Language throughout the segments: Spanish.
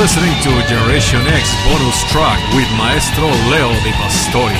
Listening to Generation X bonus track with Maestro Leo Di Pastori.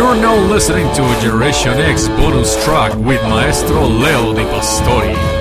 You're now listening to Generation X bonus track with Maestro Leo Di Pastori.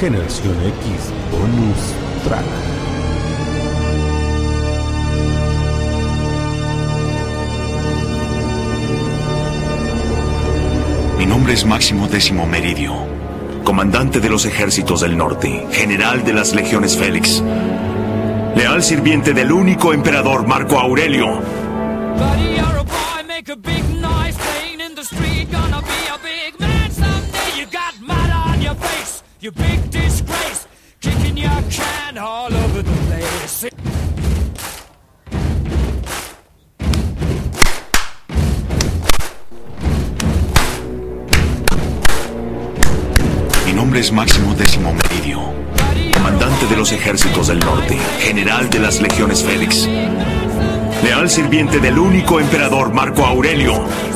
Generación X Bonus Track. Mi nombre es Máximo Décimo Meridio, comandante de los ejércitos del norte, general de las legiones Félix, leal sirviente del único emperador Marco Aurelio. You big disgrace. Kicking your can all over the place. Mi nombre es Máximo Décimo Meridio, comandante de los ejércitos del norte, general de las legiones Félix, leal sirviente del único emperador Marco Aurelio.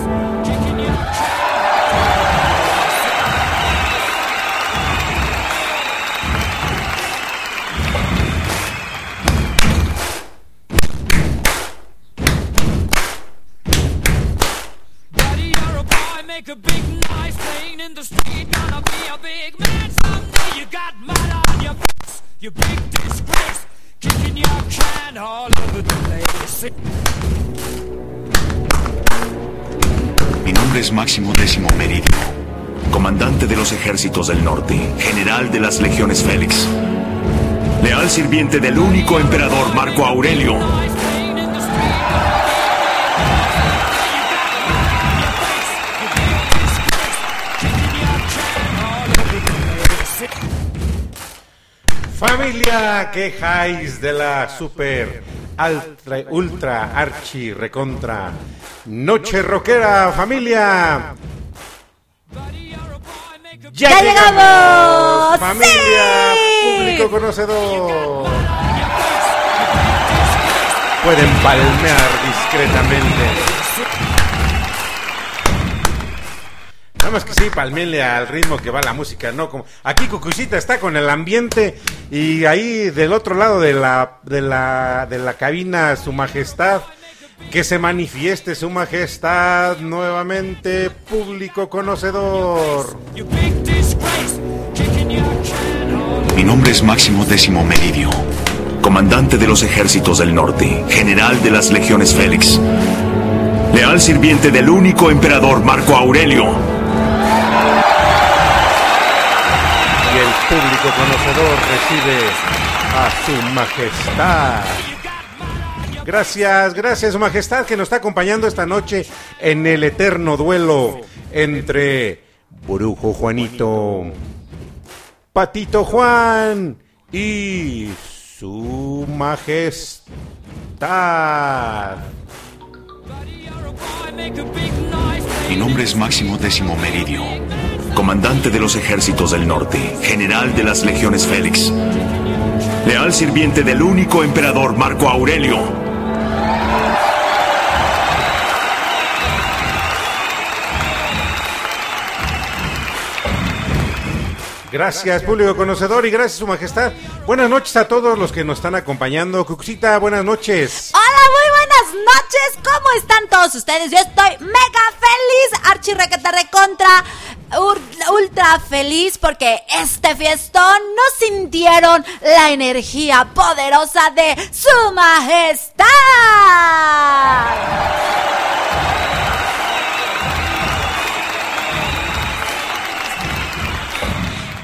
Ejércitos del norte, general de las legiones Félix, leal sirviente del único emperador Marco Aurelio. Familia, quejáis de la super, ultra, ultra, archi, recontra, noche rockera, familia. ¡Ya llegamos! Familia, ¡Sí! público conocedor. Pueden palmear discretamente. Nada más que sí, palmenle al ritmo que va la música, ¿no? Como aquí Cucucita está con el ambiente y ahí del otro lado de la, de la, de la cabina, su majestad, Que se manifieste su majestad nuevamente, público conocedor. Mi nombre es Máximo Décimo Meridio, comandante de los ejércitos del norte, general de las legiones Félix, leal sirviente del único emperador Marco Aurelio. Y el público conocedor recibe a su majestad. Gracias, gracias, su majestad, que nos está acompañando esta noche en el eterno duelo entre Brujo Juanito, Patito Juan y su majestad. Mi nombre es Máximo Décimo Meridio, comandante de los ejércitos del norte, general de las legiones Félix, leal sirviente del único emperador Marco Aurelio. Gracias, público conocedor, y gracias, su majestad. Buenas noches a todos los que nos están acompañando. Cucucita, buenas noches. Hola, muy buenas noches. ¿Cómo están todos ustedes? Yo estoy mega feliz, archirrequeta recontra, ur- ultra feliz porque este fiestón no sintieron la energía poderosa de su majestad.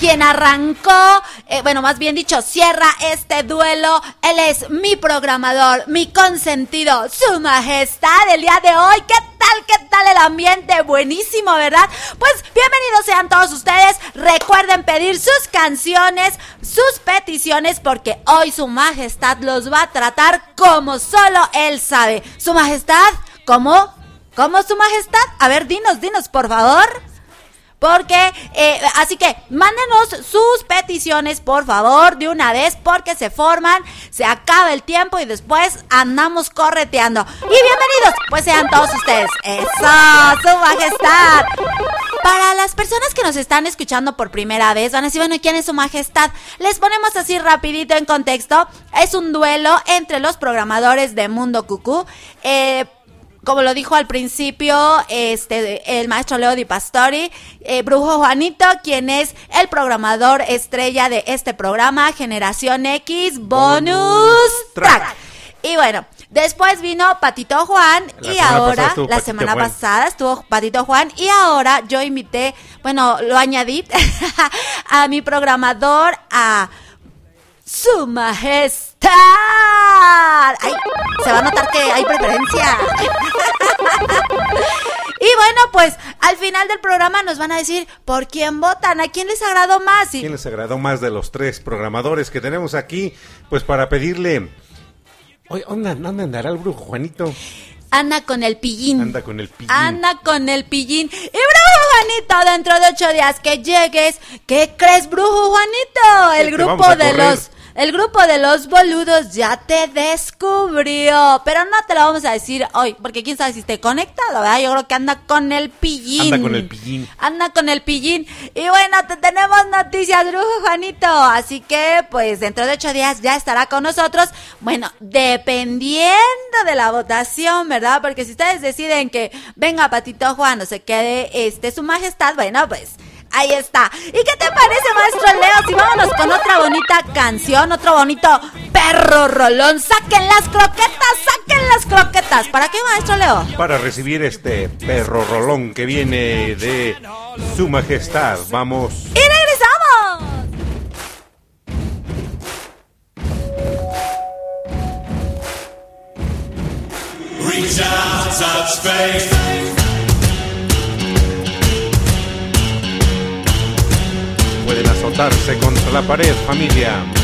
Quien arrancó, eh, bueno, más bien dicho, cierra este duelo. Él es mi programador, mi consentido, su majestad el día de hoy. ¿Qué tal? ¿Qué tal el ambiente? Buenísimo, ¿verdad? Pues bienvenidos sean todos ustedes. Recuerden pedir sus canciones, sus peticiones, porque hoy su majestad los va a tratar como solo él sabe. Su majestad, ¿cómo? ¿Cómo su majestad? A ver, dinos, dinos, por favor. Porque, eh, así que mándenos sus peticiones, por favor, de una vez, porque se forman, se acaba el tiempo y después andamos correteando. Y bienvenidos, pues sean todos ustedes. Eso, su majestad. Para las personas que nos están escuchando por primera vez, van a decir, bueno, ¿y quién es su majestad? Les ponemos así rapidito en contexto. Es un duelo entre los programadores de Mundo Cucú. Eh, como lo dijo al principio este el maestro Leo Di Pastori, eh, Brujo Juanito, quien es el programador estrella de este programa, Generación X Bonus Track. Y bueno, después vino Patito Juan La y ahora, la Patito semana Juan. pasada estuvo Patito Juan y ahora yo invité, bueno, lo añadí a mi programador, a su majestad. Ay, se va a notar que hay preferencia. y bueno, pues al final del programa nos van a decir por quién votan, a quién les agradó más. Y ¿Quién les agradó más de los tres programadores que tenemos aquí? Pues para pedirle... Oye, ¿dónde, dónde andará el brujo Juanito? anda con el pillín. Anda con el pillín. Anda con el pillín. Y Brujo Juanito, dentro de ocho días que llegues, ¿qué crees, Brujo Juanito? El grupo de los... El grupo de los boludos ya te descubrió, pero no te lo vamos a decir hoy, porque quién sabe si esté conectado, ¿verdad? Yo creo que anda con el pillín. Anda con el pillín. Anda con el pillín. Y bueno, te tenemos noticias, Brujo Juanito. Así que, pues, dentro de ocho días ya estará con nosotros. Bueno, dependiendo de la votación, ¿verdad? Porque si ustedes deciden que venga Patito Juan o se quede este su majestad, bueno, pues. Ahí está. ¿Y qué te parece, maestro Leo? Si vámonos con otra bonita canción, otro bonito perro rolón. Saquen las croquetas, saquen las croquetas. ¿Para qué, maestro Leo? Para recibir este perro rolón que viene de su majestad. Vamos. ¡Y regresamos! Reach out, touch faith. Pueden azotarse contra la pared, familia.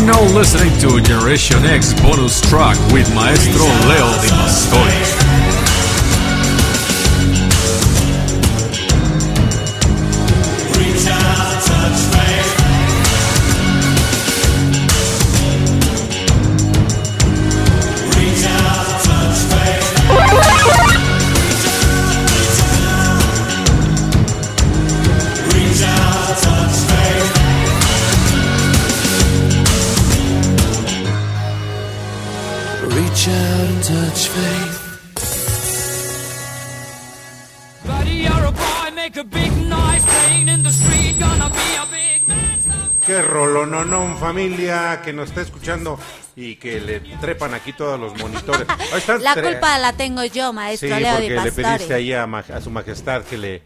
Now listening to Generation X bonus track with Maestro Leo Di Pastori. Familia que nos está escuchando y que le trepan aquí todos los monitores. Están La culpa la tengo yo, Sí, maestro Leo Di porque le pediste ahí a, ma- a su majestad que le,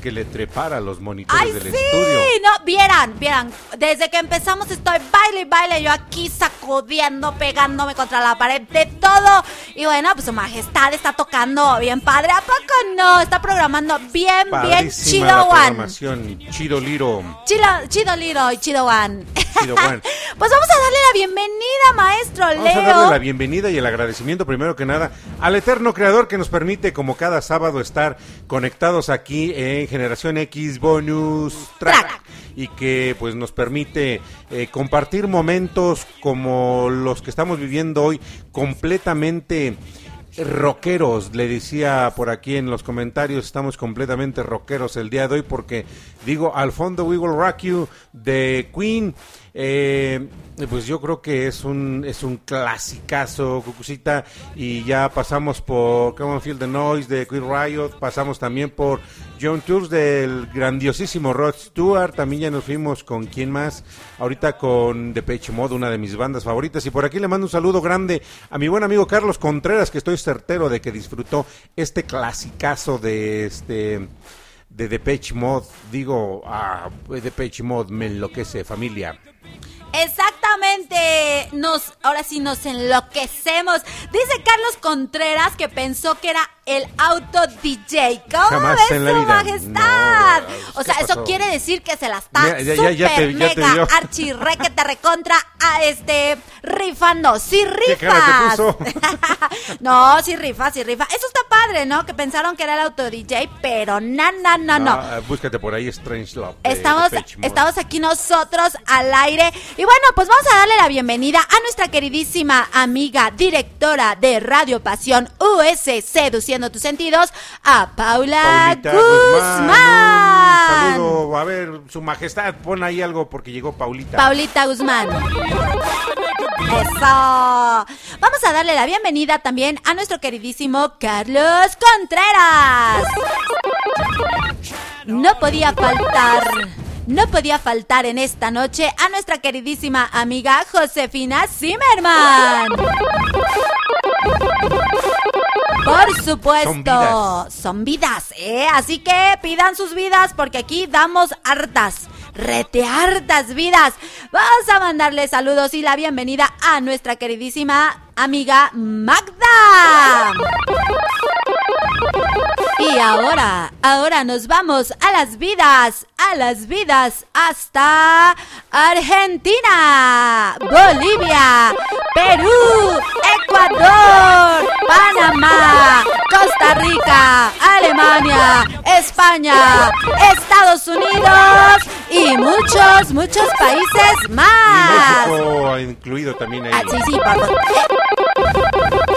que le trepara los monitores ¡Ay, del sí! estudio. No, vieran, vieran. Desde que empezamos estoy baile y baile, yo aquí sacudiendo, pegándome contra la pared, de todo. Y bueno, pues su majestad está tocando bien padre. ¿A poco no? Está programando bien, bien chido la one. programación. Chido Liro. Chido, chido Liro y chido one. Chido one. pues vamos a darle la bienvenida, maestro Vamos Leo. a darle la bienvenida y el agradecimiento primero que nada al eterno creador que nos permite como cada sábado estar conectados aquí en Generación X Bonus Track, Track. y que pues nos permite eh, compartir momentos como los que estamos viviendo hoy completamente rockeros, le decía por aquí en los comentarios, estamos completamente rockeros el día de hoy porque digo, al fondo We Will Rock You de Queen, eh, pues yo creo que es un es un clasicazo, Cucucita, y ya pasamos por Come on Feel the Noise de Queen Riot, pasamos también por John Tours del grandiosísimo Rod Stewart, también ya nos fuimos con quién más, ahorita con Depeche Mode, una de mis bandas favoritas, y por aquí le mando un saludo grande a mi buen amigo Carlos Contreras, que estoy certero de que disfrutó este clasicazo de este de Depeche Mode, digo, a Depeche Mode me enloquece familia. Nos, ahora sí nos enloquecemos. Dice Carlos Contreras que pensó que era el auto DJ. ¿Cómo Jamás ves en la su vida. majestad? No, o sea, ¿qué eso quiere decir que se la está Mira, ya- ya- super ya te- ya te mega dio. archi requete recontra a este rifando. Sí ¿Qué cara rifas. te no, sí rifa, sí rifa. Eso está padre, ¿no? Que pensaron que era el auto DJ, pero no, no, no, no. Búscate por ahí Strange Love. Estamos, estamos aquí nosotros al aire. Y bueno, pues vamos a darle la bienvenida a nuestra queridísima amiga, directora de Radio Pasión US, Seduciendo tus sentidos, a Paula Paulita Guzmán. Un saludo. A ver, su majestad, pon ahí algo porque llegó Paulita. Paulita Guzmán. Eso. Vamos a darle la bienvenida también a nuestro queridísimo Carlos Contreras. No podía faltar. No podía faltar en esta noche a nuestra queridísima amiga Josefina Zimmerman. Por supuesto, Son vidas. son vidas, ¿eh? Así que pidan sus vidas porque aquí damos hartas, rete hartas vidas. Vamos a mandarle saludos y la bienvenida a nuestra queridísima amiga Magda. Y ahora, ahora nos vamos a las vidas, a las vidas hasta Argentina, Bolivia, Perú, Ecuador, Panamá, Costa Rica, Alemania, España, Estados Unidos y muchos, muchos países Y más. México incluido también ahí. Ah, sí, sí, por favor.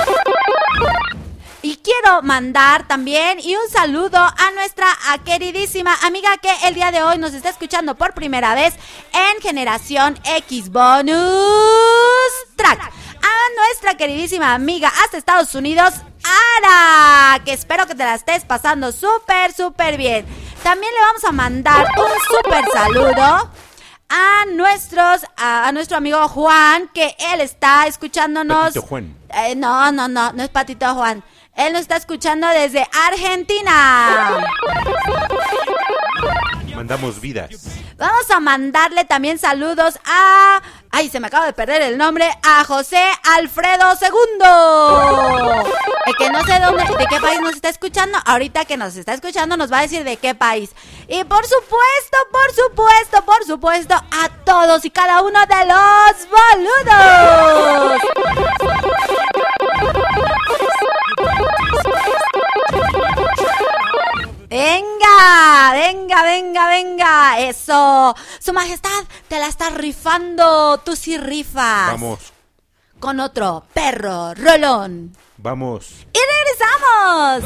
Quiero mandar también y un saludo a nuestra a queridísima amiga que el día de hoy nos está escuchando por primera vez en Generación X Bonus Track. A nuestra queridísima amiga hasta Estados Unidos, Ara, que espero que te la estés pasando súper, súper bien. También le vamos a mandar un súper saludo a nuestros a, a nuestro amigo Juan que él está escuchándonos Patito Juan. Eh, no no no no es patito Juan él nos está escuchando desde Argentina Mandamos vidas. Vamos a mandarle también saludos a... Ay, se me acaba de perder el nombre. A José Alfredo II. El que no sé dónde, de qué país nos está escuchando. Ahorita que nos está escuchando nos va a decir de qué país. Y por supuesto, por supuesto, por supuesto, a todos y cada uno de los boludos. Venga, venga, venga, venga. Eso. Su majestad, te la estás rifando. Tú sí rifas. Vamos, Con otro perro, rolón. vamos. Y regresamos.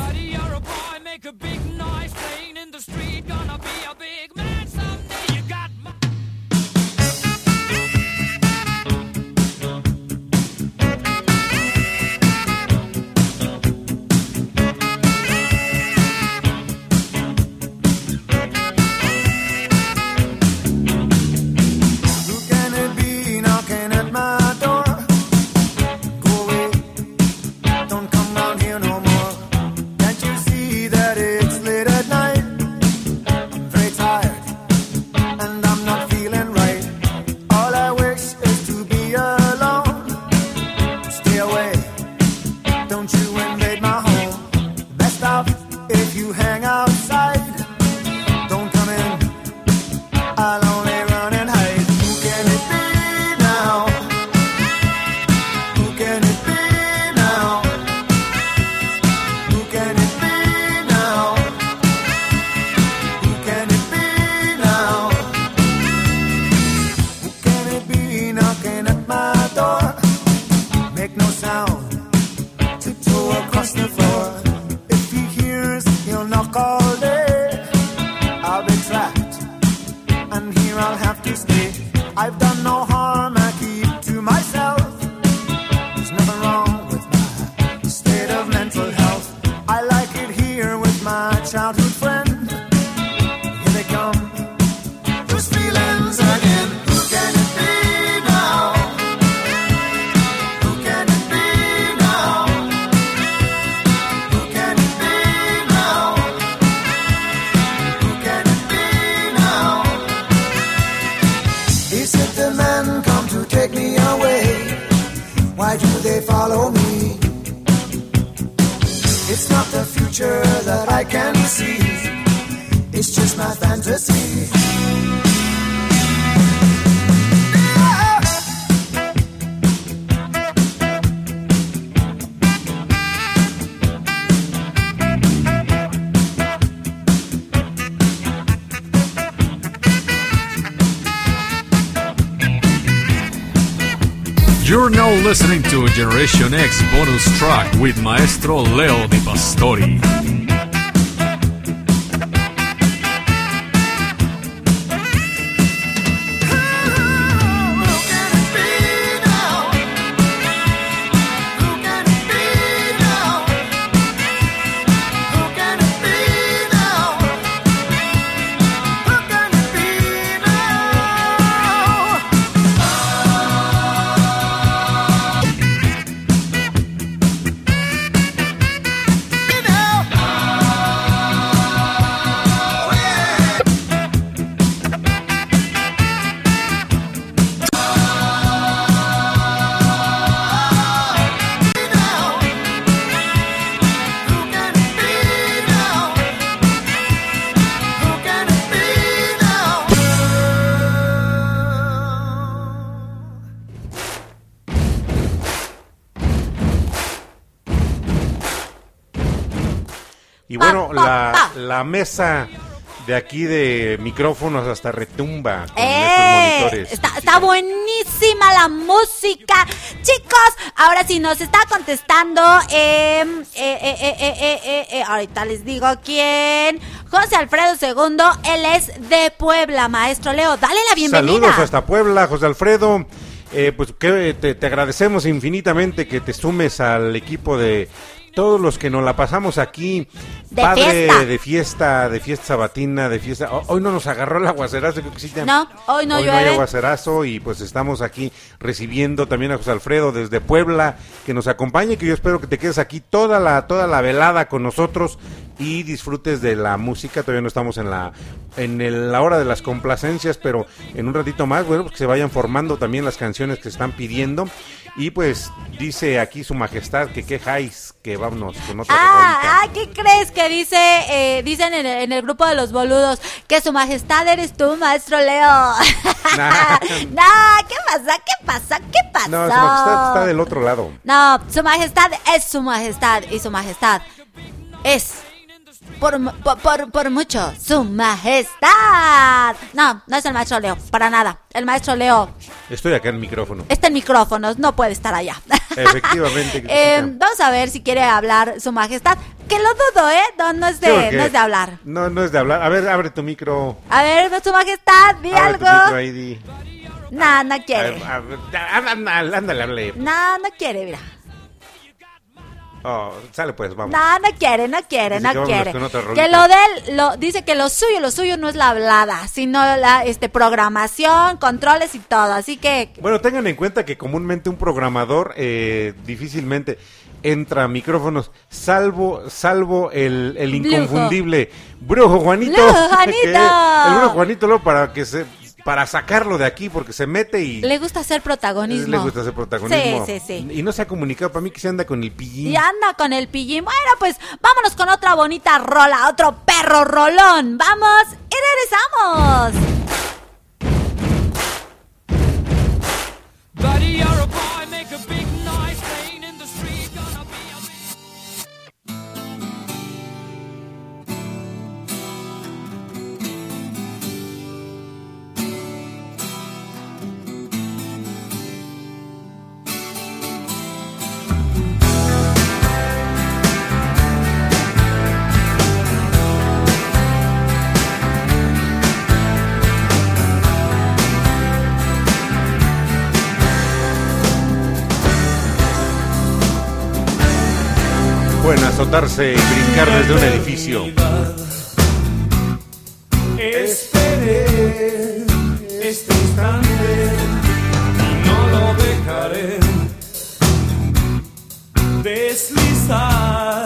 Listening to Generation X bonus track with Maestro Leo Di Pastori. mesa de aquí de micrófonos hasta retumba con eh, monitores. Está, buenísima la música. Chicos, ahora sí nos está contestando. Em, eh, eh, eh, ahorita les digo quién. José Alfredo Segundo, él es de Puebla, maestro Leo. Dale la bienvenida. Saludos hasta Puebla, José Alfredo. pues que te agradecemos infinitamente que te sumes al equipo de todos los que nos la pasamos aquí, De padre fiesta. de fiesta, de fiesta sabatina, de fiesta. ho- Hoy no nos agarró el aguacerazo, creo que sí. ya- No, hoy no hay llueve. aguacerazo y pues estamos aquí recibiendo también a José Alfredo desde Puebla que nos acompañe, que yo espero que te quedes aquí toda la toda la velada con nosotros y disfrutes de la música. Todavía no estamos en la en el- la hora de las complacencias, pero en un ratito más, bueno, pues que se vayan formando también las canciones que están pidiendo. Y pues dice aquí su majestad que quejáis que vámonos con otra Ah, ah, ¿qué crees que dice? eh, dicen en el, en el grupo de los boludos que su majestad eres tú, maestro Leo. Nah. ¿qué pasa? ¿Qué pasa? ¿Qué pasó? No, su majestad está del otro lado. No, su majestad es su majestad y su majestad es por, por, por, por mucho su majestad. No, no es el maestro Leo, para nada. El maestro Leo Estoy acá en el micrófono. está en micrófonos, no puede estar allá. Efectivamente. Eh, vamos a ver si quiere hablar su majestad. Que lo dudo, ¿eh? No, no es de, Sí, no es de hablar. No, no es de hablar. A ver, abre tu micro. A ver, su majestad, di Abre tu micro algo. di. No, no A quiere. ver, a ver, ya, ándale, ándale, ándale. No, no quiere, mira. Oh, sale pues, vamos. No, no quiere, no quiere, Dice no quiere. Que lo de él, lo, dice que lo suyo, lo suyo no es la hablada, sino la este programación, controles y todo. Así que Bueno, tengan en cuenta que comúnmente un programador eh, difícilmente entra a micrófonos, salvo salvo el, el inconfundible Brujo Juanito. Brujo Juanito. el Brujo Juanito para que se para sacarlo de aquí porque se mete y le gusta hacer protagonismo. le gusta hacer protagonismo. Sí, sí, sí. Y no se ha comunicado para mí que se anda con el pillín. Y anda con el pillín. Bueno, pues vámonos con otra bonita rola, otro perro rolón. Vamos y regresamos. Azotarse y brincar desde un edificio. Esperé este instante y no lo dejaré deslizar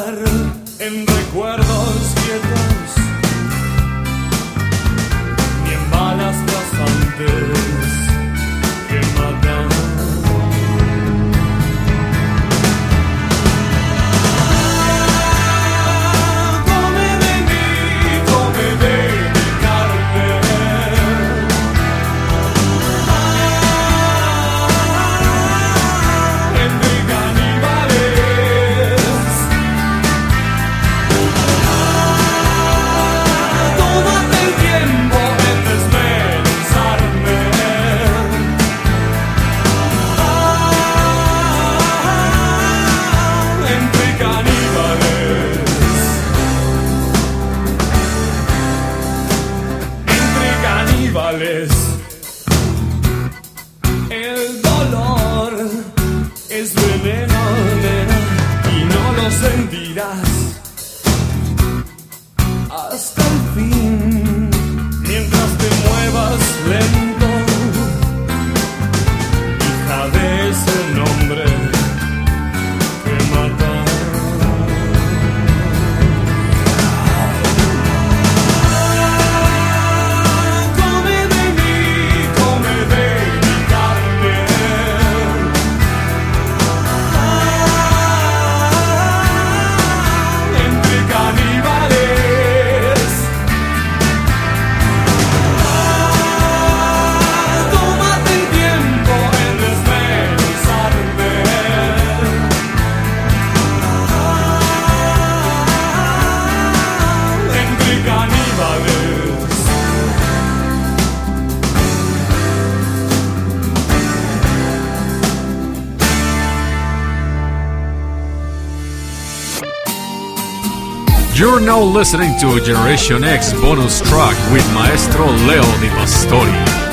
You're now listening to Generation X bonus track with Maestro Leo Di Pastori.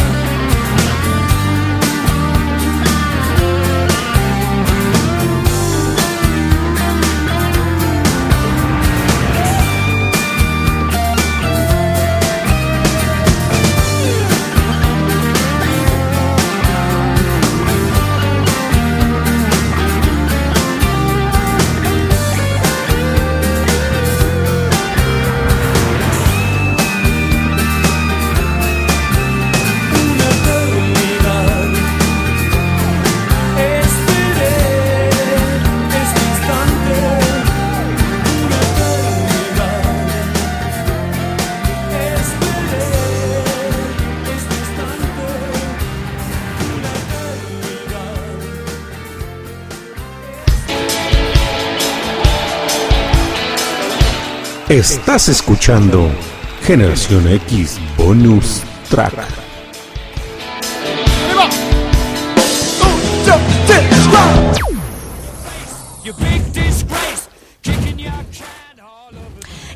Estás escuchando Generación X Bonus Track.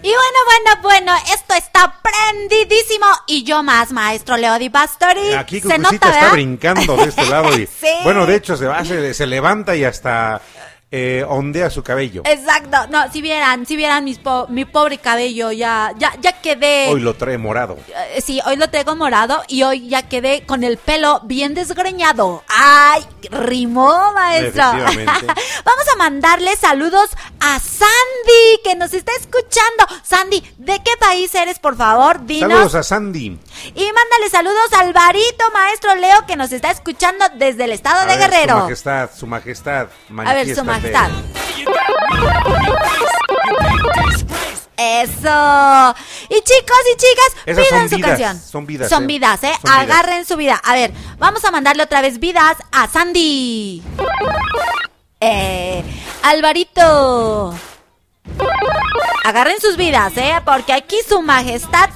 Y bueno, bueno, bueno, esto está prendidísimo. Y yo más, maestro Leo Di Pastori. Aquí se nota, está ¿verdad? brincando de este lado y Sí. bueno, de hecho se va, se, se levanta y hasta eh, ondea su cabello. Exacto. No, si vieran, si vieran mis po- mi pobre cabello, ya, ya, ya quedé. Hoy lo trae morado. Eh, Sí, hoy lo traigo morado y hoy ya quedé con el pelo bien desgreñado. ¡Ay! Rimó, maestro. Vamos a mandarle saludos a Sandy, que nos está escuchando. Sandy, ¿de qué país eres, por favor? Dinos. Saludos a Sandy. Y mándale saludos al Alvarito, maestro Leo, que nos está escuchando desde el estado A de ver, Guerrero. Su majestad, su majestad. A ver, su majestad. Eso. Y chicos y chicas, Esas pidan son su vidas, canción. son vidas, Son ¿eh? vidas, ¿eh? Son vidas. Agarren su vida. A ver, vamos a mandarle otra vez vidas a Sandy. Eh, Alvarito. Agarren sus vidas, ¿eh? Porque aquí su majestad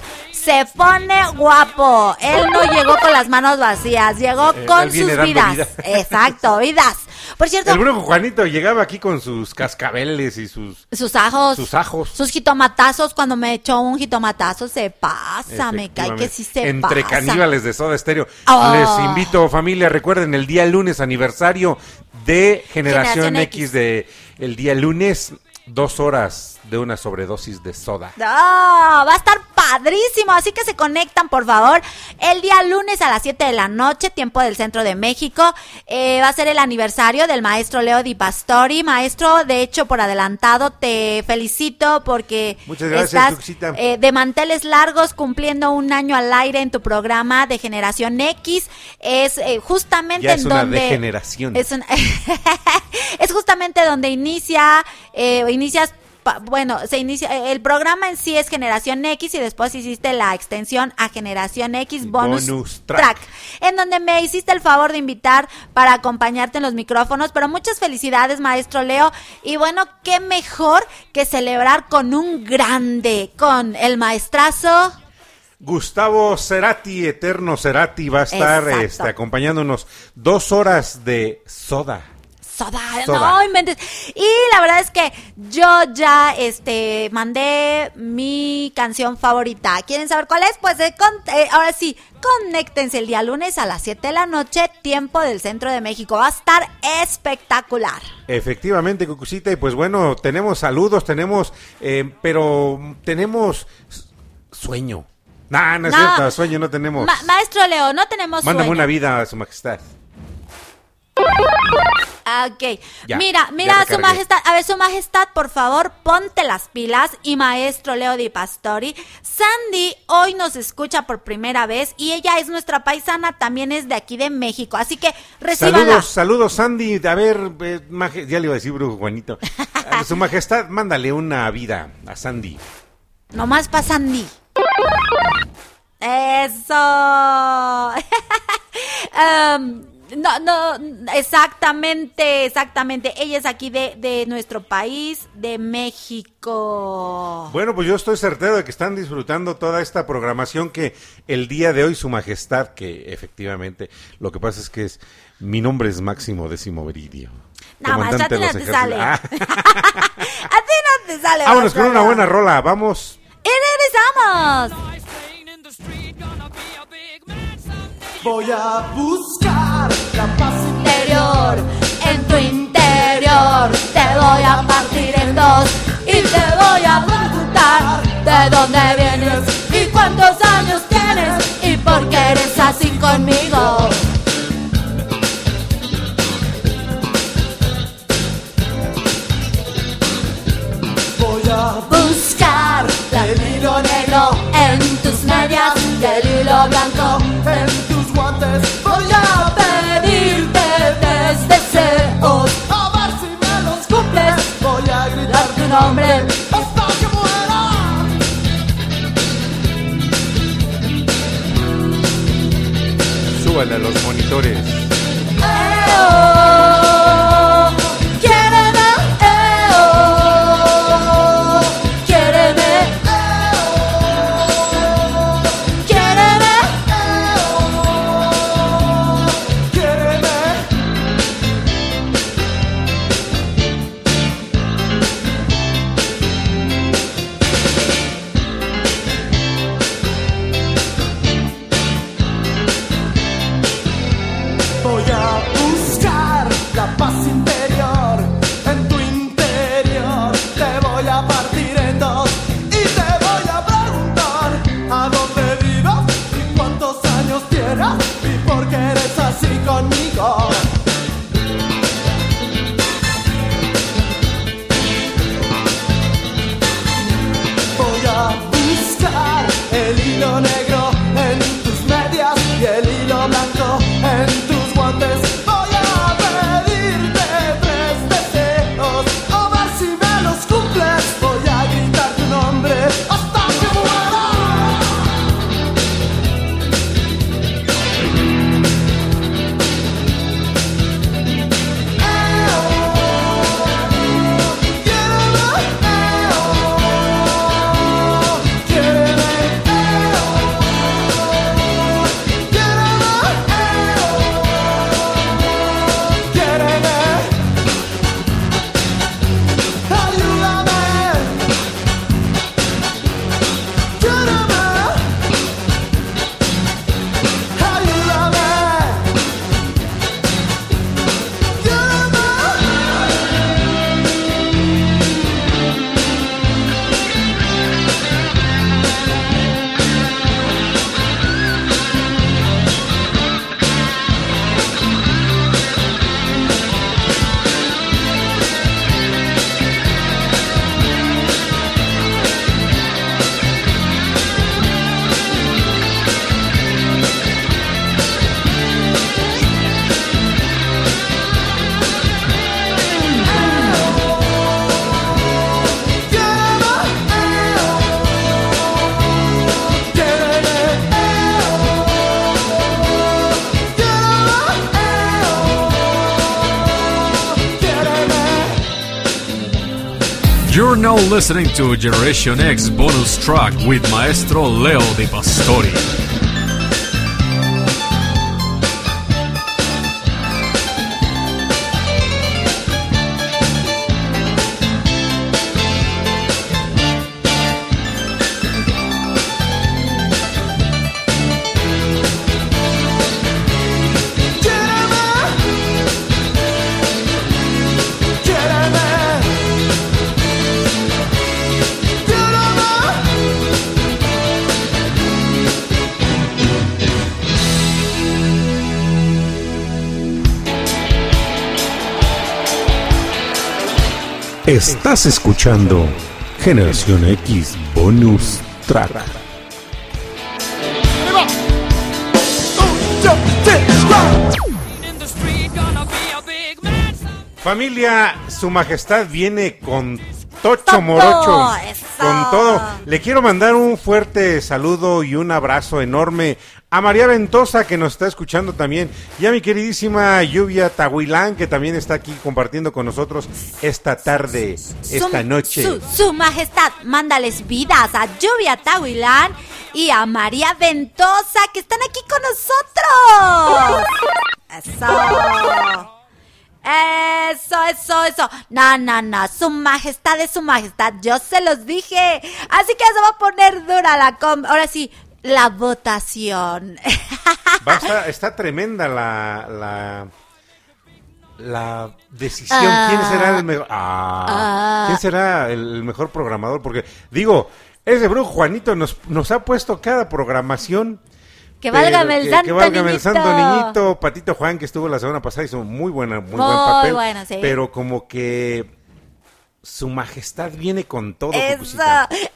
se pone guapo. Él no llegó con las manos vacías, llegó Eh, con sus vidas. vida. Exacto, vidas. Por cierto, El brujo Juanito llegaba aquí con sus cascabeles y sus... sus ajos. Sus ajos. Sus jitomatazos. Cuando me echó un jitomatazo, se pasa. Me cae que sí se Entre pasa. caníbales de Soda Stereo. Oh. Les invito, familia, recuerden el día lunes aniversario de Generación, Generación X. X. de el día lunes, dos horas de una sobredosis de soda. No, va a estar padrísimo, así que se conectan por favor el día lunes a las 7 de la noche, tiempo del centro de México. Eh, va a ser el aniversario del maestro Leo Di Pastori. Maestro, de hecho, por adelantado, te felicito porque Muchas gracias, estás eh, de manteles largos cumpliendo un año al aire en tu programa de Generación X. Es eh, justamente Ya es en una donde... degeneración. Es, un- es justamente donde inicia, eh, inicias, bueno, se inicia, eh, el programa en sí es Generación X y después hiciste la extensión a Generación X Bonus, Bonus track. track. en donde me hiciste el favor de invitar para acompañarte en los micrófonos, pero muchas felicidades, maestro Leo, y bueno, qué mejor que celebrar con un grande, con el maestrazo. Gustavo Cerati, eterno Cerati, va a estar este, acompañándonos dos horas de soda. Soda, Soda. no inventes. Y la verdad es que yo ya este mandé mi canción favorita. ¿Quieren saber cuál es? Pues eh, con- eh, ahora sí, conéctense el día lunes a las 7 de la noche, tiempo del centro de México. Va a estar espectacular. Efectivamente, Cucucita, y pues bueno, tenemos saludos, tenemos, eh, pero tenemos sueño. Nah, no es No. cierto, sueño no tenemos. Ma- maestro Leo, no tenemos Mándame sueño. una vida a su majestad. Ok. Ya, mira, ya mira, su majestad, a ver, su majestad, por favor, ponte las pilas y maestro Leo Di Pastori. Sandy hoy nos escucha por primera vez y ella es nuestra paisana, también es de aquí de México, así que recíbanla. Saludos, saludos, Sandy. A ver, eh, maje- ya le iba a decir, brujo Juanito. A su majestad, mándale una vida a Sandy. Nomás para Sandy. Eso. Em, no, no, exactamente, exactamente. Ella es aquí de, de nuestro país, de México. Bueno, pues yo estoy certero de que están disfrutando toda esta programación que el día de hoy su majestad, que efectivamente lo que pasa es que es mi nombre es Máximo Décimo Meridio. No, maestro, a ti de no te sale. Ah, A ti no te sale. vámonos con una buena rola, vamos. Y regresamos. Voy a buscar la paz interior, en tu interior te voy a partir en dos y te voy a preguntar de dónde vienes y cuántos años tienes y por qué eres así conmigo. Nombre hasta que muera. Súbale a los monitores. Eo, listening to Generation X bonus track with Maestro Leo Di Pastori. Estás escuchando Generación X Bonus Track. Familia, su majestad viene con tocho morocho, eso. con todo. Le quiero mandar un fuerte saludo y un abrazo enorme a María Ventosa que nos está escuchando también y a mi queridísima Lluvia Tahuilán que también está aquí compartiendo con nosotros esta tarde, esta Su- noche. Su, su majestad, mándales vidas a Lluvia Tahuilán y a María Ventosa que están aquí con nosotros. Eso. Eso, eso, eso. No, no, no. Su majestad es su majestad. Yo se los dije. Así que se va a poner dura la com. Ahora sí, la votación. Está tremenda la, la, la decisión. Ah. ¿Quién será el mejor? Ah, Ah. ¿Quién será el, mejor programador? Porque, digo, ese brujo Juanito nos, nos ha puesto cada programación. Que válgame el que- santo que el niñito. santo niñito. Patito Juan, que estuvo la semana pasada, hizo muy buena, muy, buen Muy papel. bueno, sí. Pero como que su majestad viene con todo. Es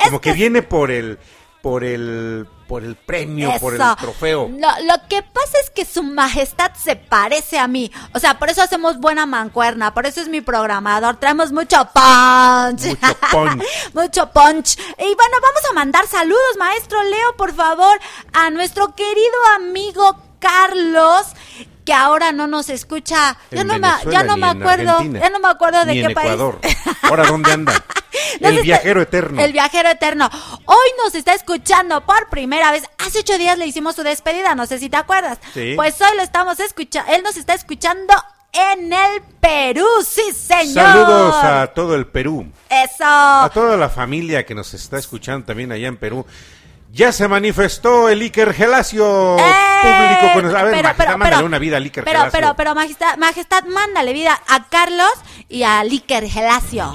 Como que que- viene por el, por el, por el premio, por el trofeo. No, lo que pasa es que su majestad se parece a mí. O sea, por eso hacemos buena mancuerna. Por eso es mi programador. Traemos mucho punch. Mucho punch. mucho punch. Y bueno, vamos a mandar saludos, maestro Leo, por favor, a nuestro querido amigo Carlos. Que ahora no nos escucha. Ya En no, me, Venezuela, ya no me acuerdo. Argentina, Ya no me acuerdo de ni qué en país. Ahora, ¿dónde anda? El está- viajero eterno. El viajero eterno. Hoy nos está escuchando por primera vez. Hace ocho días le hicimos su despedida, no sé si te acuerdas. Sí. Pues hoy lo estamos escuchando. Él nos está escuchando en el Perú, sí, señor. Saludos a todo el Perú, Eso. a toda la familia que nos está escuchando también allá en Perú. Ya se manifestó el Iker Gelacio, ¡Eh! público con... A ver, Pero, majestad, pero, mándale pero- una vida al Iker Pero, Gelacio. pero, pero, majestad, majestad, mándale vida a Carlos y a Liker Gelacio.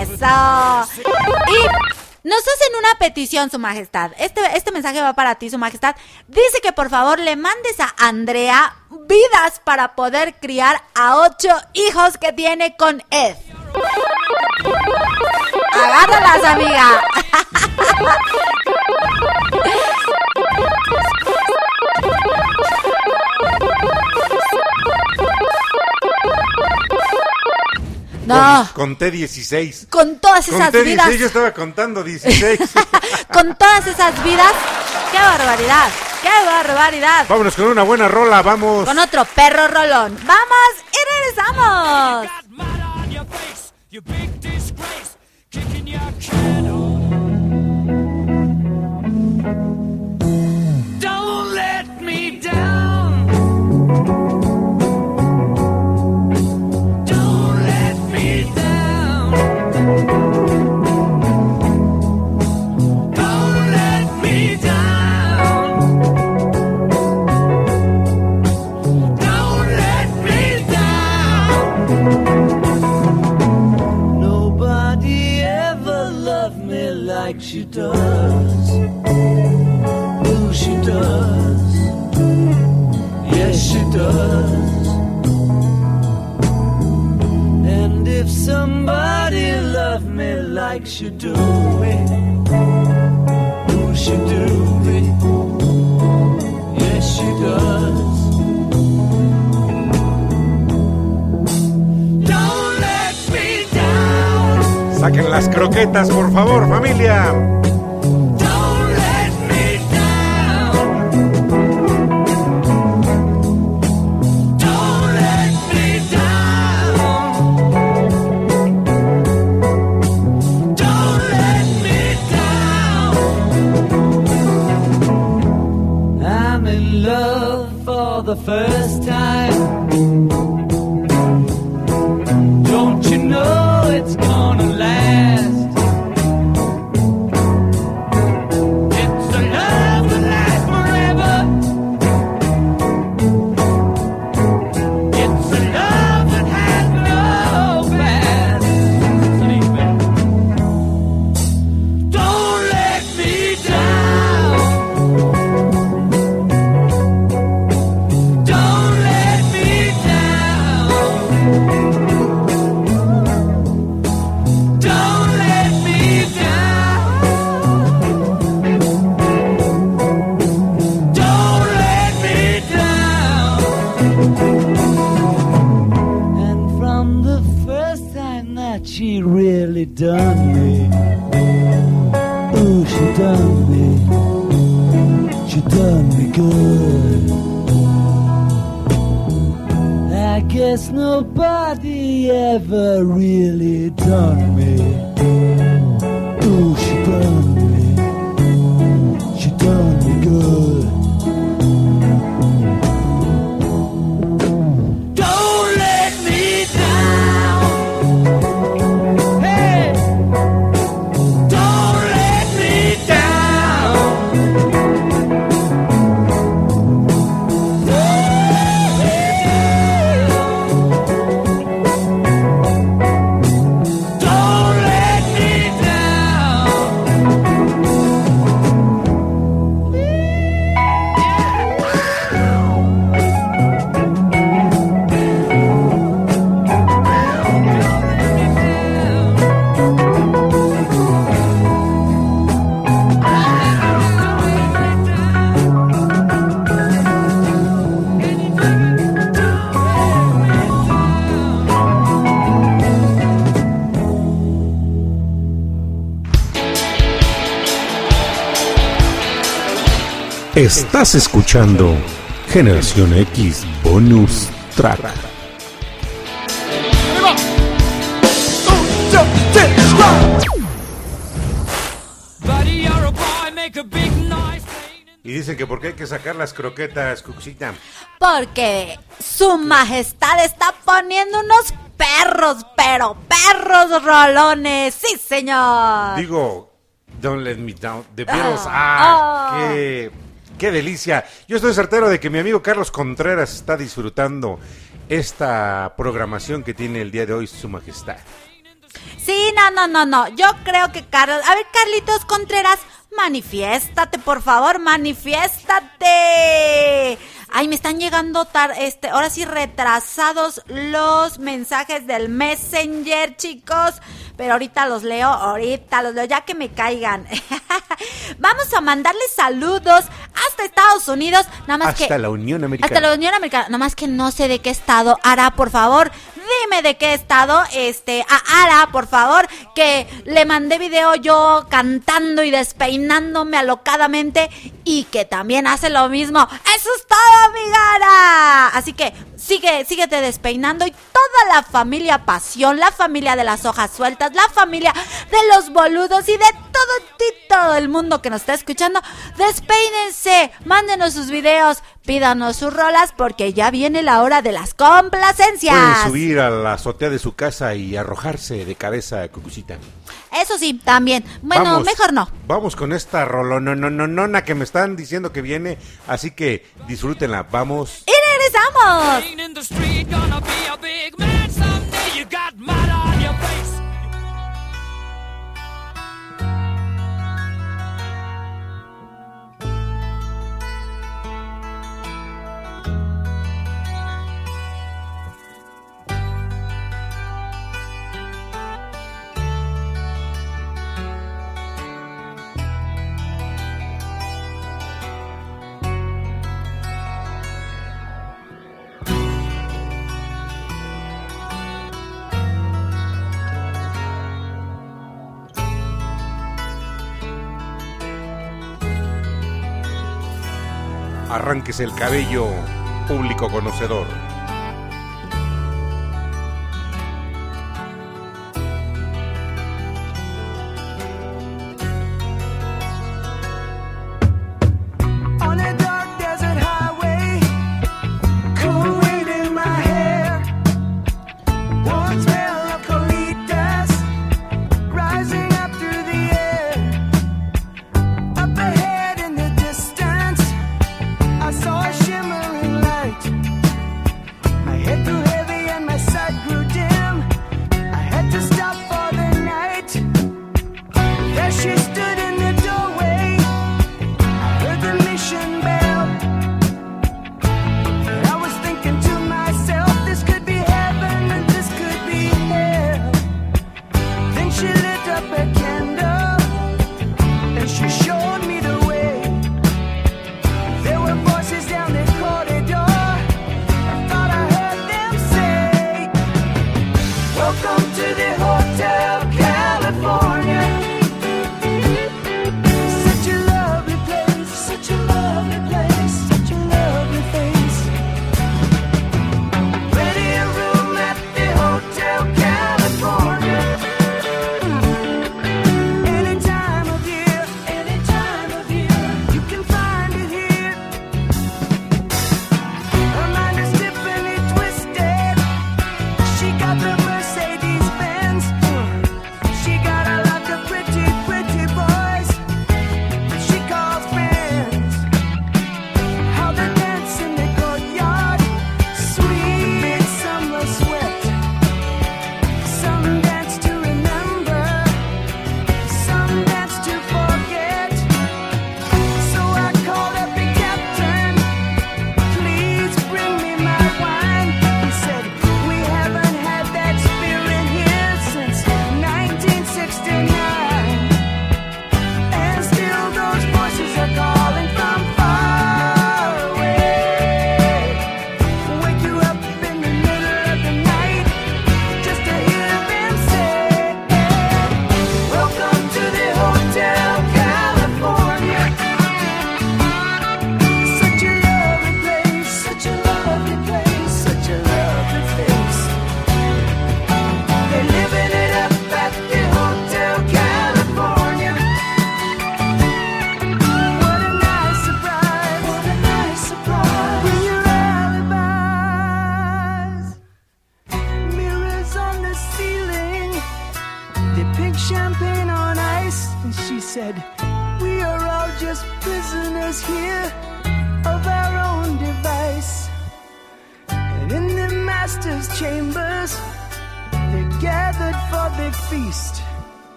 Eso. Y nos hacen una petición, su majestad. Este, este mensaje va para ti, su majestad. Dice que por favor le mandes a Andrea vidas para poder criar a ocho hijos que tiene con Ed. Agárralas, amiga. No, Conté 16. con todas esas Conté vidas. 16, yo estaba contando 16. con todas esas vidas. ¡Qué barbaridad! ¡Qué barbaridad! Vámonos con una buena rola, vamos. Con otro perro rolón. ¡Vamos y regresamos! On your face, you big disgrace, kicking your can Don't let me down. Like. Yes, she does. Saquen las croquetas, por favor, familia. First time. Escuchando Generación X Bonus Track. Y dicen que porque hay que sacar las croquetas, Cuxita. Porque su majestad está poniendo unos perros, pero perros rolones. Sí, señor. Digo, Don't Let Me Down. The Ah, Beatles. Ah, qué, qué delicia. Yo estoy certero de que mi amigo Carlos Contreras está disfrutando esta programación que tiene el día de hoy su majestad. Sí, no, no, no, no. Yo creo que Carlos. A ver, Carlitos Contreras, manifiéstate, por favor, manifiéstate. Ay, me están llegando tar este, ahora sí retrasados los mensajes del Messenger, chicos. Pero ahorita los leo, ahorita los leo, ya que me caigan. Vamos a mandarles saludos hasta Estados Unidos, nada más que Hasta la Unión Americana. hasta la Unión Americana, nada más que no sé de qué estado. Ara, por favor, dime de qué estado. Este, a Ara, por favor, que le mandé video yo cantando y despeinándome alocadamente y que también hace lo mismo. Eso es todo, mi Ara. Así que sigue, síguete despeinando y toda la familia Pasión, la familia de las hojas sueltas, la familia de los boludos y de todo, todo el mundo que nos está escuchando, despeínense, mándenos sus videos, pídanos sus rolas porque ya viene la hora de las complacencias. Pueden subir a la azotea de su casa y arrojarse de cabeza, Cucucita. Eso sí, también. Bueno, Vamos- mejor no. Vamos con esta rolonononona que me están diciendo que viene, así que disfrútenla. Vamos. Y regresamos. Arránquese el cabello, público conocedor.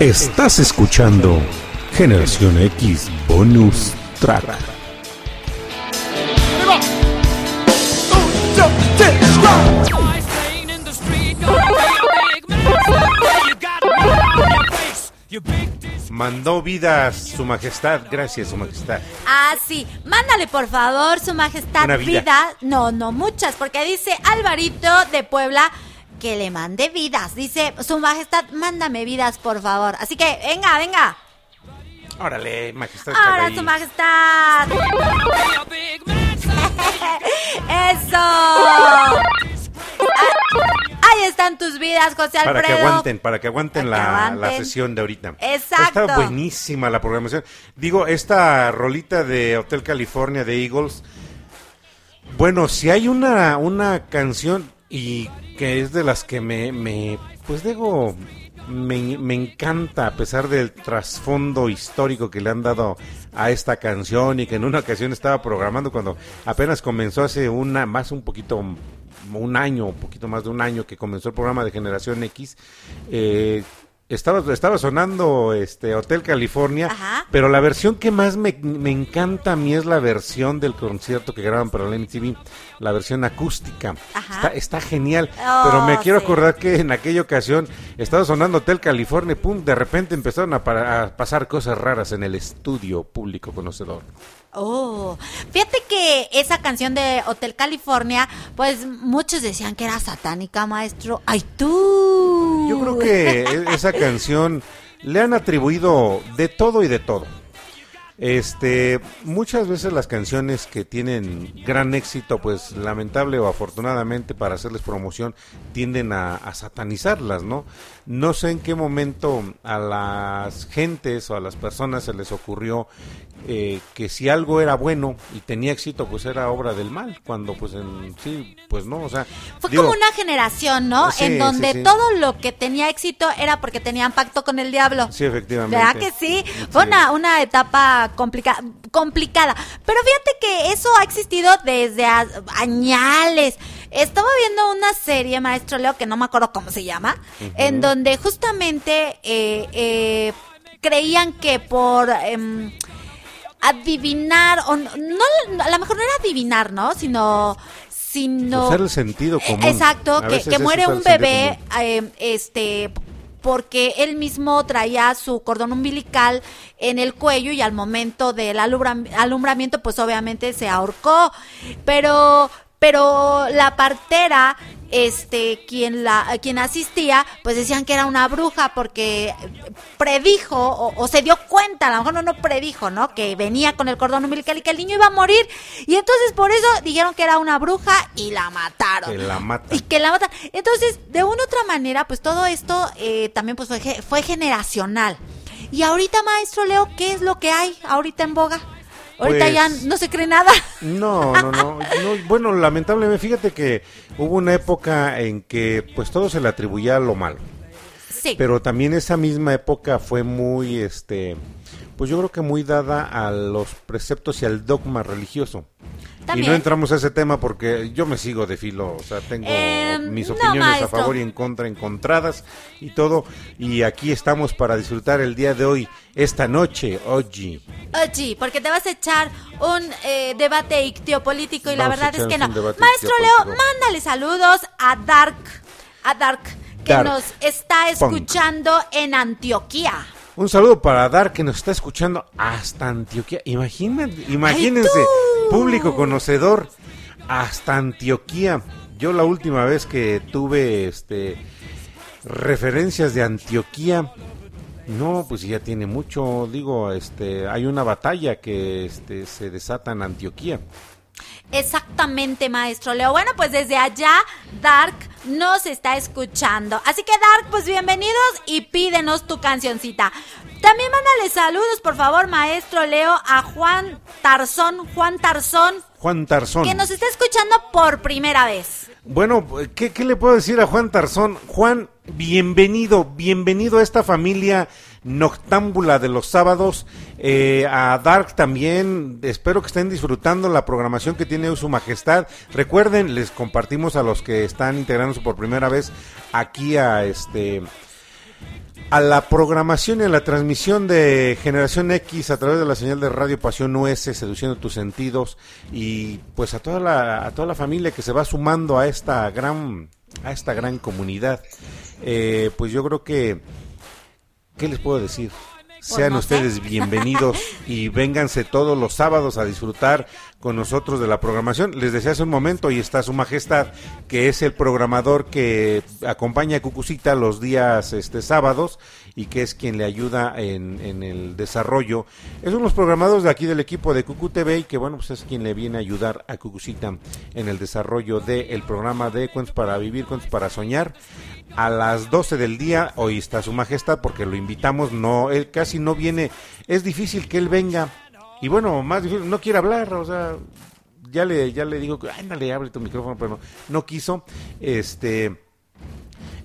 Estás escuchando Generación X Bonus Track. Mandó vidas su majestad, gracias su majestad. Ah, sí. Mándale, por favor, su majestad Una vida. vida. No, no, muchas, porque dice Alvarito de Puebla que le mande vidas. Dice, su majestad, mándame vidas, por favor. Así que, venga, venga. Órale, majestad. Ahora, su majestad. Eso. Ah, Ahí están tus vidas, José Alfredo. Para que aguanten, para que aguanten, Para que la, aguanten. la sesión de ahorita. Exacto. Está buenísima la programación. Digo, esta rolita de Hotel California de Eagles. Bueno, si hay una, una canción y que es de las que me, me pues digo, me, me encanta a pesar del trasfondo histórico que le han dado a esta canción y que en una ocasión estaba programando cuando apenas comenzó hace una, más un poquito, un año, un poquito más de un año que comenzó el programa de Generación X. eh, estaba, estaba sonando este Hotel California, Ajá. pero la versión que más me, me encanta a mí es la versión del concierto que graban para la MTV, la versión acústica. Está, está genial, Oh, pero me quiero sí. acordar que en aquella ocasión estaba sonando Hotel California, pum, de repente empezaron a, para- a pasar cosas raras en el estudio público conocedor. Oh, fíjate que esa canción de Hotel California, pues muchos decían que era satánica, maestro. ¡Ay, tú! Yo creo que e- esa canción le han atribuido de todo y de todo. Este, muchas veces las canciones que tienen gran éxito, pues lamentable o afortunadamente para hacerles promoción, tienden a, a satanizarlas, ¿no? No sé en qué momento a las gentes o a las personas se les ocurrió eh, que si algo era bueno y tenía éxito, pues era obra del mal, cuando pues en sí, pues no, o sea... Fue digo, como una generación, ¿no? Sí, en donde sí, sí. todo lo que tenía éxito era porque tenían pacto con el diablo. Sí, efectivamente. ¿Verdad que sí? Fue una, una etapa época complica- complicada. Pero fíjate que eso ha existido desde añales. Estaba viendo una serie, maestro Leo, que no me acuerdo cómo se llama, en donde justamente eh, eh, creían que por em, adivinar, o no, no- a lo mejor no era adivinar, ¿no? Sino... sino Usar el sentido común. Exacto, que, muere un bebé, eh, este, porque él mismo traía su cordón umbilical en el cuello y al momento del alumbra- alumbramiento, pues obviamente se ahorcó. Pero, pero la partera, este, quien la, quien asistía, pues decían que era una bruja porque predijo o, o se dio cuenta, a lo mejor no, no predijo, ¿no? Que venía con el cordón umbilical y que el niño iba a morir. Y entonces por eso dijeron que era una bruja y la mataron Que la matan. y que la matan. Entonces, de una u otra manera, pues todo esto eh, también pues fue, fue generacional. Y ahorita, maestro Leo, ¿qué es lo que hay ahorita en boga? Ahorita Pues- ya no se cree nada. No, no, no, no, Bueno, lamentablemente, fíjate que hubo una época en que pues todo se le atribuía a lo malo. Sí. Pero también esa misma época fue muy, este, pues yo creo que muy dada a los preceptos y al dogma religioso. Y no entramos a ese tema porque yo me sigo de filo, o sea, tengo Em, mis no, opiniones a favor y en contra, encontradas y todo. Y aquí estamos para disfrutar el día de hoy, esta noche, hoy. Oye, porque te vas a echar un eh, debate ictiopolítico y la Vamos verdad es que no. Maestro Leo, mándale saludos a Dark, a Dark, que Dark nos está Punk. escuchando en Antioquía. Un saludo para Dar que nos está escuchando hasta Antioquia. Imagínate, imagínense, público conocedor, hasta Antioquia. Yo la última vez que tuve este referencias de Antioquia, no, pues ya tiene mucho, digo, este, hay una batalla que este se desata en Antioquia. Exactamente, maestro Leo. Bueno, pues desde allá, Dark nos está escuchando. Así que, Dark, pues bienvenidos y pídenos tu cancioncita. También mándale saludos, por favor, maestro Leo, a Juan Tarzón, Juan Tarzón, Juan Tarzón. que nos está escuchando por primera vez. Bueno, ¿qué, qué le puedo decir a Juan Tarzón? Juan, bienvenido, bienvenido a esta familia noctámbula de los sábados. Eh, a Dark también, espero que estén disfrutando la programación que tiene su majestad. Recuerden, les compartimos a los que están integrándose por primera vez aquí a este a la programación y a la transmisión de Generación X a través de la señal de Radio Pasión US, seduciendo tus sentidos y pues a toda la a toda la familia que se va sumando a esta gran a esta gran comunidad. Eh, pues yo creo que ¿qué les puedo decir? Sean ustedes bienvenidos y vénganse todos los sábados a disfrutar con nosotros de la programación. Les decía hace un momento y está su majestad, que es el programador que acompaña a Cucucita los días este sábados y que es quien le ayuda en, en el desarrollo. Es uno de los programadores de aquí del equipo de Cucu TV y que bueno, pues es quien le viene a ayudar a Cucucita en el desarrollo del programa de Cuentos para Vivir, Cuentos para Soñar a las 12 del día. Hoy está su majestad porque lo invitamos, no, él casi no viene, es difícil que él venga. Y bueno, más difícil, no quiere hablar, o sea, ya le, ya le digo que, ándale, abre tu micrófono, pero no, no quiso. Este,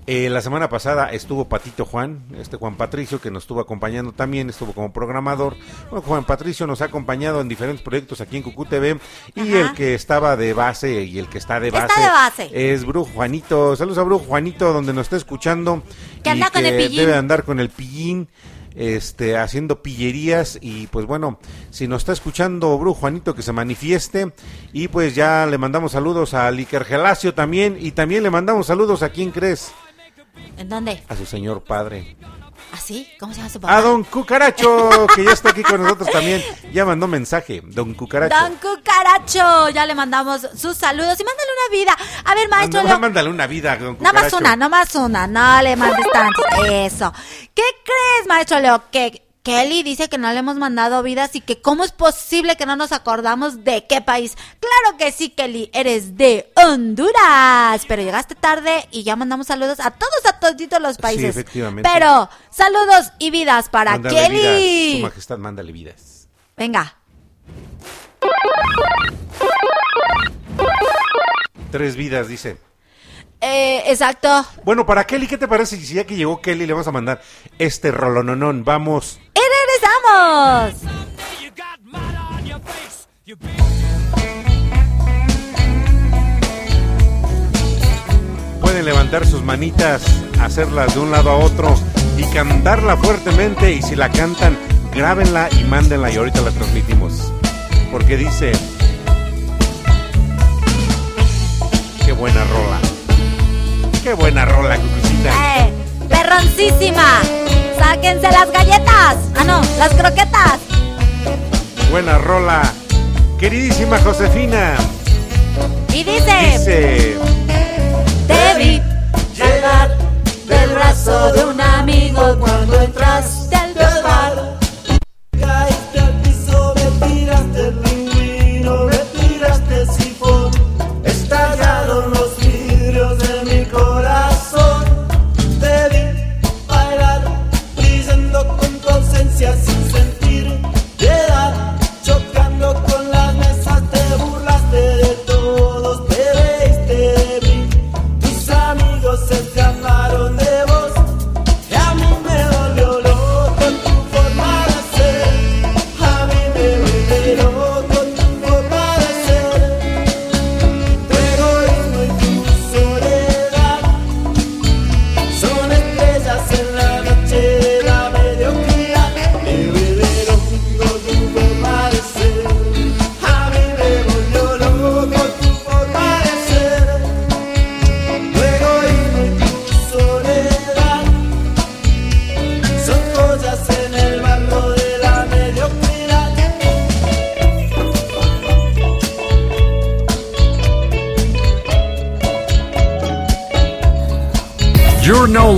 eh, la semana pasada estuvo Patito Juan, este Juan Patricio, que nos estuvo acompañando también, estuvo como programador. Bueno, Juan Patricio nos ha acompañado en diferentes proyectos aquí en Cucú TV. Y Ajá. el que estaba de base y el que está de Está base, de base. es Brujo Juanito. Saludos a Brujo Juanito, donde nos está escuchando. Que y anda con el pillín. Debe andar con el pillín. Este, haciendo pillerías y pues bueno, si nos está escuchando Brujo Juanito que se manifieste. Y pues ya le mandamos saludos a Liker Gelacio también. Y también le mandamos saludos a quién crees, ¿En dónde? a su señor padre, ¿Así? ¿Cómo se llama su papá? a Don Cucaracho que ya está aquí con nosotros también, ya mandó mensaje, Don Cucaracho. Don Cucaracho, ya le mandamos sus saludos y mándale una vida. A ver, maestro Manda- Leo. mándale una vida, Don Nada más Cucaracho. una, no más una, no le mandes tanto. Eso. ¿Qué crees, maestro Leo? Que Kelly dice que no le hemos mandado vidas y que cómo es posible que no nos acordamos de qué país. Claro que sí, Kelly, eres de Honduras. Pero llegaste tarde y ya mandamos saludos a todos, a toditos los países. efectivamente. Pero saludos y vidas para Mándale Kelly. vidas, su majestad, mándale vidas. Venga. Tres vidas, dice. Eh, exacto. Bueno, para Kelly, ¿qué te parece si ya que llegó Kelly le vamos a mandar este rolononón? Vamos. ¡Y regresamos! Pueden levantar sus manitas, hacerlas de un lado a otro y cantarla fuertemente. Y si la cantan, grábenla y mándenla y ahorita la transmitimos. Porque dice... Qué buena rola. Qué buena rola, Cucucita. ¡Eh! ¡Perroncísima! ¡Sáquense las galletas! ¡Ah, no! ¡Las croquetas! Buena rola. Queridísima Josefina. Y dice... Dice... Te vi llegar del brazo de un amigo cuando entraste al bar.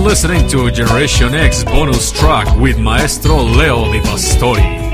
Listening to Generation X bonus track with Maestro Leo Di Pastori.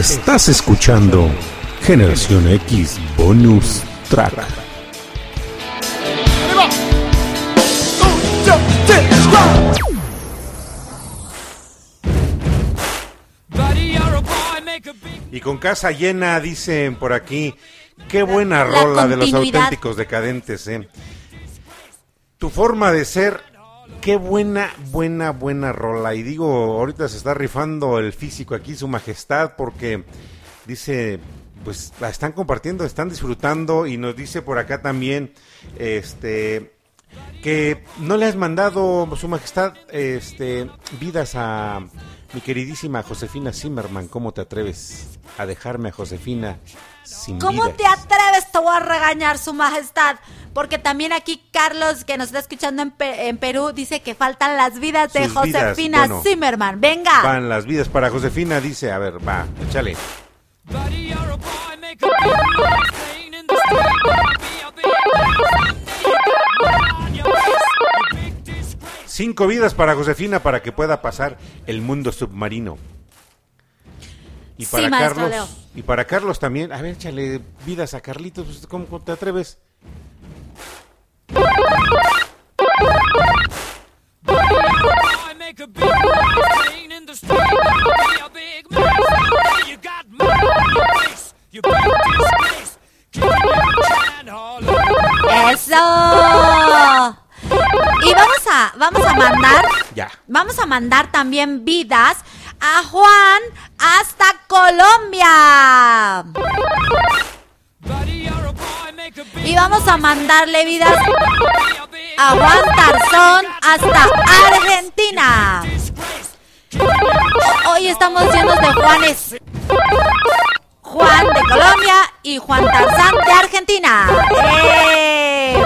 Estás escuchando Generación X Bonus Track. Y con casa llena, dicen por aquí, qué buena La rola de los auténticos decadentes, ¿eh? Tu forma de ser, qué buena, buena, buena rola. Y digo, ahorita se está rifando el físico aquí, su majestad, porque dice, pues la están compartiendo, están disfrutando y nos dice por acá también, este, que no le has mandado, su majestad, este, vidas a mi queridísima Josefina Zimmerman. ¿Cómo te atreves a dejarme a Josefina sin ¿Cómo vidas? te atreves? Te voy a regañar, su majestad. Porque también aquí Carlos, que nos está escuchando en, Pe- en Perú, dice que faltan las vidas de Sus vidas, Josefina bueno. Zimmerman. Venga. Van las vidas para Josefina, dice, a ver, va, échale. Cinco vidas para Josefina para que pueda pasar el mundo submarino. Y para Carlos, Leo. y para Carlos también, a ver, échale vidas a Carlitos, pues, ¿cómo, te atreves? Eso. Y vamos a, vamos a mandar, Ya. vamos a mandar también vidas a Juan hasta Colombia. Y vamos a mandarle vidas a Juan Tarzón hasta Argentina. Hoy estamos llenos de Juanes. Juan de Colombia y Juan Tarzán de Argentina. ¡Eh!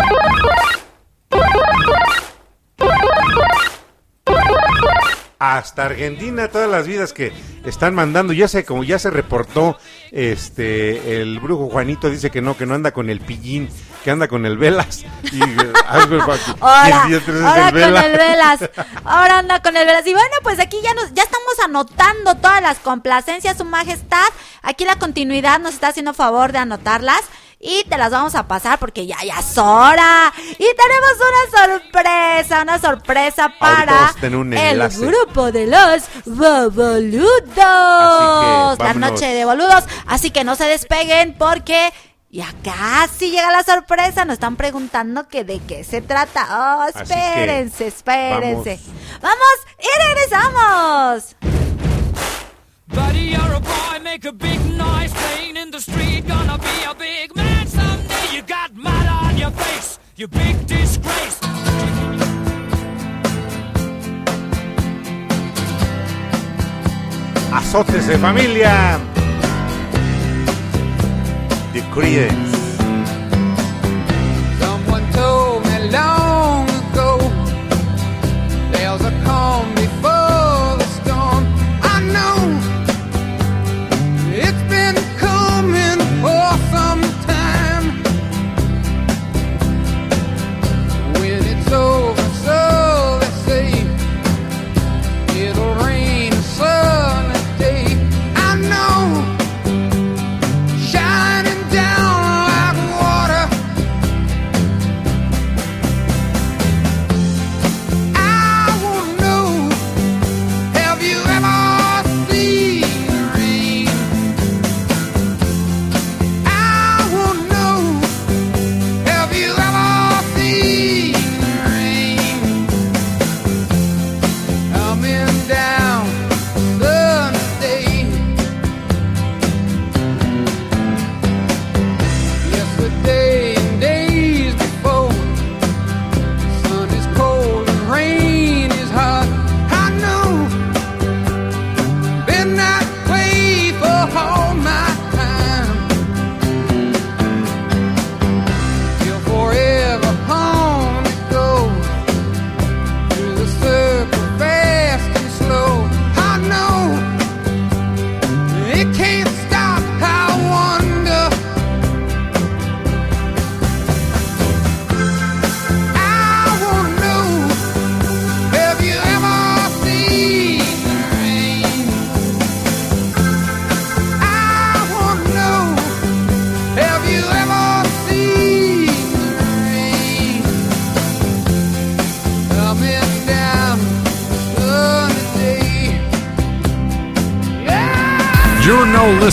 Hasta Argentina, todas las vidas que están mandando, ya sé, como ya se reportó, este, el brujo Juanito dice que no, que no anda con el pillín, que anda con el velas. Y, eh, Ahora, ¿quién dice tres ahora el con el velas. Ahora anda con el velas. Y bueno, pues aquí ya nos, ya estamos anotando todas las complacencias, su majestad. Aquí la continuidad nos está haciendo favor de anotarlas. Y te las vamos a pasar porque ya, ya es hora. Y tenemos una sorpresa, una sorpresa para el grupo de los boludos. La noche de boludos. Así que no se despeguen porque ya casi llega la sorpresa. Nos están preguntando que de qué se trata. Oh, espérense, espérense. Vamos y regresamos. Your face, you big disgrace. Azotes de familia. The Creedence.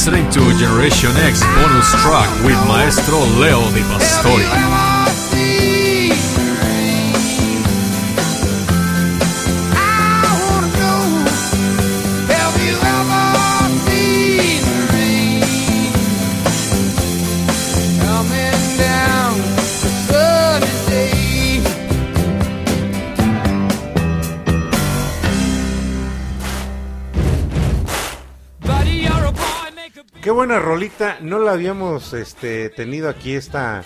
Listening to Generation X bonus track with Maestro Leo Di Pastori. No la habíamos este, tenido aquí esta,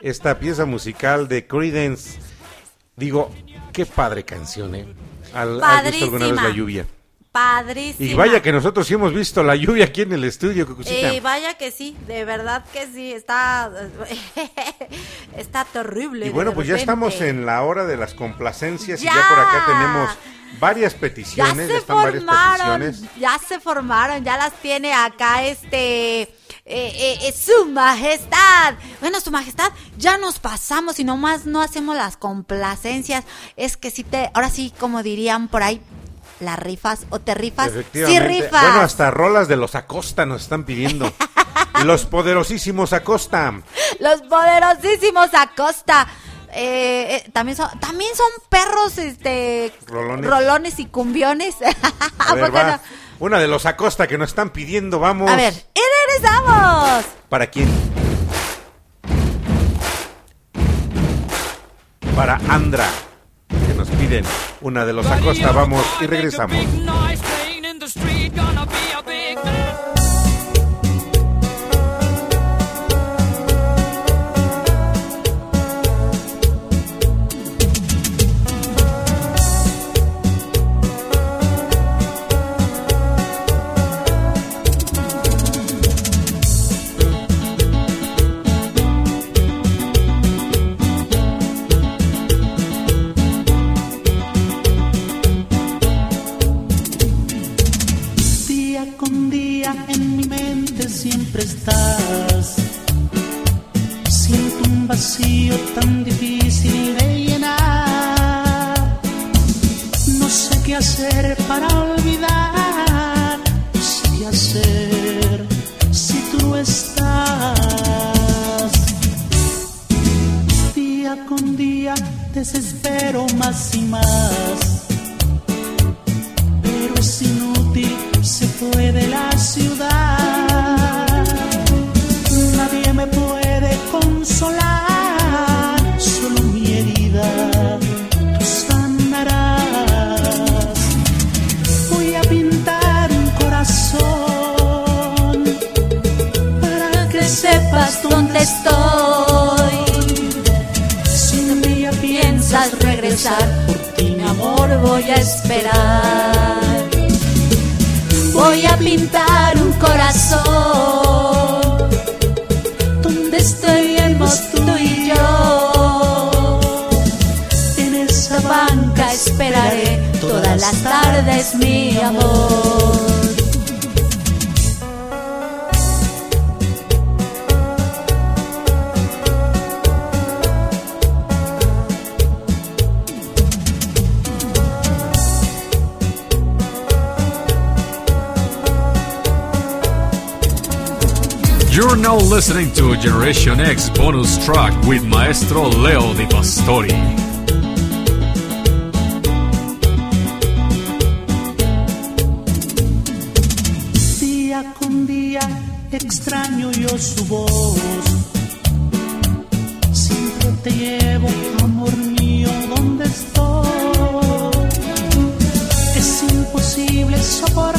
esta pieza musical de Credence. Digo, qué padre canción, ¿eh? Al, ¿Has visto alguna vez Padrísima. la lluvia? Padrísima. Y vaya que nosotros sí hemos visto la lluvia aquí en el estudio, Cucucita. Eh, vaya que sí, de verdad que sí, está está terrible. Y bueno, pues ya estamos en la hora de las complacencias y ¡Ya! ya por acá tenemos varias Ya peticiones, ya, se están varias formaron, peticiones. ya se formaron, ya las tiene acá este eh, eh, eh, su majestad. Bueno, su majestad, ya nos pasamos y nomás no hacemos las complacencias. Es que si te, ahora sí, como dirían por ahí, las rifas o te rifas. Sí rifas. Bueno, hasta rolas de los Acosta nos están pidiendo. los poderosísimos Acosta. Los poderosísimos Acosta. Eh, eh, también son también son perros este Rolones. rolones y cumbiones. A ver, ¿Por qué va. no? Una de los Acosta que nos están pidiendo, vamos. A ver, y regresamos. ¿Para quién? Para Andra, que nos piden una de los Acosta, vamos y regresamos. Vacío tan difícil de llenar. No sé qué hacer para olvidar. No sé qué hacer si tú no estás. Día con día desespero más y más pero es inútil, se fue de la ciudad. Estoy. Si piensas regresar, por ti mi amor voy a esperar. Voy a pintar un corazón donde estaremos tú y yo. En esa banca esperaré todas las tardes, mi amor. You're now listening to Generation X bonus track with Maestro Leo Di Pastori. Extraño yo su voz. Siempre te llevo, amor mío, donde estoy. Es imposible soportar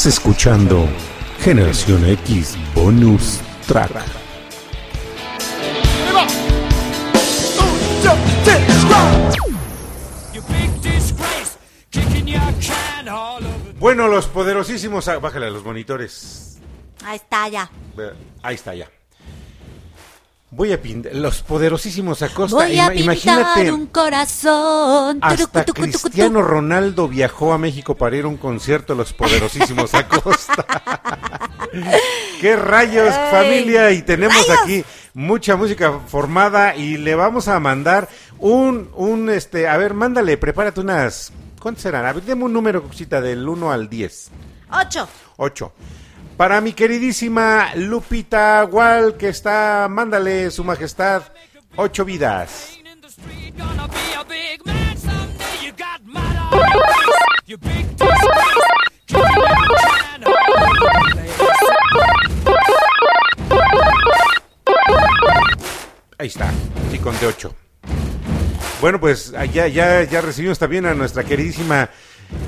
Estás escuchando Generación X Bonus Track. Bueno, los poderosísimos... a- Bájale a los monitores. Ahí está ya. Ahí está ya. Voy a pintar... Los poderosísimos Acosta. Voy a Ima- pintar imagínate... un corazón. Hasta Turucu, tucu, tucu, tucu. Cristiano Ronaldo viajó a México para ir a un concierto de los poderosísimos Acosta. ¡Qué rayos, Ay, familia! Y tenemos rayos. aquí mucha música formada y le vamos a mandar un, un, este, a ver, mándale, prepárate unas, ¿cuántas serán? A ver, deme un número, cosita, del 1 al 10. Ocho. 8. Para mi queridísima Lupita Wal, que está, mándale, su majestad, ocho vidas. Ahí está, sí, conté 8. Bueno, pues ya, ya, ya recibimos también a nuestra queridísima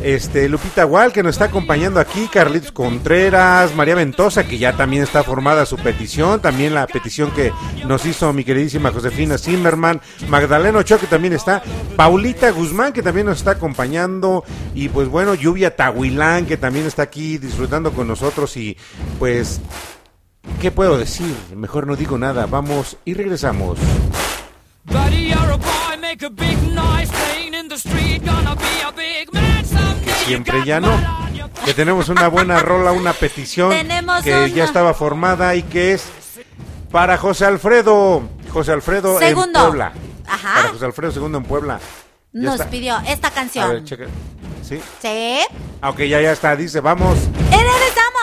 este, Lupita Wal, que nos está acompañando aquí, Carlitos Contreras, María Ventosa, que ya también está formada su petición, también la petición que nos hizo mi queridísima Josefina Zimmerman, Magdalena Ochoa, que también está, Paulita Guzmán, que también nos está acompañando, y pues bueno, Lluvia Tahuilán, que también está aquí disfrutando con nosotros, y pues, ¿qué puedo decir? Mejor no digo nada, vamos y regresamos. Siempre ya no. Que tenemos una buena rola, una petición Tenemos que una. ya estaba formada y que es para José Alfredo. José Alfredo Segundo. en Puebla. Ajá. Para José Alfredo segundo en Puebla. Ya Nos está. pidió esta A ver, canción. checa. ¿Sí? ¿Sí? Ah, ok, ya, ya está. Dice, vamos. ¡Y regresamos!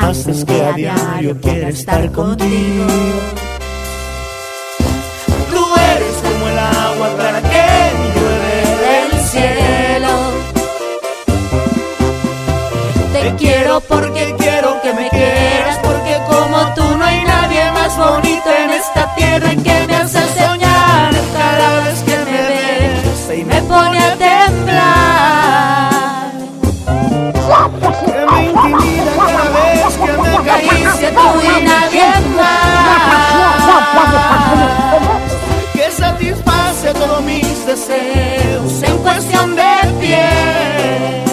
Haces que a diario quiera estar contigo. Tú eres como el agua clara que llueve del cielo. Te quiero porque quiero que me quieras que satisface todos mis deseos en cuestión de piel.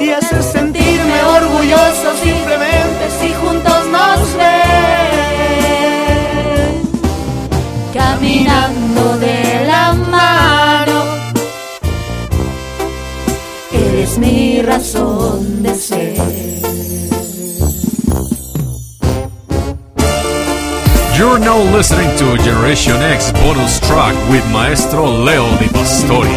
Y hace sentirme orgulloso simplemente si juntos nos ven. Caminando de la mano. Eres mi razón de ser You're now listening to Generation X bonus track with Maestro Leo Di Pastori.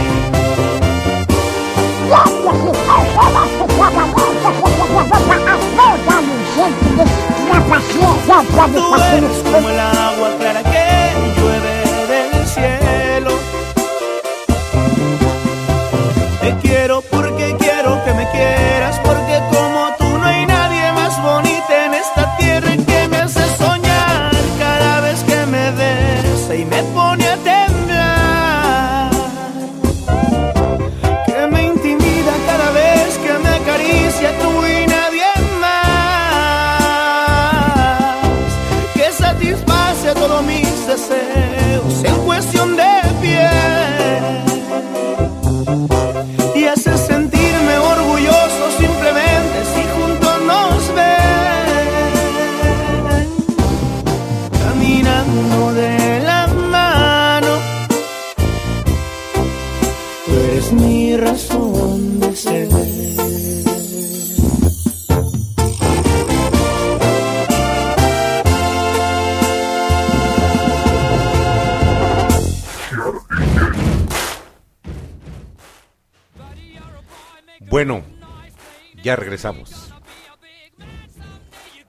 Ya regresamos.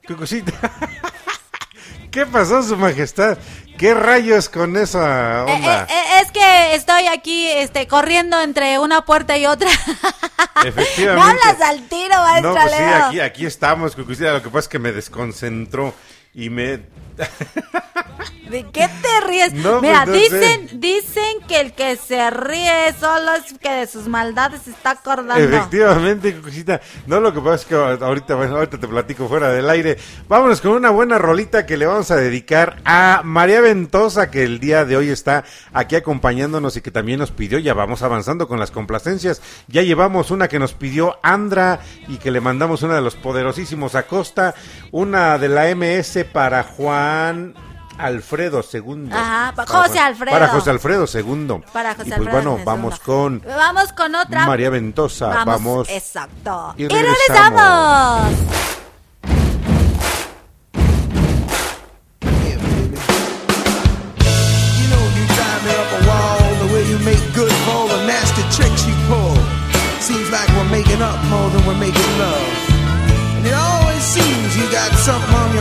¿Qué cosita? ¿Qué pasó, su majestad? ¿Qué rayos con esa Eh, onda? eh, eh, es que estoy aquí este, corriendo entre una puerta y otra. Efectivamente. hablas al tiro, maestra No, pues sí, aquí, aquí estamos, Cucucita. Lo que pasa es que me desconcentró y me... ¿De qué te ríes? No, pues, Mira, sé. dicen, dicen que el que se ríe solo es que de sus maldades se está acordando. Efectivamente, Cucucita. No, lo que pasa es que ahorita, bueno, ahorita te platico fuera del aire. Vámonos con una buena rolita que le vamos a dedicar a María Ventosa, que el día de hoy está aquí acompañándonos y que también nos pidió, ya vamos avanzando con las complacencias. Ya llevamos una que nos pidió Andra y que le mandamos una de los poderosísimos Acosta, una de la MS para Juan Alfredo II. Ajá, pa- Para José Alfredo. Para José Alfredo II. Para José y pues Alfredo bueno, II. vamos con Vamos con otra. María Ventosa. Vamos. Exacto. Y Y, regresamos. regresamos. You know you drive me up a wall the way you make good for all the nasty tricks you pull. Seems like we're making up more than we're making love. And it always seems you got something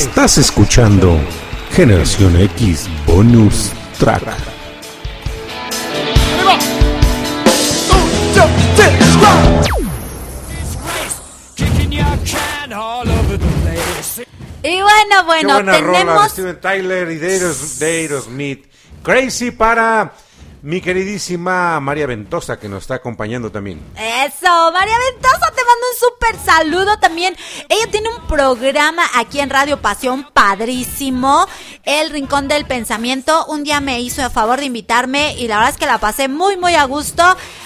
Estás escuchando Generación X Bonus Track. Y bueno, Qué bueno, buena rola de tenemos... Steven Tyler y de Aeros- de Aerosmith. Crazy para mi queridísima María Ventosa que nos está acompañando también. Eso, María Ventosa, súper saludo también. Ella tiene un programa aquí en Radio Pasión padrísimo, El Rincón del Pensamiento. Un día me hizo el favor de invitarme y la verdad es que la pasé muy, muy a gusto.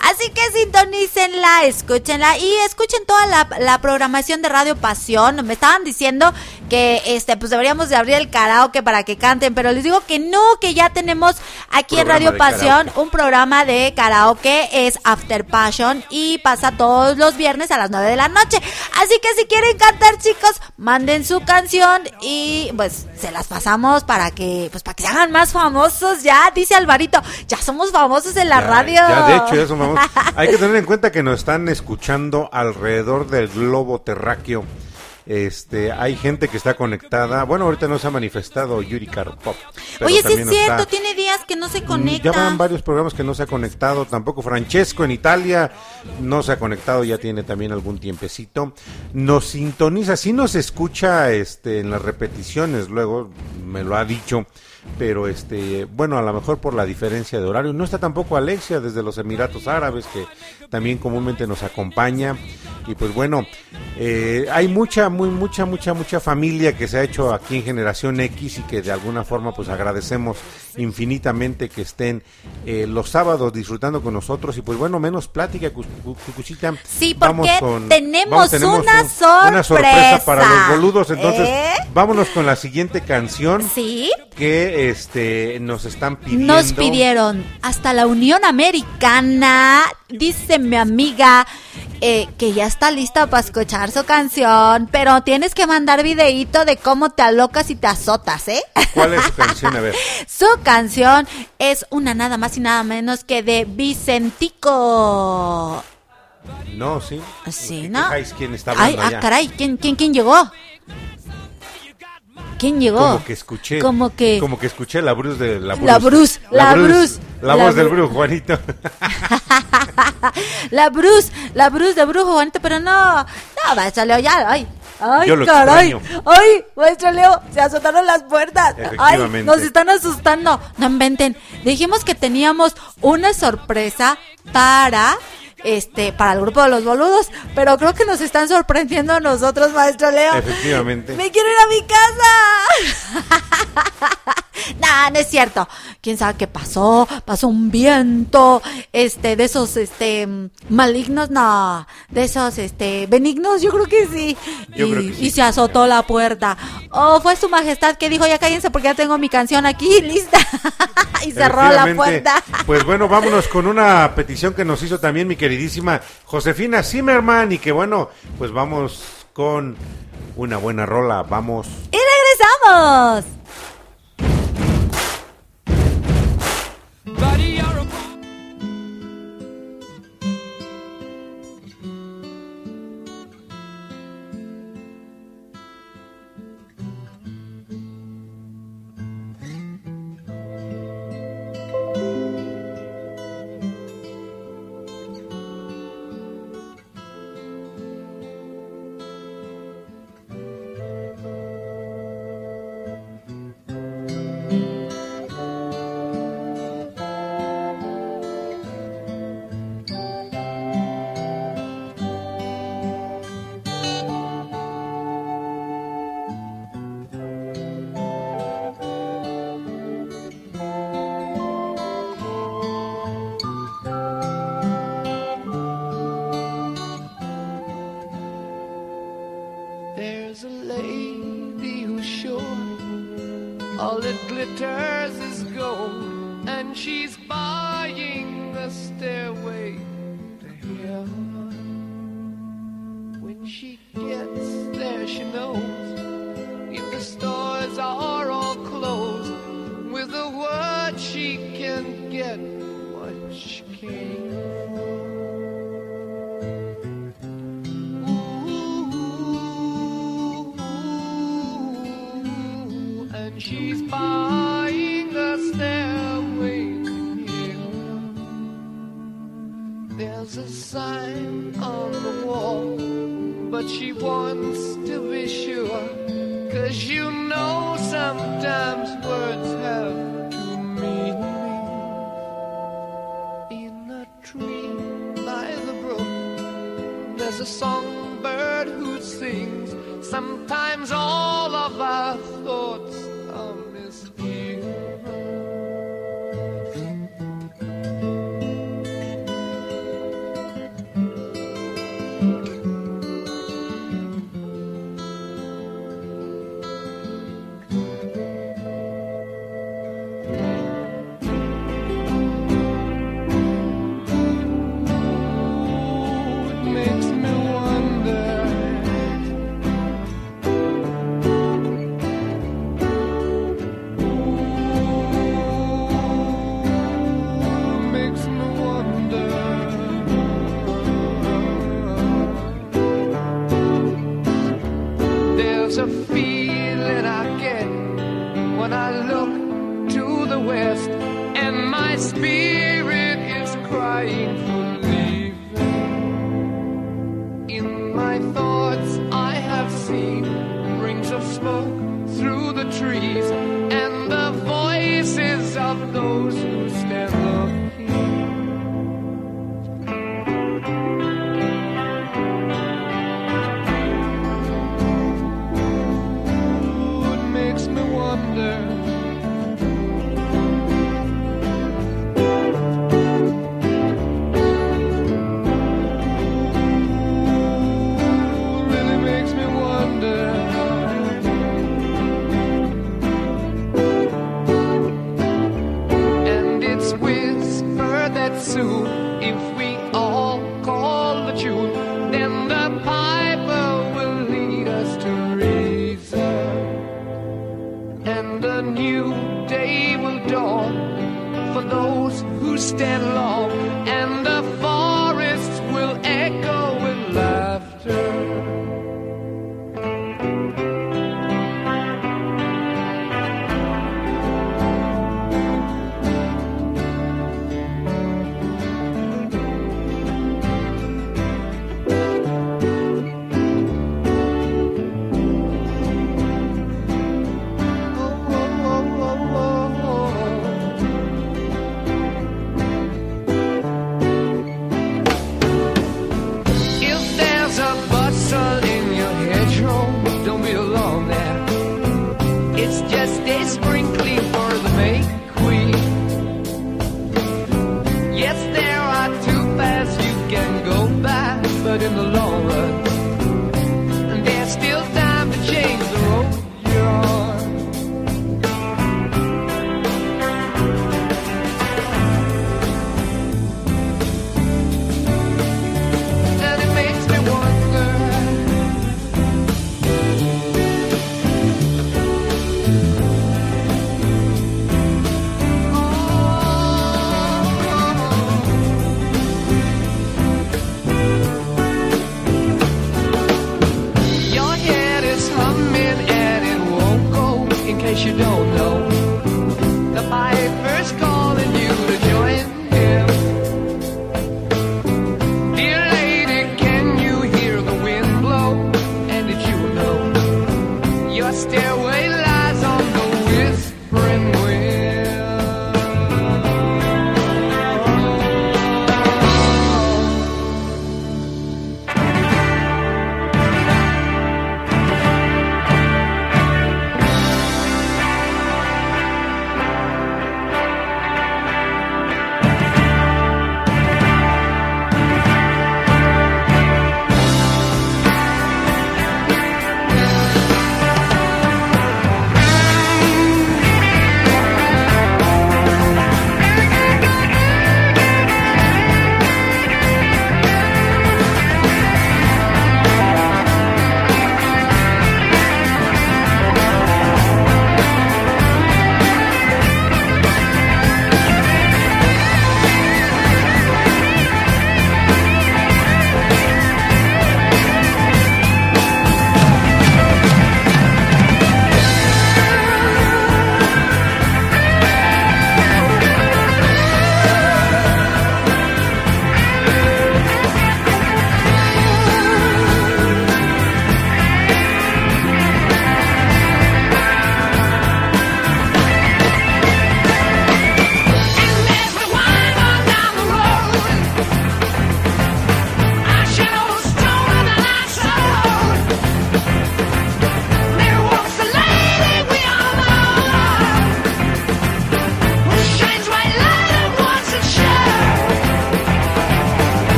Así que sintonícenla, escúchenla y escuchen toda la, la programación de Radio Pasión. Me estaban diciendo que este pues deberíamos de abrir el karaoke para que canten, pero les digo que no, que ya tenemos aquí en Radio Pasión karaoke. un programa de karaoke, es After Passion y pasa todos los viernes a las 9 de la noche. Así que si quieren cantar, chicos, manden su canción y pues se las pasamos para que pues para que se hagan más famosos ya, dice Alvarito, ya somos famosos en la Ya, radio. Ya, de hecho, ya son famosos. Hay que tener en cuenta que nos están escuchando alrededor del globo terráqueo. Este, hay gente que está conectada. Bueno, ahorita no se ha manifestado Yuri Karpov. Oye, sí es cierto, está- tiene días que no se Mm, conecta. Ya van varios programas que no se ha conectado, tampoco Francesco en Italia no se ha conectado, ya tiene también algún tiempecito. Nos sintoniza, sí nos escucha este en las repeticiones, luego me lo ha dicho, pero este, bueno, a lo mejor por la diferencia de horario. No está tampoco Alexia desde los Emiratos Árabes que también comúnmente nos acompaña y pues bueno, eh, hay mucha, muy mucha, mucha, mucha familia que se ha hecho aquí en Generación X y que de alguna forma pues agradecemos infinitamente que estén eh, los sábados disfrutando con nosotros y pues bueno, menos plática, cu- cu- Cucuchita. Sí, Vamos porque tenemos una un- una sorpresa, sorpresa para los boludos, entonces ¿eh? vámonos con la siguiente canción Sí. que este nos están pidiendo. Nos pidieron hasta la Unión Americana, dice mi amiga, eh, que ya está lista para escuchar su canción, pero tienes que mandar videíto de cómo te alocas y te azotas, ¿eh? ¿Cuál es su canción? A ver. Su canción es una nada más y nada menos que de Vicentico. No, sí. Sí, ¿Qué ¿no? ¿Quién está Ay, ah, allá? caray, ¿quién, quién, quién llegó? ¿Quién llegó? Como que escuché. Como que- Como que escuché la Bruce de la Bruce. La Bruce, la Bruce, La, la voz del Bru- Bruce, Juanito. La Bruce, la Bruce de Brujo Bonito, pero no, no, maestro Leo, ya, ay, ay, Yo lo caray, extraño. ay, maestro Leo, se azotaron las puertas, ay, nos están asustando, no inventen, dijimos que teníamos una sorpresa para, este, para el grupo de los boludos, pero creo que nos están sorprendiendo a nosotros, maestro Leo. Efectivamente. Me quiero ir a mi casa. no, no es cierto. ¿Quién sabe qué pasó? Pasó un viento, este, de esos, este, malignos, no, de esos, este, benignos, yo creo que sí. Yo y, creo que sí. y se azotó la puerta. Oh, fue su majestad que dijo, ya cállense porque ya tengo mi canción aquí lista. y cerró la puerta. Pues bueno, vámonos con una petición que nos hizo también mi queridísima Josefina Zimmerman y que bueno, pues vamos con una buena rola, vamos. y regresamos.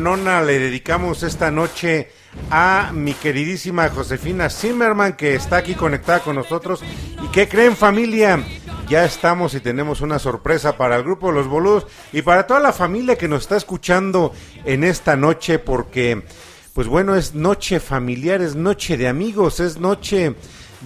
Rolononona le dedicamos esta noche a mi queridísima Josefina Zimmerman que está aquí conectada con nosotros? ¿Y qué creen familia? Ya estamos y tenemos una sorpresa para el grupo de Los Boludos y para toda la familia que nos está escuchando en esta noche porque, pues bueno, es noche familiar, es noche de amigos, es noche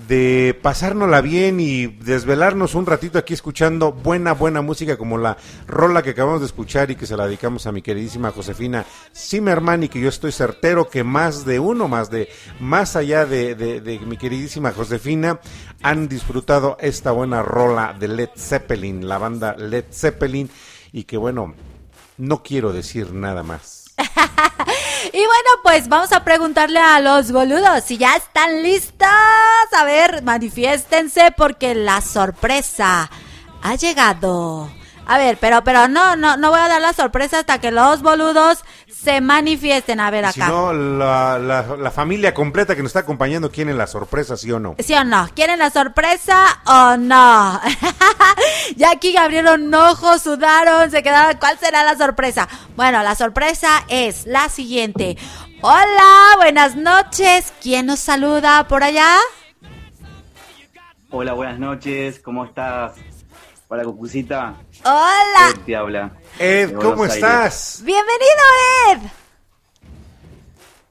de pasárnosla bien y desvelarnos un ratito aquí escuchando buena, buena música como la rola que acabamos de escuchar y que se la dedicamos a mi queridísima Josefina Zimmerman y que yo estoy certero que más de uno, más de, más allá de, de- de mi queridísima Josefina, han disfrutado esta buena rola de Led Zeppelin, la banda Led Zeppelin y que bueno, no quiero decir nada más. Y bueno, pues vamos a preguntarle a los boludos si ya están listos. A ver, manifiéstense porque la sorpresa ha llegado. A ver, pero, pero no, no, no voy a dar la sorpresa hasta que los boludos se manifiesten. A ver Si acá. no, la, la- la familia completa que nos está acompañando quiere la sorpresa, ¿sí o no? ¿Sí o no? ¿Quieren la sorpresa o no? ya aquí abrieron ojos, sudaron, se quedaron. ¿Cuál será la sorpresa? Bueno, la sorpresa es la siguiente. Hola, buenas noches. ¿Quién nos saluda por allá? Hola, buenas noches, ¿cómo estás? Hola, Cucucita. Hola. Ed te habla. Ed, ¿cómo Aires. estás? Bienvenido, Ed.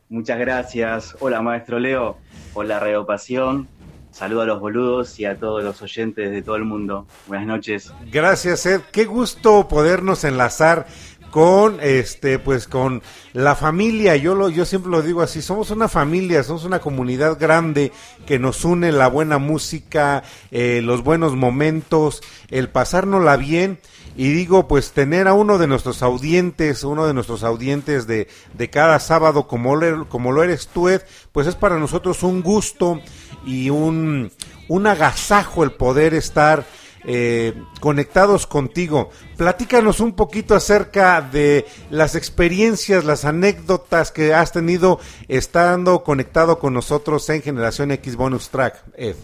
Muchas gracias. Hola, maestro Leo. Hola, Radio Pasión. Saludo a los boludos y a todos los oyentes de todo el mundo. Buenas noches. Gracias, Ed. Qué gusto podernos enlazar con este pues con la familia. Yo lo yo siempre lo digo así somos una familia somos una comunidad grande que nos une la buena música eh, los buenos momentos el pasárnosla bien. Y digo pues tener a uno de nuestros audientes uno de nuestros audientes de, de cada sábado como lo, como lo eres tú Ed pues es para nosotros un gusto y un un agasajo el poder estar eh, conectados contigo. Platícanos un poquito acerca de las experiencias, las anécdotas que has tenido estando conectado con nosotros en Generación X Bonus Track, Ed.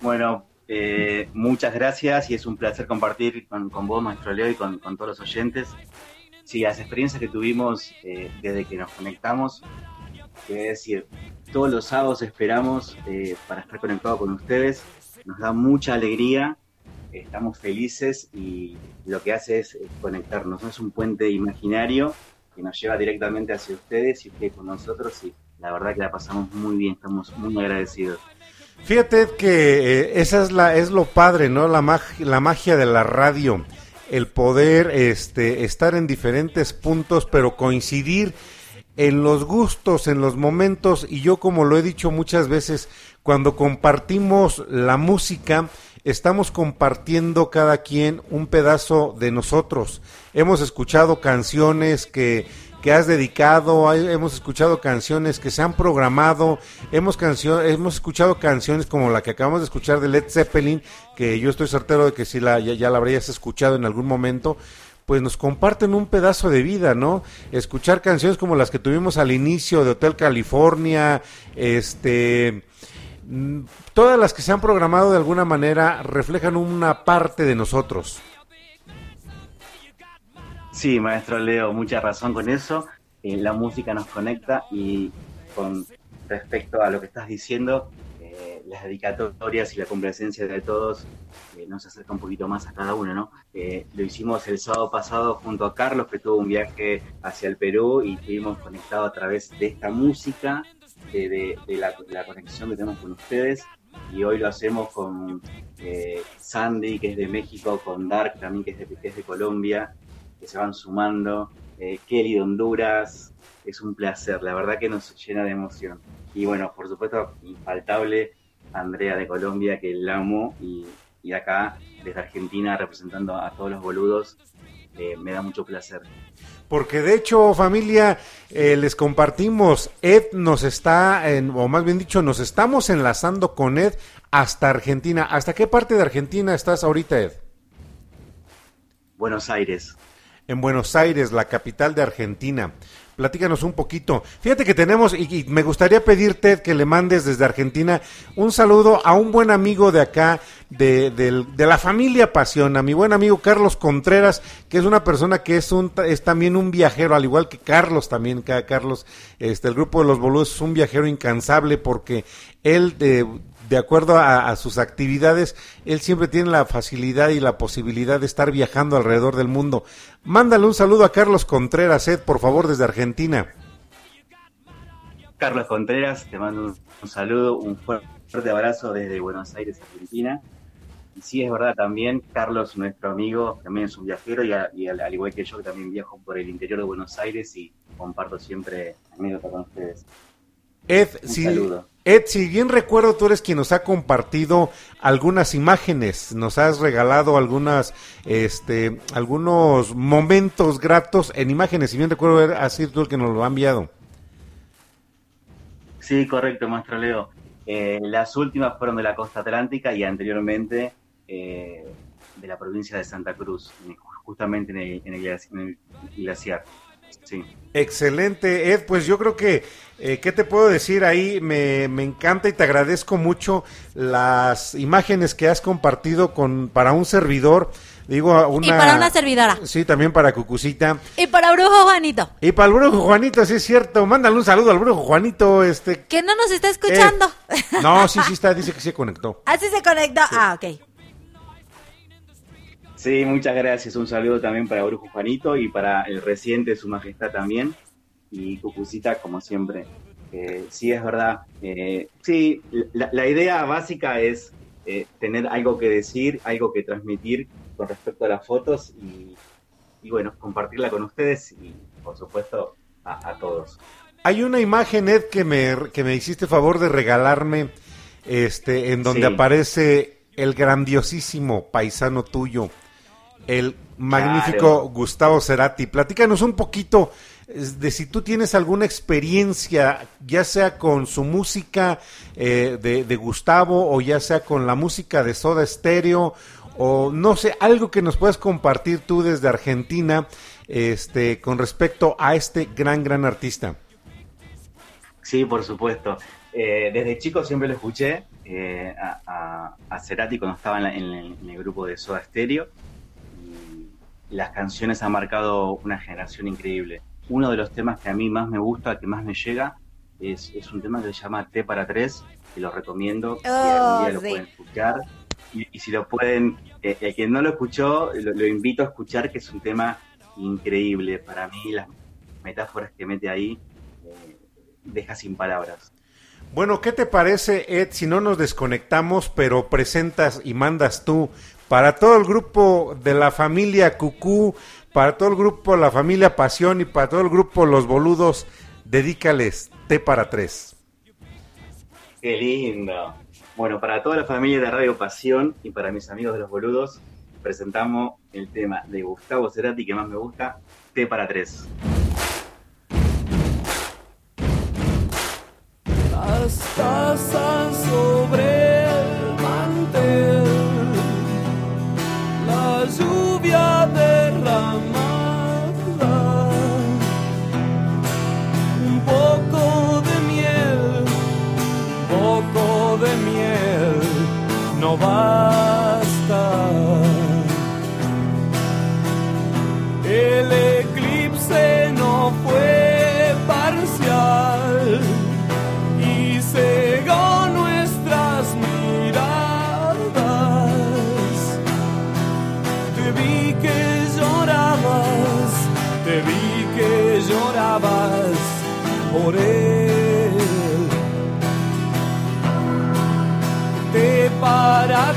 Bueno, eh, muchas gracias y es un placer compartir con, vos, maestro Leo, y con, todos los oyentes. Sí, las experiencias que tuvimos eh, desde que nos conectamos, es decir, todos los sábados esperamos eh, para estar conectados con ustedes. Nos da mucha alegría, estamos felices y lo que hace es eh, conectarnos. ¿no? Es un puente imaginario que nos lleva directamente hacia ustedes y ustedes con nosotros y la verdad que la pasamos muy bien, estamos muy agradecidos. Fíjate que eh, esa es la es lo padre, ¿no? La mag- la magia de la radio, el poder este estar en diferentes puntos pero coincidir en los gustos, en los momentos y yo como lo he dicho muchas veces, cuando compartimos la música, estamos compartiendo cada quien un pedazo de nosotros. Hemos escuchado canciones que, que has dedicado, hemos escuchado canciones que se han programado, hemos, cancio- hemos escuchado canciones como la que acabamos de escuchar de Led Zeppelin, que yo estoy certero de que si la, ya, la habrías escuchado en algún momento, pues nos comparten un pedazo de vida, ¿no? Escuchar canciones como las que tuvimos al inicio de Hotel California, este, todas las que se han programado de alguna manera reflejan una parte de nosotros. Sí, maestro Leo, mucha razón con eso. Eh, la música nos conecta y con respecto a lo que estás diciendo, eh, las dedicatorias y la complacencia de todos eh, nos acerca un poquito más a cada uno, ¿no? Eh, lo hicimos el sábado pasado junto a Carlos, que tuvo un viaje hacia el Perú y estuvimos conectados a través de esta música, de, la, conexión que tenemos con ustedes. Y hoy lo hacemos con eh, Sandy, que es de México, con Dark también, que es de, que es Colombia, que se van sumando. Eh, Kelly de Honduras, es un placer, la verdad que nos llena de emoción. Y bueno, por supuesto, infaltable Andrea de Colombia, que la amo, y, y acá desde Argentina representando a todos los boludos, eh, me da mucho placer. Porque de hecho, familia, eh, les compartimos, Ed nos está, en- o más bien dicho, nos estamos enlazando con Ed hasta Argentina. ¿Hasta qué parte de Argentina estás ahorita, Ed? Buenos Aires. en Buenos Aires, la capital de Argentina. Platícanos un poquito. Fíjate que tenemos, y, me gustaría pedirte que le mandes desde Argentina un saludo a un buen amigo de acá, de, de la familia Pasión, a mi buen amigo Carlos Contreras, que es una persona que es, un, es también un viajero, al igual que Carlos también, ca- Carlos, este, el grupo de los boludos es un viajero incansable porque él, de, de acuerdo a, a sus actividades, él siempre tiene la facilidad y la posibilidad de estar viajando alrededor del mundo. Mándale un saludo a Carlos Contreras, Ed, por favor, desde Argentina. Carlos Contreras, te mando un, un saludo, un fuerte abrazo desde Buenos Aires, Argentina. Y sí, es verdad, también Carlos, nuestro amigo, también es un viajero y, a- y al, al igual que yo, que también viajo por el interior de Buenos Aires y comparto siempre anécdotas con ustedes. Ed, Un si, saludo. Ed, si bien recuerdo, tú eres quien nos ha compartido algunas imágenes, nos has regalado algunas, este, algunos momentos gratos en imágenes. Si bien recuerdo, has sido tú el que nos lo ha enviado. Sí, correcto, maestro Leo. Eh, las últimas fueron de la costa atlántica y anteriormente eh, de la provincia de Santa Cruz, en- justamente en el, en el en el glaciar. Sí. Excelente, Ed. Pues yo creo que, eh, ¿qué te puedo decir ahí? Me, me encanta y te agradezco mucho las imágenes que has compartido con para un servidor. Digo, a una, Y para una servidora. Sí, también para Cucucita. Y para Brujo Juanito, Y para el brujo Juanito, sí es cierto. Mándale un saludo al brujo Juanito. Este. que no nos está escuchando. No, sí, sí está. Dice que se conectó. Así se conectó. Ah, ok. Sí, muchas gracias. Un saludo también para Brujo Juanito y para el reciente Su Majestad también. Y Cucucita, como siempre. Eh, sí, es verdad. Eh, sí, la, la idea básica es eh, tener algo que decir, algo que transmitir con respecto a las fotos y, y bueno, compartirla con ustedes y, por supuesto, a, a todos. Hay una imagen, Ed, que me, que me hiciste favor de regalarme, este, en donde Sí. aparece el grandiosísimo paisano tuyo, el magnífico Claro. Gustavo Cerati. Platícanos un poquito de si tú tienes alguna experiencia, ya sea con su música eh, de, de Gustavo o ya sea con la música de Soda Stereo o no sé, algo que nos puedas compartir tú desde Argentina este, con respecto a este gran, gran artista. Sí, por supuesto. Eh, desde chico siempre lo escuché eh, a, a, a Cerati cuando estaba en, la- en el, en el grupo de Soda Stereo. Las canciones han marcado una generación increíble. Uno de los temas que a mí más me gusta, que más me llega, es, es un tema que se llama T para tres, que lo recomiendo, que algún día Oh, lo sí. pueden escuchar. Y, y si lo pueden, eh, el que no lo escuchó, lo, lo invito a escuchar, que es un tema increíble. Para mí, las metáforas que mete ahí eh, deja sin palabras. Bueno, ¿qué te parece, Ed, si no nos desconectamos, pero presentas y mandas tú para todo el grupo de la familia Cucú, para todo el grupo La Familia Pasión y para todo el grupo Los Boludos, dedícales T para tres. Qué lindo. Bueno, para toda la familia de Radio Pasión y para mis amigos de los boludos, presentamos el tema de Gustavo Cerati que más me gusta, T para tres. Las por él. Te para.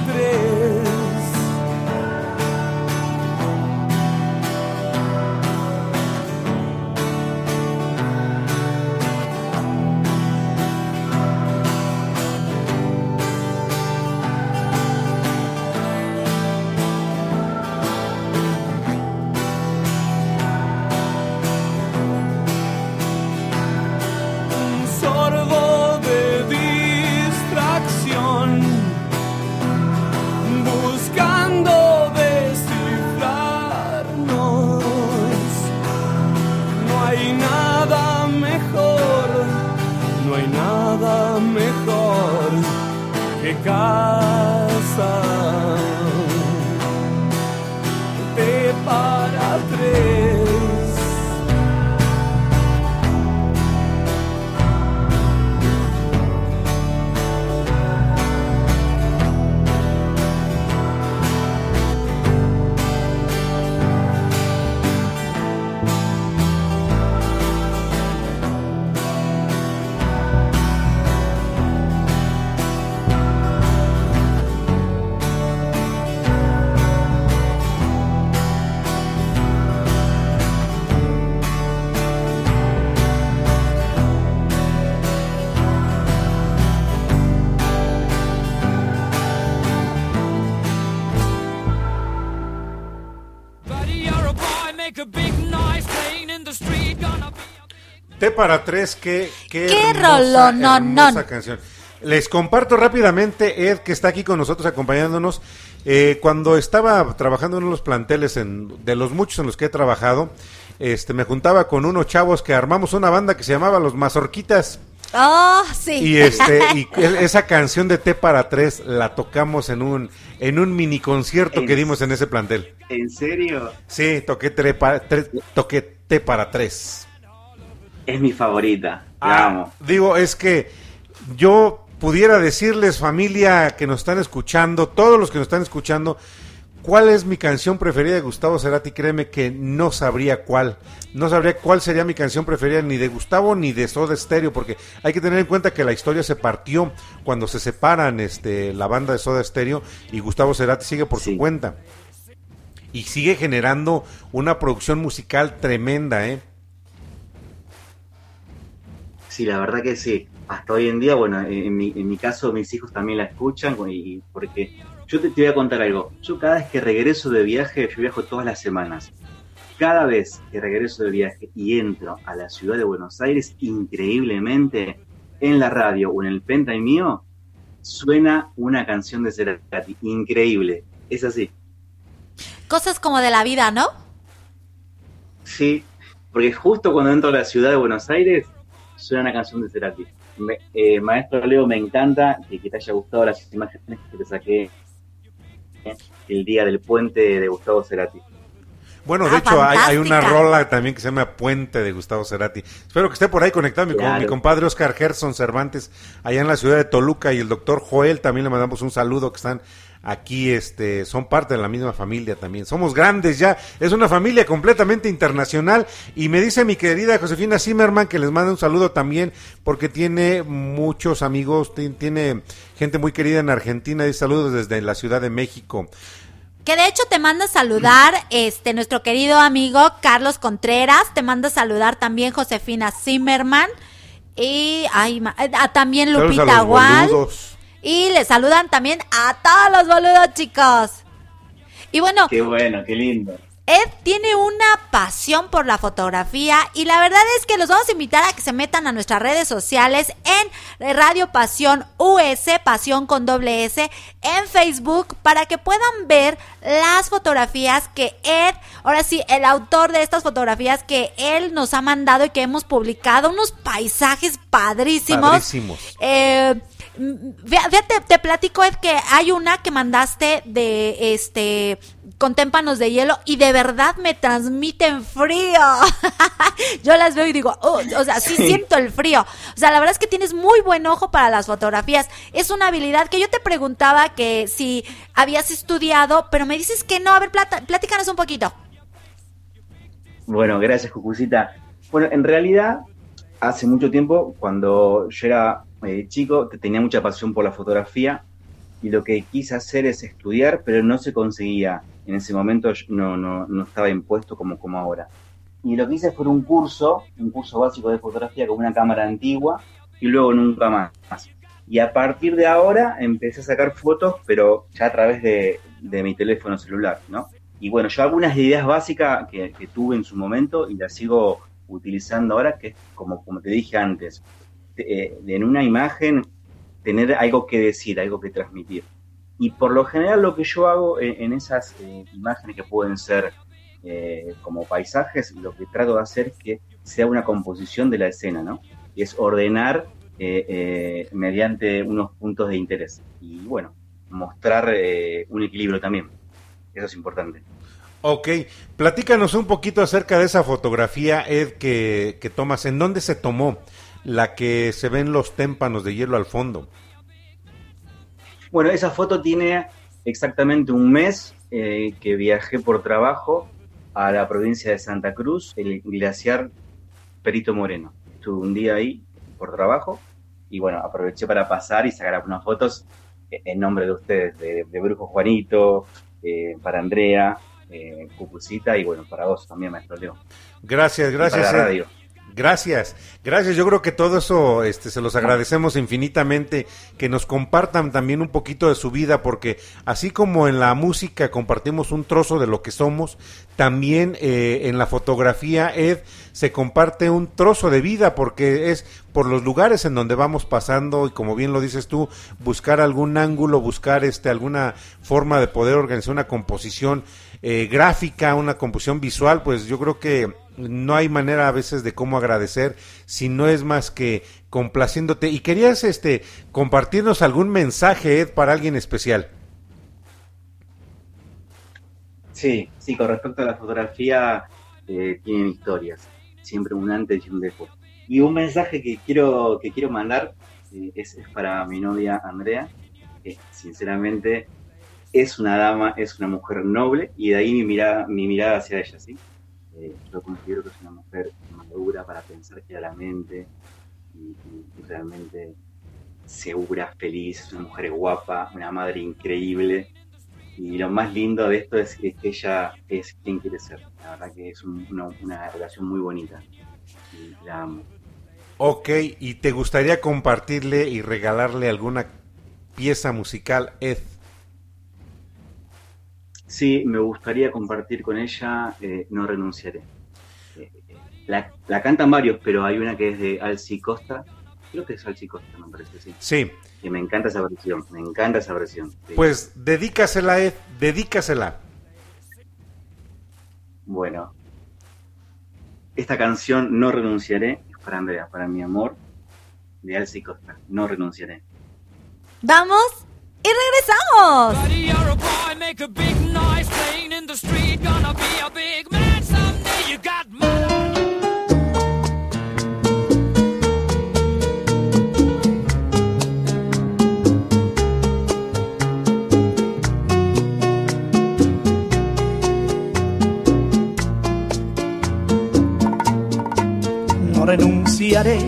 Para tres, qué, qué, ¡Qué hermosa, rolononón! hermosa canción. Les comparto rápidamente, Ed, que está aquí con nosotros acompañándonos. Eh, cuando estaba trabajando en uno de los planteles, en, de los muchos en los que he trabajado, este, me juntaba con unos chavos que armamos una banda que se llamaba Los Mazorquitas. Oh, sí. Y este y esa canción de T para tres la tocamos en un en un mini concierto que ¿En dimos en ese plantel. ¿En serio? Sí, toqué tre pa- tre- toqué T para tres. Es mi favorita. Ah, amo. Digo, es que yo pudiera decirles, familia que nos están escuchando, todos los que nos están escuchando, cuál es mi canción preferida de Gustavo Cerati. Créeme que no sabría cuál. No sabría cuál sería mi canción preferida ni de Gustavo ni de Soda Stereo, porque hay que tener en cuenta que la historia se partió cuando se separan este, la banda de Soda Stereo y Gustavo Cerati sigue por su cuenta. Y sigue generando una producción musical tremenda, ¿eh? Sí, la verdad que sí. Hasta hoy en día, bueno, en mi, en mi caso mis hijos también la escuchan y porque yo te, te voy a contar algo. Yo cada vez que regreso de viaje, yo viajo todas las semanas. Cada vez que regreso de viaje y entro a la ciudad de Buenos Aires, increíblemente, en la radio o en el pentime mío, suena una canción de Cerati. Increíble. Es así. Cosas como de la vida, ¿no? Sí, porque justo cuando entro a la ciudad de Buenos Aires, suena una canción de Cerati. Me- eh, Maestro Leo, me encanta que, que te haya gustado las imágenes que te saqué el día del puente de Gustavo Cerati. Bueno, de Ah, hecho, hay, hay una rola también que se llama Puente de Gustavo Cerati. Espero que esté por ahí conectado mi, Claro. mi compadre Oscar Gerson Cervantes, allá en la ciudad de Toluca, y el doctor Joel, también le mandamos un saludo, que están aquí, este, son parte de la misma familia también. Somos grandes ya, es una familia completamente internacional. Y me dice mi querida Josefina Zimmerman que les manda un saludo también, porque tiene muchos amigos, ti- tiene gente muy querida en Argentina, y saludos desde la Ciudad de México. Que de hecho te manda a saludar este nuestro querido amigo Carlos Contreras, te manda a saludar también Josefina Zimmerman y ay, ma- eh, a también Lupita Gual boludos. Y le saludan también a todos los boludos, chicos. Y bueno, Qué bueno, qué lindo. Ed tiene una pasión por la fotografía y la verdad es que los vamos a invitar a que se metan a nuestras redes sociales en Radio Pasión US, Pasión con doble S, en Facebook para que puedan ver las fotografías que Ed, ahora sí, el autor de estas fotografías que él nos ha mandado y que hemos publicado, unos paisajes padrísimos. Padrísimos. Eh, mm, fíjate, te platico Ed que hay una que mandaste de este con témpanos de hielo y de verdad me transmiten frío. Yo las veo y digo, "Oh", o sea, sí, Sí. siento el frío. O sea, la verdad es que tienes muy buen ojo para las fotografías. Es una habilidad que yo te preguntaba que si habías estudiado, pero me dices que no. A ver, plata- platícanos un poquito. Bueno, gracias, Cucucita. Bueno, en realidad, hace mucho tiempo, cuando yo era eh, chico, te- tenía mucha pasión por la fotografía y lo que quise hacer es estudiar, pero no se conseguía. En ese momento no, no, no estaba impuesto como, como ahora. Y lo que hice fue un curso, un curso básico de fotografía con una cámara antigua y luego nunca más. Y a partir de ahora empecé a sacar fotos, pero ya a través de, de mi teléfono celular, ¿no? Y bueno, yo algunas ideas básicas que, tuve en su momento y las sigo utilizando ahora, que es como, como te dije antes, te- eh, en una imagen tener algo que decir, algo que transmitir. Y por lo general lo que yo hago en, en esas eh, imágenes que pueden ser eh, como paisajes, lo que trato de hacer es que sea una composición de la escena, ¿no? Es ordenar eh, eh, mediante unos puntos de interés. Y bueno, mostrar eh, un equilibrio también. Eso es importante. Ok, platícanos un poquito acerca de esa fotografía, Ed, que, que tomas. ¿En dónde se tomó la que se ven los témpanos de hielo al fondo? Bueno, esa foto tiene exactamente un mes eh, que viajé por trabajo a la provincia de Santa Cruz, el glaciar Perito Moreno. Estuve un día ahí por trabajo y bueno, aproveché para pasar y sacar algunas fotos eh, en nombre de ustedes, de, de Brujo Juanito, eh, para Andrea, eh, Cucucita y bueno, para vos también, maestro Leo. Gracias, gracias. para la radio. Gracias, gracias. Yo creo que todo eso este, se los agradecemos infinitamente, que nos compartan también un poquito de su vida, porque así como en la música compartimos un trozo de lo que somos, también eh, en la fotografía, Ed, se comparte un trozo de vida, porque es por los lugares en donde vamos pasando y como bien lo dices tú, buscar algún ángulo, buscar este alguna forma de poder organizar una composición eh, gráfica, una composición visual, pues yo creo que no hay manera a veces de cómo agradecer si no es más que complaciéndote. Y querías este compartirnos algún mensaje, Ed, para alguien especial. Sí, sí, con respecto a la fotografía, eh, tienen historias, siempre un antes y un después. Y un mensaje que quiero, que quiero mandar eh, es, para mi novia Andrea, que sinceramente es una dama, es una mujer noble, y de ahí mi mirada, mi mirada hacia ella, ¿sí? Eh, yo considero que es una mujer madura para pensar claramente y, y- realmente segura, feliz, es una mujer guapa, una madre increíble. Y lo más lindo de esto es que, ella es quien quiere ser. La verdad que es un- una, una relación muy bonita. Y la amo. Ok, ¿y te gustaría compartirle y regalarle alguna pieza musical, Ed? Sí, me gustaría compartir con ella eh, No renunciaré. Eh, eh, la, la cantan varios, pero hay una que es de Alci Costa. Creo que es Alci Costa, me parece, sí. Sí. Que me encanta esa versión, me encanta esa versión. sí. Pues dedícasela, Ed, dedícasela. Bueno, esta canción No renunciaré es para Andrea, para mi amor, de Alci Costa. No renunciaré. Vamos y regresamos. Buddy, you're a boy, make a big noise playing in the street. Gonna be a big man someday. You got money. no renunciaré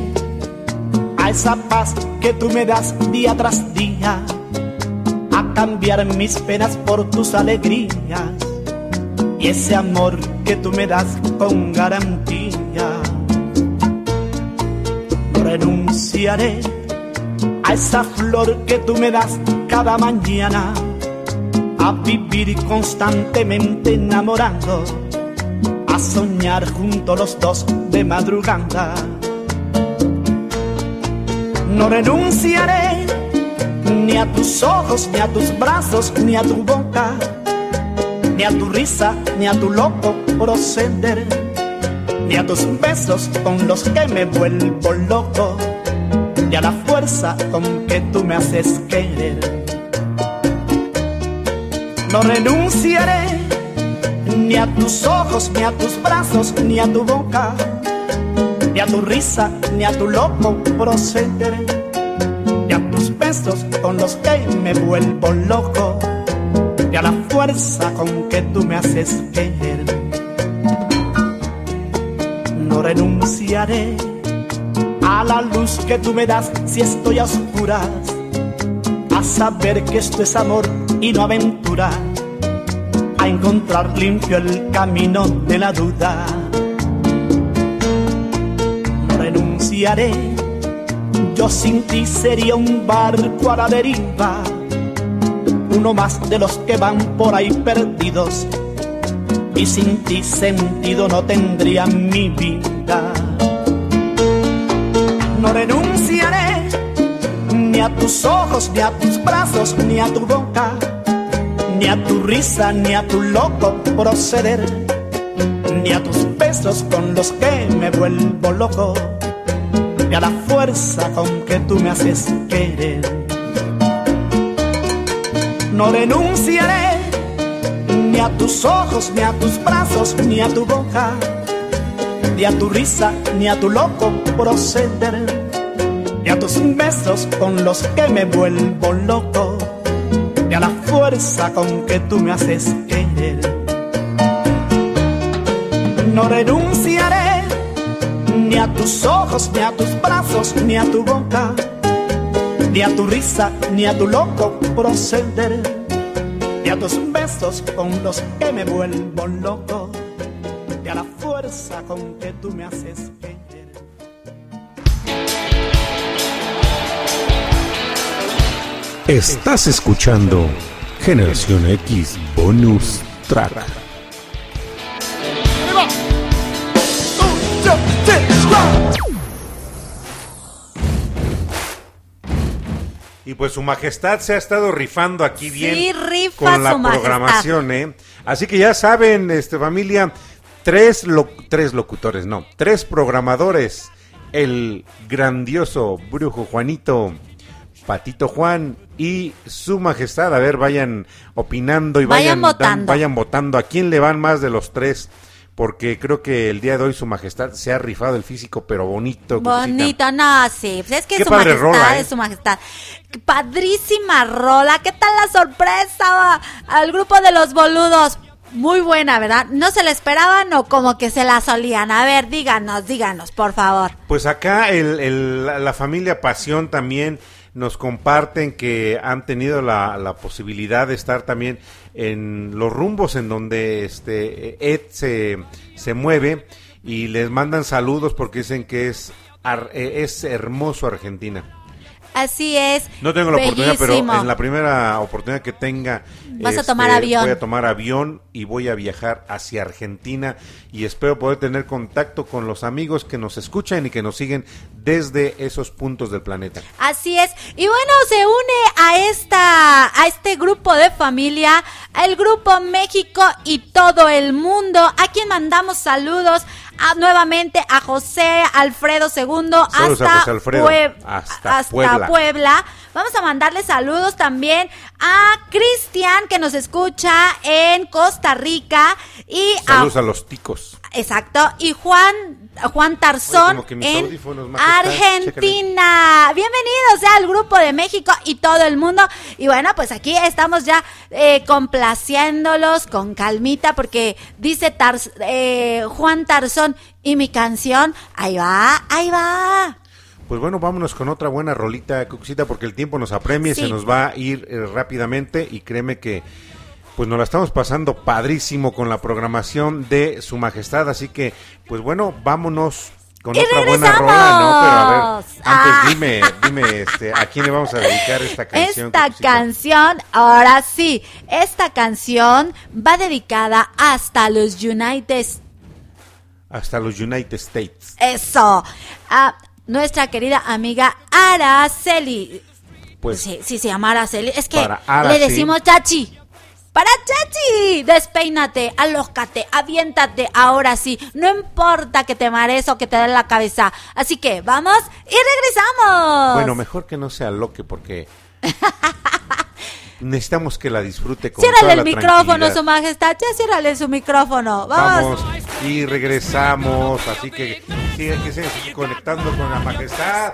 a esa paz que tú me das día tras día, cambiar mis penas por tus alegrías y ese amor que tú me das con garantía. No renunciaré a esa flor que tú me das cada mañana, a vivir constantemente enamorando a soñar juntos los dos de madrugada. No renunciaré ni a tus ojos, ni a tus brazos, ni a tu boca, ni a tu risa, ni a tu loco proceder, ni a tus besos con los que me vuelvo loco, ni a la fuerza con que tú me haces querer. No renunciaré ni a tus ojos, ni a tus brazos, ni a tu boca, ni a tu risa, ni a tu loco proceder, besos con los que me vuelvo loco, ni a la fuerza con que tú me haces querer. No renunciaré a la luz que tú me das si estoy a oscuras, a saber que esto es amor y no aventura a encontrar limpio el camino de la duda. No renunciaré, yo sin ti sería un barco a la deriva, uno más de los que van por ahí perdidos, y sin ti sentido no tendría mi vida. No renunciaré ni a tus ojos, ni a tus brazos, ni a tu boca ni a tu risa, ni a tu loco proceder, ni a tus besos con los que me vuelvo loco, y a la fuerza con que tú me haces querer. No renunciaré ni a tus ojos, ni a tus brazos, ni a tu boca, ni a tu risa, ni a tu loco proceder, ni a tus besos con los que me vuelvo loco, ni a la fuerza con que tú me haces querer. Tus ojos, ni a tus brazos, ni a tu boca, ni a tu risa, ni a tu loco proceder, ni a tus besos con los que me vuelvo loco, ni a la fuerza con que tú me haces querer. Estás escuchando Generación X Bonus Track. Pues su majestad se ha estado rifando aquí bien Sí, rifa con la majestad. programación, ¿eh? Así que ya saben, este familia, tres, lo- tres locutores, no, tres programadores. El grandioso brujo Juanito, Patito Juan y su majestad. A ver, vayan opinando y Vayan vayan, dan- votando. vayan votando. ¿A quién le van más de los tres? Porque creo que el día de hoy su majestad se ha rifado el físico, pero bonito. Bonito, no, sí. Pues es que Qué su padre majestad rola, ¿eh? es su majestad. Padrísima rola. ¿Qué tal la sorpresa al grupo de los boludos? Muy buena, ¿verdad? ¿No se la esperaban o como que se la solían? A ver, díganos, díganos, por favor. Pues acá el, la familia Pasión también nos comparten que han tenido la, la posibilidad de estar también en los rumbos en donde este Ed se, se mueve y les mandan saludos porque dicen que es, eh, es hermoso Argentina. Así es. No tengo la oportunidad, pero en la primera oportunidad que tenga... Vas a tomar avión. Voy a tomar avión y voy a viajar hacia Argentina y espero poder tener contacto con los amigos que nos escuchan y que nos siguen desde esos puntos del planeta. Así es. Y bueno, se une a esta a este grupo de familia, el grupo México y todo el mundo, a quien mandamos saludos a- nuevamente a José Alfredo II a hasta, José Alfredo, Pue- hasta hasta Puebla. Puebla. Vamos a mandarle saludos también a Cristian que nos escucha en Costa Rica y a Saludos a los ticos. Exacto. Y Juan, Juan Tarzón en Argentina. Bienvenidos ya al grupo de México y todo el mundo. Y bueno, pues aquí estamos ya eh, complaciéndolos con calmita porque dice Tarz- eh, Juan Tarzón y mi canción, ahí va, ahí va. Pues bueno, vámonos con otra buena rolita, Cuxita, porque el tiempo nos apremia y Sí. se nos va a ir eh, rápidamente y créeme que pues nos la estamos pasando padrísimo con la programación de Su Majestad, así que pues bueno, vámonos con ¡Y otra buena rola, ¿no? Pero a ver, regresamos! antes Ah. dime, dime, este, ¿a quién le vamos a dedicar esta canción? Esta canción, ahora sí, esta canción va dedicada hasta los United Hasta los United States. Eso. A nuestra querida amiga Araceli. Pues sí, sí, se llama Araceli. Es que Para Ara, le decimos Chachi. Para Chachi, despeínate, alójate, aviéntate, ahora sí. No importa que te marees o que te dé la cabeza. Así que vamos y regresamos. bueno, mejor que no sea loque porque necesitamos que la disfrute con Ciérrale toda el la micrófono, su majestad. Ya ciérrale su micrófono. Vamos. Vamos y regresamos, así que sigue que se sigue conectando con la majestad.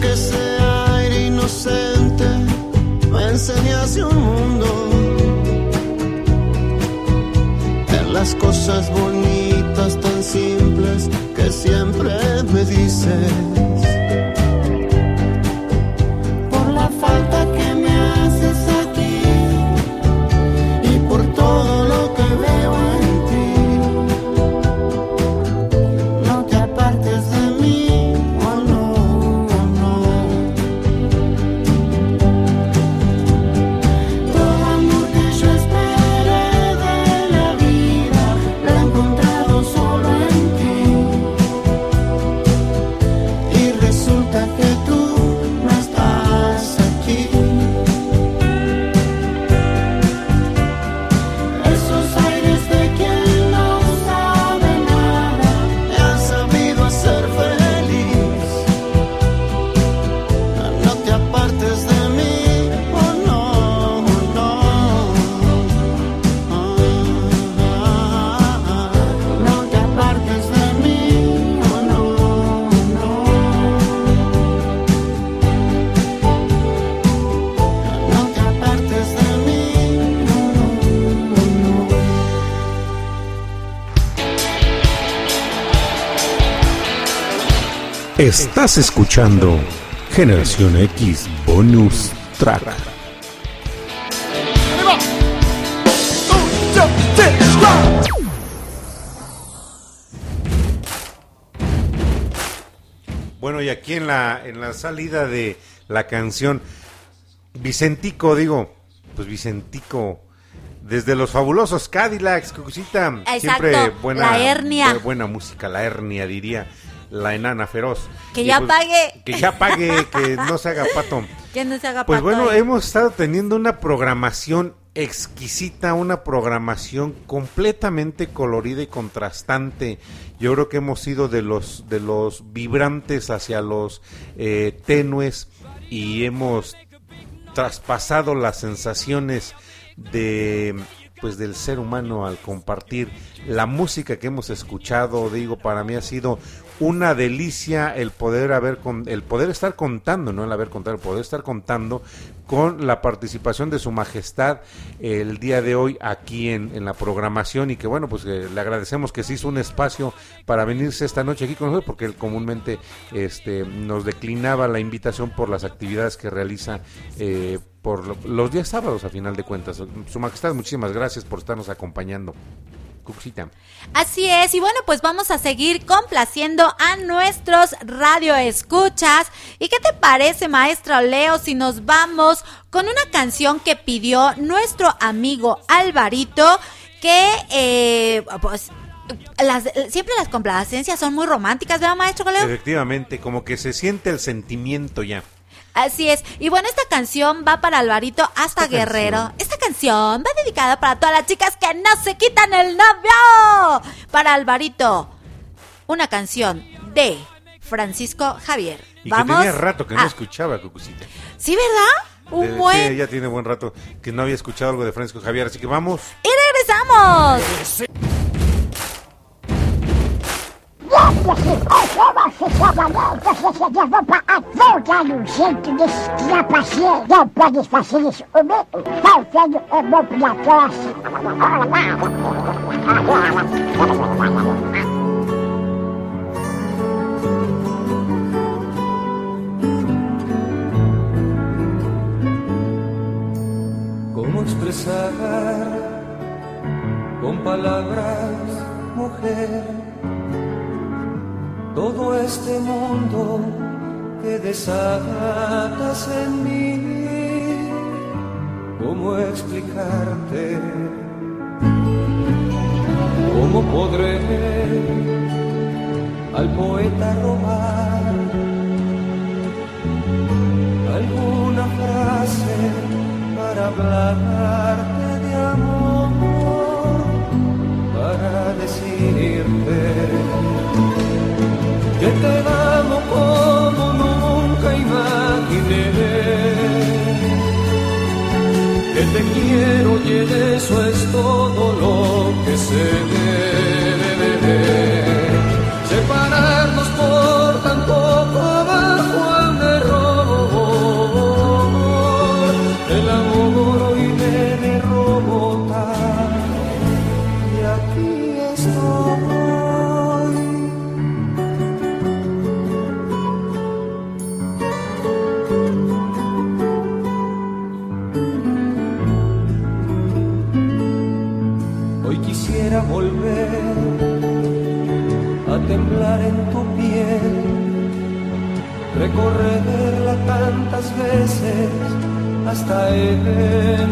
que ese aire inocente me enseñase un mundo. En las cosas bonitas tan simples que siempre me dices. Estás escuchando Generación X Bonus Track. Bueno, y aquí en la, en la salida de la canción, Vicentico, digo, pues Vicentico, desde los fabulosos Cadillacs, Cucucita, Exacto, siempre buena, la hernia. bu- buena música, la hernia, diría la enana feroz. Que Y ya pues, pague. Que ya pague, que no se haga pato. Que no se haga Pues pato bueno, ahí. hemos estado teniendo una programación exquisita, una programación completamente colorida y contrastante. Yo creo que hemos sido de los de los vibrantes hacia los eh, tenues y hemos traspasado las sensaciones de pues del ser humano al compartir la música que hemos escuchado digo para mí ha sido una delicia el poder haber con, el poder estar contando no el haber contado el poder estar contando con la participación de su majestad el día de hoy aquí en, en la programación y que bueno pues eh, le agradecemos que se hizo un espacio para venirse esta noche aquí con nosotros porque él comúnmente este nos declinaba la invitación por las actividades que realiza eh, por lo- los días sábados a final de cuentas. Su Majestad, muchísimas gracias por estarnos acompañando. Cuxita. Así es, y bueno, pues vamos a seguir complaciendo a nuestros radioescuchas. ¿Y qué te parece, maestro Leo, si nos vamos con una canción que pidió nuestro amigo Alvarito, que eh, pues las, siempre las complacencias son muy románticas, ¿verdad, maestro Leo? Efectivamente, como que se siente el sentimiento ya. Así es. Y bueno, esta canción va para Alvarito hasta Guerrero. Esta canción va dedicada para todas las chicas que no se quitan el novio. Para Alvarito, una canción de Francisco Javier. Y Vamos. que tenía rato que no a- escuchaba Cucucita. Sí, ¿verdad? Un buen. Sí, ya tiene buen rato que no había escuchado algo de Francisco Javier, así que vamos. Y regresamos. Voltar no jeito de trapaceiro, não pode fazer isso comigo. Faltando é bom pra próxima. ¿Cómo expresar con palabras, mujer, todo este mundo que desatas en mí? ¿Cómo explicarte? ¿Cómo podré al poeta robar alguna frase para hablarte de amor, para decirte que te amo como nunca imaginé, que te quiero y eso es todo lo que sé. Hoy quisiera volver a temblar en tu piel, recorrerla tantas veces hasta enloquecer,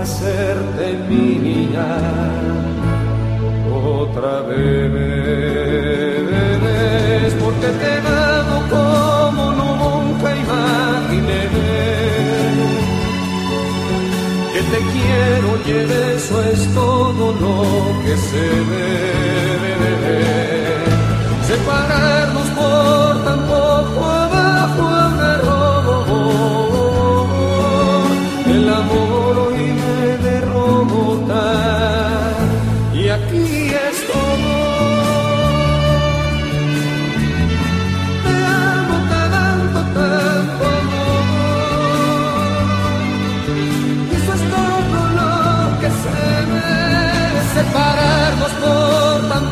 hacerte mi niña otra vez, porque te quiero y eso es todo lo que se ve. Separarnos por tan poco Separarnos por tan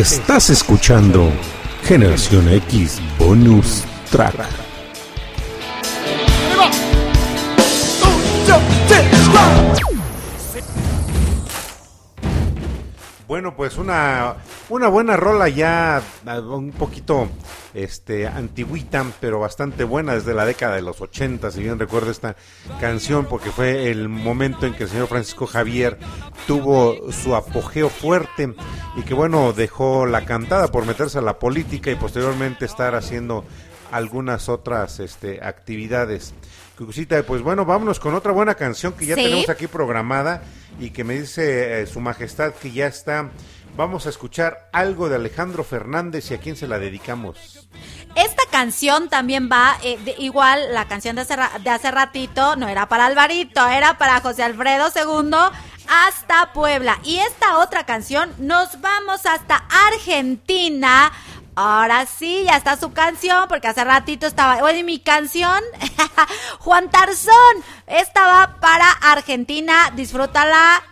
Estás escuchando Generación X Bonus Track. Bueno, pues una, una buena rola ya un poquito este antigüita, pero bastante buena desde la década de los 80, si bien recuerdo esta canción, porque fue el momento en que el señor Francisco Javier tuvo su apogeo fuerte y que bueno, dejó la cantada por meterse a la política y posteriormente estar haciendo algunas otras este, actividades. Cucucita, pues bueno, vámonos con otra buena canción que ya Sí. tenemos aquí programada y que me dice eh, su majestad que ya está. Vamos a escuchar algo de Alejandro Fernández y a quién se la dedicamos. Esta canción también va, eh, igual la canción de hace, de hace ratito, no era para Alvarito, era para José Alfredo II hasta Puebla. Y esta otra canción, nos vamos hasta Argentina. Ahora sí, ya está su canción, porque hace ratito estaba, bueno, y mi canción, Juan Tarzón, esta va para Argentina, disfrútala.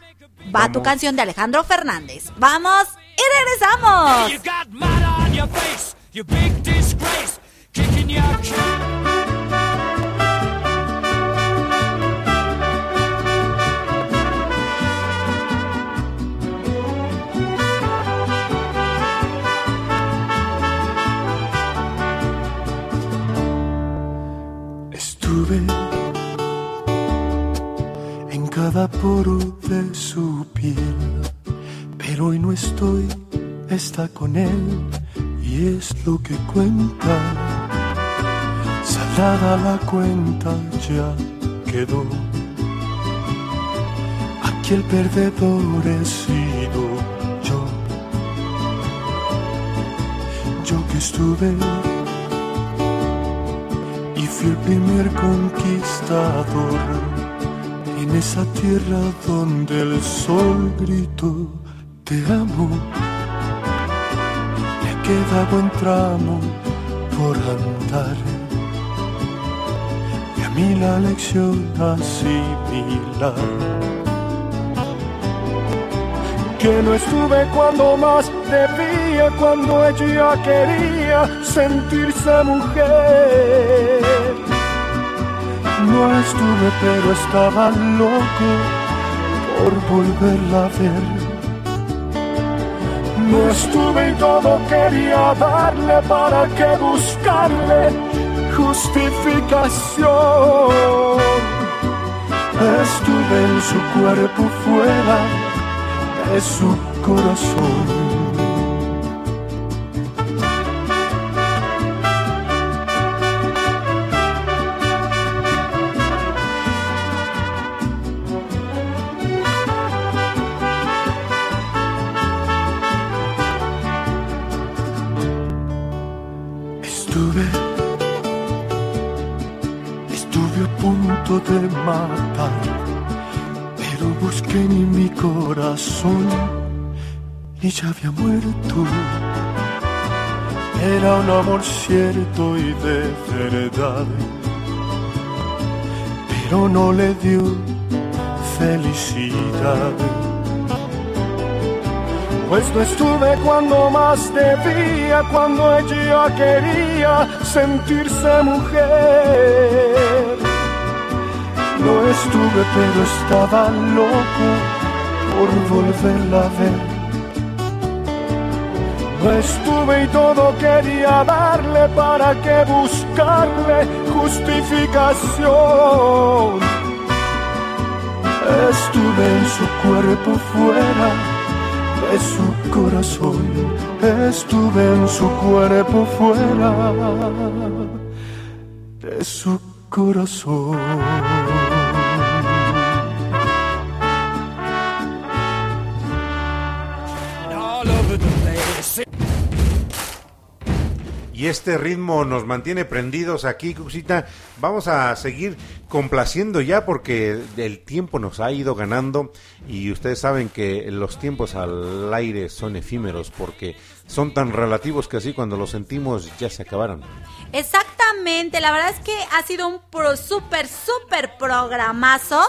Va tu canción de Alejandro Fernández. Vamos y regresamos. Cada poro de su piel, pero hoy no estoy, está con él y es lo que cuenta. Salada la cuenta ya quedó. Aquí el perdedor he sido yo. Yo que estuve y fui el primer conquistador en esa tierra donde el sol gritó te amo. Me ha quedado un tramo por andar y a mí la lección asimilar. Que no estuve cuando más debía, cuando ella quería sentirse mujer. No estuve, pero estaba loco por volverla a ver. No estuve y todo quería darle para que buscarle justificación. Estuve en su cuerpo fuera de su corazón. Y ya había muerto. Era un amor cierto y de verdad, pero no le dio felicidad. Pues no estuve cuando más debía, cuando ella quería sentirse mujer. No estuve, pero estaba loco por volverla a ver. Estuve y todo quería darle para que buscarle justificación. Estuve en su cuerpo fuera de su corazón. Estuve en su cuerpo fuera de su corazón. Y este ritmo nos mantiene prendidos aquí, Cuxita. Vamos a seguir complaciendo ya porque el tiempo nos ha ido ganando y ustedes saben que los tiempos al aire son efímeros porque son tan relativos que así cuando los sentimos ya se acabaron. Exactamente, la verdad es que ha sido un pro, súper, súper programazo.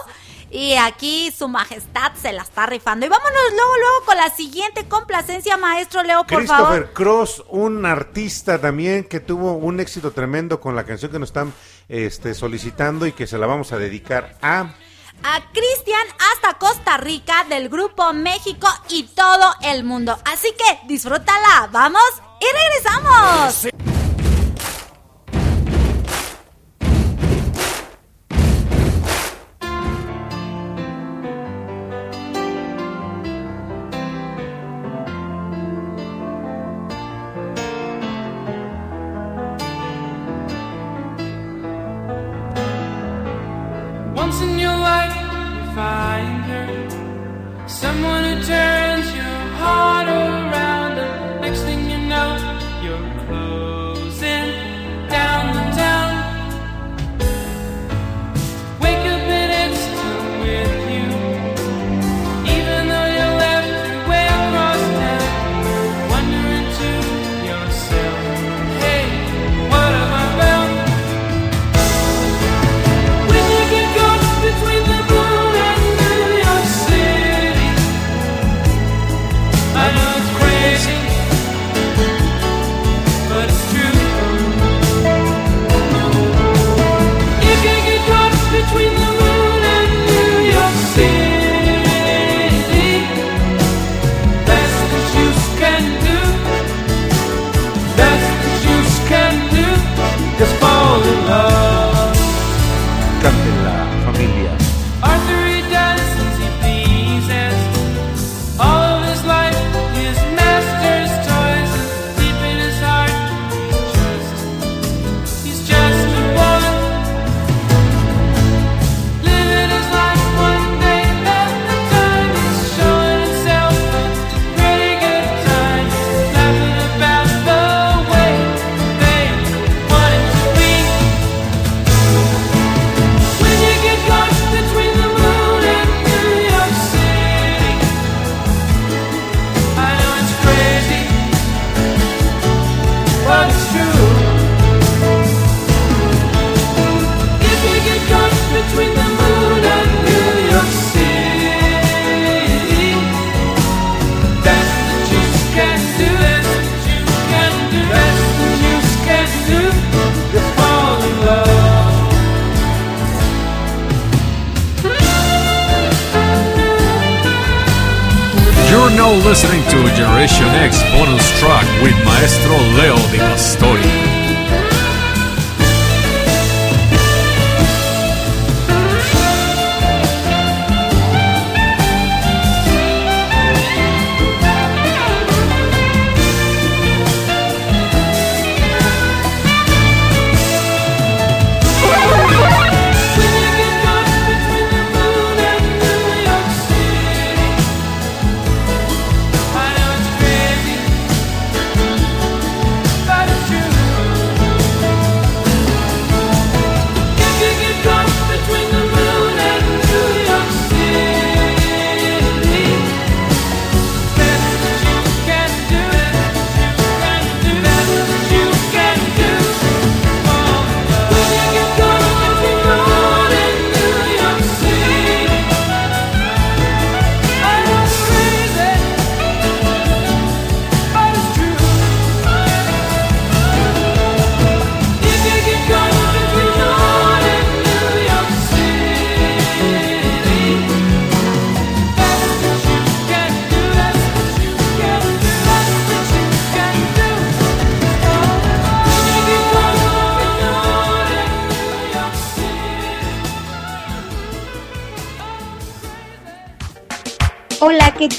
Y aquí su majestad se la está rifando. Y vámonos luego, luego con la siguiente complacencia, maestro Leo, por Christopher favor. Cross, un artista también que tuvo un éxito tremendo con la canción que nos están este, solicitando y que se la vamos a dedicar a... A Cristian hasta Costa Rica del grupo México y todo el mundo. Así que disfrútala. Vamos y regresamos.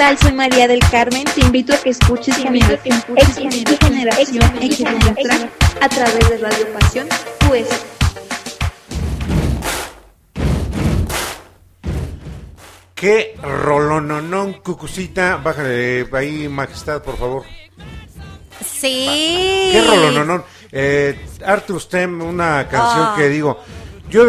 Tal? Soy María del Carmen. Te invito a que escuches Generación X y Generación X a través de Radio Pasión Pues Qué rolononón, cucucita. Bájale ahí, majestad, por favor. Sí. Qué rolononón. Eh, Arthur Stem, una canción Ah. que digo, yo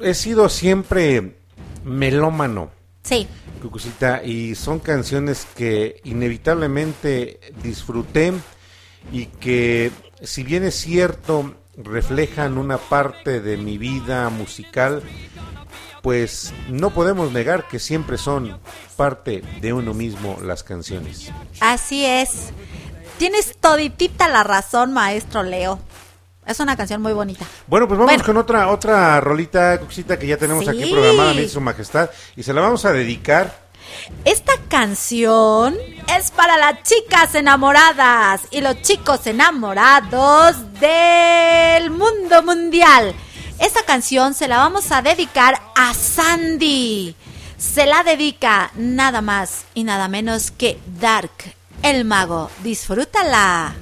he sido siempre melómano. Sí. Cucucita, y son canciones que inevitablemente disfruté y que, si bien es cierto, reflejan una parte de mi vida musical, pues no podemos negar que siempre son parte de uno mismo las canciones. Así es. Tienes toditita la razón, maestro Leo. Es una canción muy bonita. Bueno, pues vamos Bueno. con otra otra rolita, Cucucita, que ya tenemos aquí programada, mi su majestad, y se la vamos a dedicar Esta canción es para las chicas enamoradas y los chicos enamorados del mundo mundial. Esta canción se la vamos a dedicar a Sandy. Se la dedica nada más y nada menos que Dark, el mago. Disfrútala.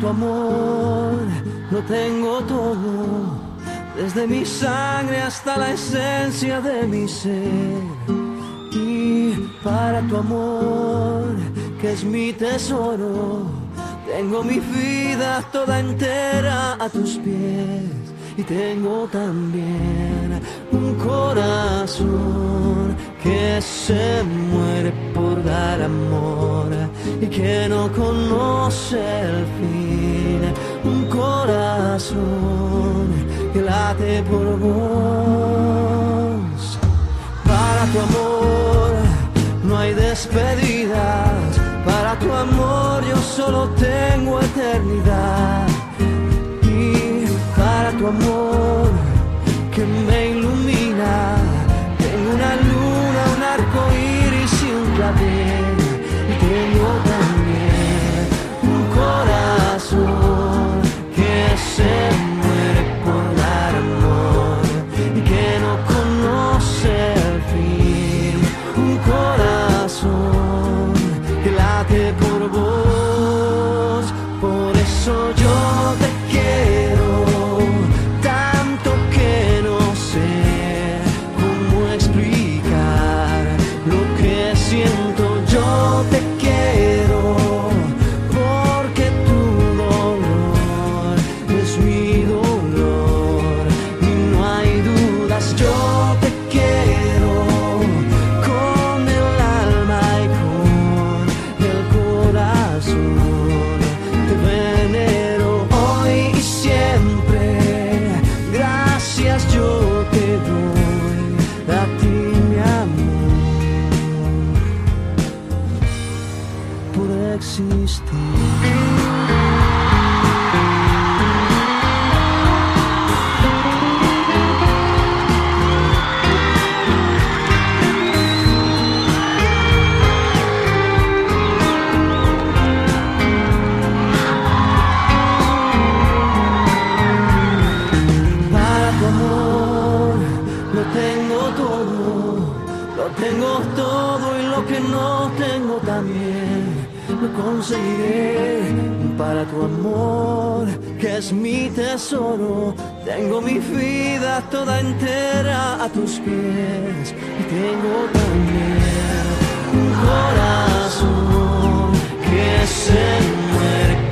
Tu amor lo tengo todo, desde mi sangre hasta la esencia de mi ser. Y para tu amor, que es mi tesoro, tengo mi vida toda entera a tus pies. Y tengo también un corazón que se muere por dar amor y que no conoce el fin. Un corazón que late por vos. Para tu amor no hay despedidas. Para tu amor yo solo tengo eternidad. Tu amor que me ilumina, tengo una luna, un arco iris y un clavel. Tengo también un corazón amor, que es mi tesoro, tengo mi vida toda entera a tus pies y tengo también un corazón que se muere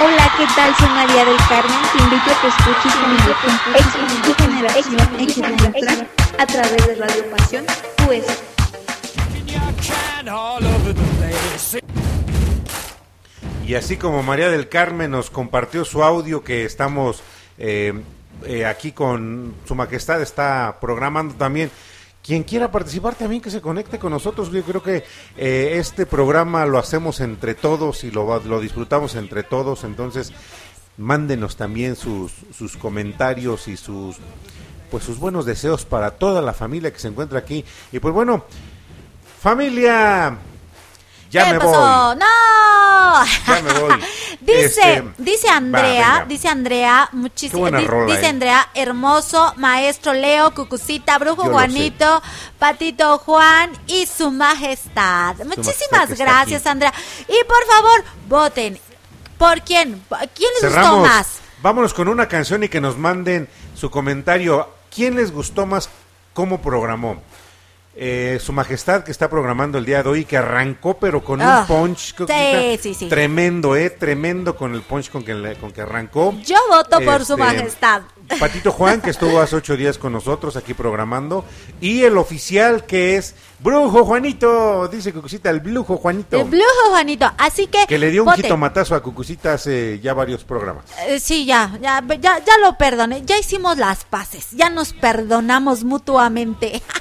Hola, ¿qué tal? Soy María del Carmen. Te invito a que escuches Generación X Generación X Track a través de Radio Pasión US. Y así como María del Carmen nos compartió su audio que estamos eh, eh, aquí con Su Majestad, está programando también. Quien quiera participar también que se conecte con nosotros. Yo creo que eh, este programa lo hacemos entre todos y lo, lo disfrutamos entre todos. Entonces, mándenos también sus, sus comentarios y sus pues sus buenos deseos para toda la familia que se encuentra aquí. Y pues bueno, familia, ya ¿Qué me pasó? voy. ¡No! Ya me voy. Dice, Este, dice Andrea, dice Andrea, Qué muchísimo. rola, dice eh. Andrea, hermoso, maestro Leo, Cucucita, Brujo Yo Juanito, Patito Juan y su majestad. Muchísimas gracias. Andrea. Y por favor, voten. ¿Por quién? ¿Quién les gustó más? Vámonos con una canción y que nos manden su comentario. ¿Quién les gustó más cómo programó? Eh, su majestad que está programando el día de hoy, que arrancó pero con Ah, un punch sí, sí, sí. tremendo, eh, tremendo con el punch con que, con que arrancó. Yo voto por su Este, majestad. Patito Juan, que estuvo hace ocho días con nosotros aquí programando. Y el oficial que es Brujo Juanito, dice Cucucita, el Brujo Juanito. El Brujo Juanito. Así que. que le dio un voten. jitomatazo a Cucucita hace ya varios programas. Eh, sí, ya, ya, ya, ya lo perdoné. Ya hicimos las paces. Ya nos perdonamos mutuamente.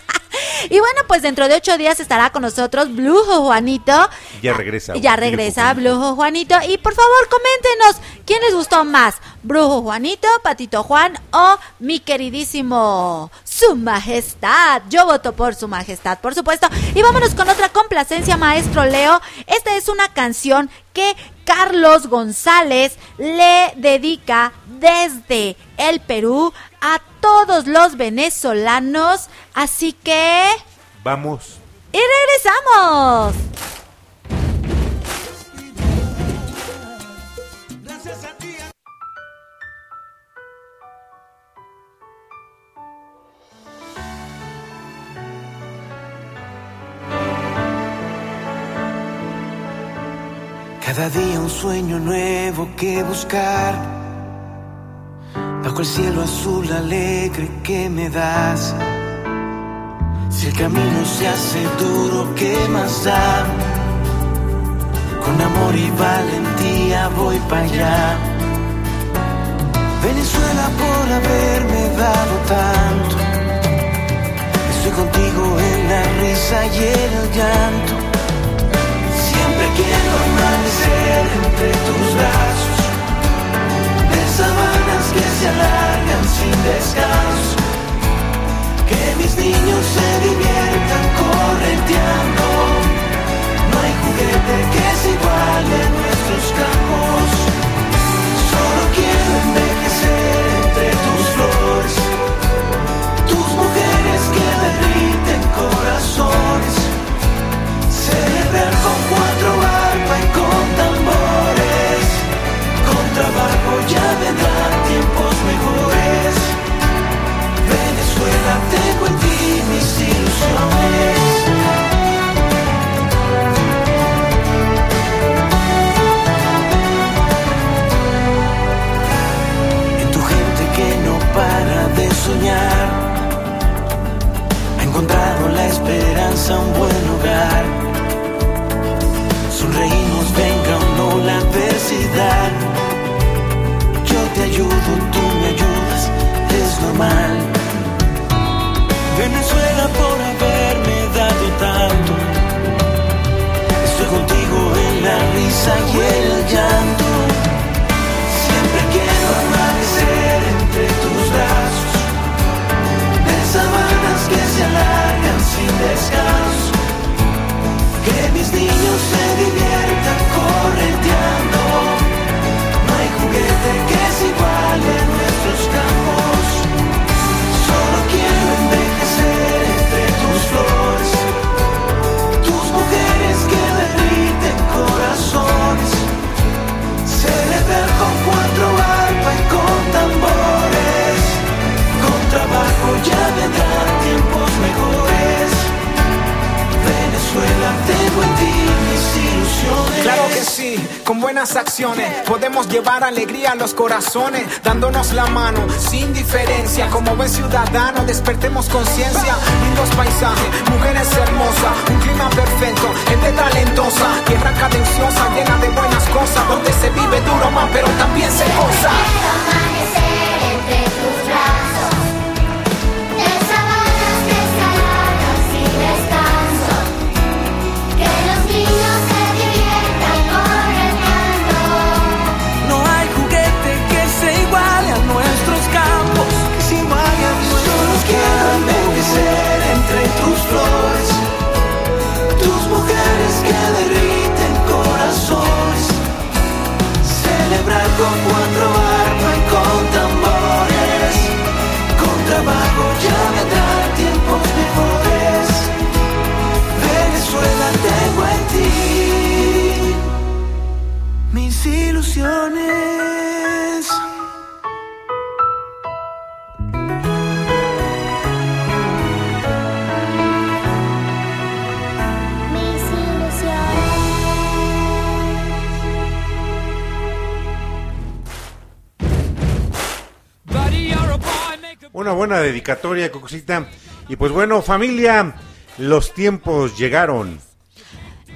y bueno, pues dentro de ocho días estará con nosotros Blujo Juanito. Ya regresa. Ya regresa Brujo Juanito. Y por favor, coméntenos quién les gustó más, Brujo Juanito, Patito Juan o mi queridísimo Su Majestad. Yo voto por Su Majestad, por supuesto. Y vámonos con otra complacencia, maestro Leo. Esta es una canción que Carlos González le dedica desde el Perú a todos los venezolanos. Así que... Vamos. ¡Y regresamos! Cada día un sueño nuevo que buscar. Bajo el cielo azul alegre que me das. Si el camino se hace duro, ¿qué más da? Con amor y valentía voy para allá. Venezuela por haberme dado tanto. Estoy contigo en la risa y en el llanto. Siempre quiero amanecer entre tus brazos, sabanas que se alargan sin descanso. Que mis niños se diviertan correteando. No hay juguete que se iguale en nuestros campos. Solo quiero envejecer entre tus flores, tus mujeres que derriten corazones. Celebrar con ya vendrán tiempos mejores. Venezuela, tengo en ti mis ilusiones. En tu gente que no para de soñar ha encontrado la esperanza un buen lugar. Sonreímos, venga o no la adversidad. Venezuela por haberme dado tanto. Estoy contigo en la risa y el llanto. Siempre quiero amanecer entre tus brazos de sabanas que se alargan sin descanso. Que mis niños se diviertan ya vendrán tiempos mejores. Venezuela, tengo en ti mis ilusiones. Claro que sí, con buenas acciones podemos llevar alegría a los corazones, dándonos la mano sin diferencia. Como buen ciudadano, despertemos conciencia. Lindos paisajes, mujeres hermosas, un clima perfecto, gente talentosa, tierra cadenciosa, llena de buenas cosas, donde se vive duro más, pero también se goza. Dedicatoria, Cocosita. Y pues bueno, familia, los tiempos llegaron.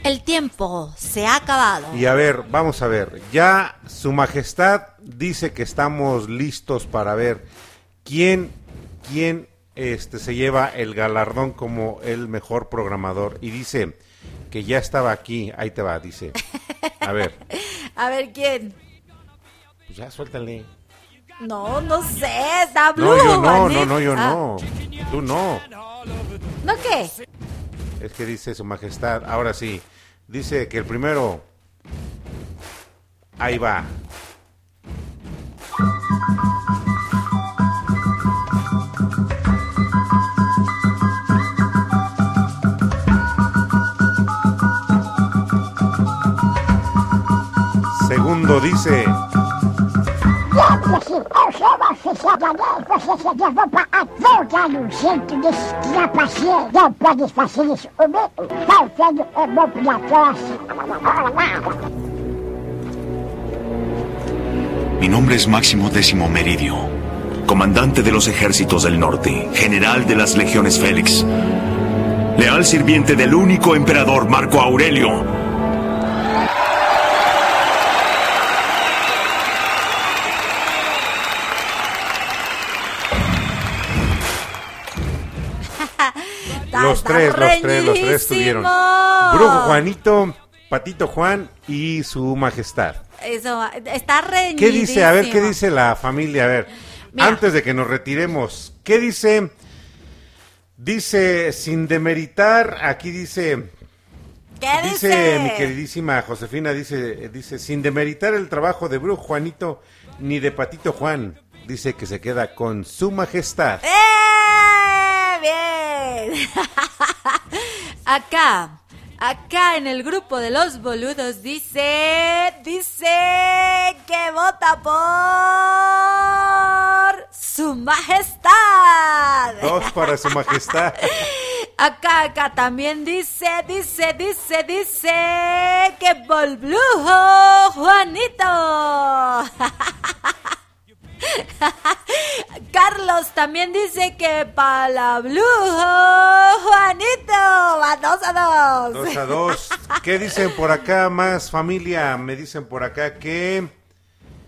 El tiempo se ha acabado. Y a ver, vamos a ver. Ya Su Majestad dice que estamos listos para ver quién, quién este, se lleva el galardón como el mejor programador. Y dice que ya estaba aquí. Ahí te va, dice. A ver, A ver quién. pues ya suéltale. No, no sé, está Blue. No, yo no, no, no, yo Ah, no. Tú no. ¿No qué? Es que dice Su Majestad. Ahora sí. Dice que el primero. Ahí va. Segundo dice. Sou uma oficialmente, você para a volta no centro de trapaceiro. Não pode fazer isso comigo. Faltando é bom pra tosse. Mi nombre es Máximo Décimo Meridio, comandante de los ejércitos del norte, general de las legiones Félix, leal sirviente del único emperador Marco Aurelio. Los tres, los tres, los tres estuvieron. Brujo Juanito, Patito Juan y su majestad. Eso, está reñidísimo. ¿Qué dice? A ver, ¿qué dice la familia? A ver, Mira. antes de que nos retiremos, ¿qué dice? Dice, sin demeritar, aquí dice, ¿Qué dice, dice? mi queridísima Josefina, dice, dice, sin demeritar el trabajo de Brujo Juanito ni de Patito Juan, dice que se queda con su majestad. ¡Eh! Bien. acá, acá en el grupo de los boludos dice, dice que vota por su majestad. Dos para su majestad. Acá, acá también dice, dice, dice, dice que por Juanito. Carlos también dice que para la Blujo Juanito. Va dos a dos. Dos a dos. ¿Qué dicen por acá más familia? Me dicen por acá que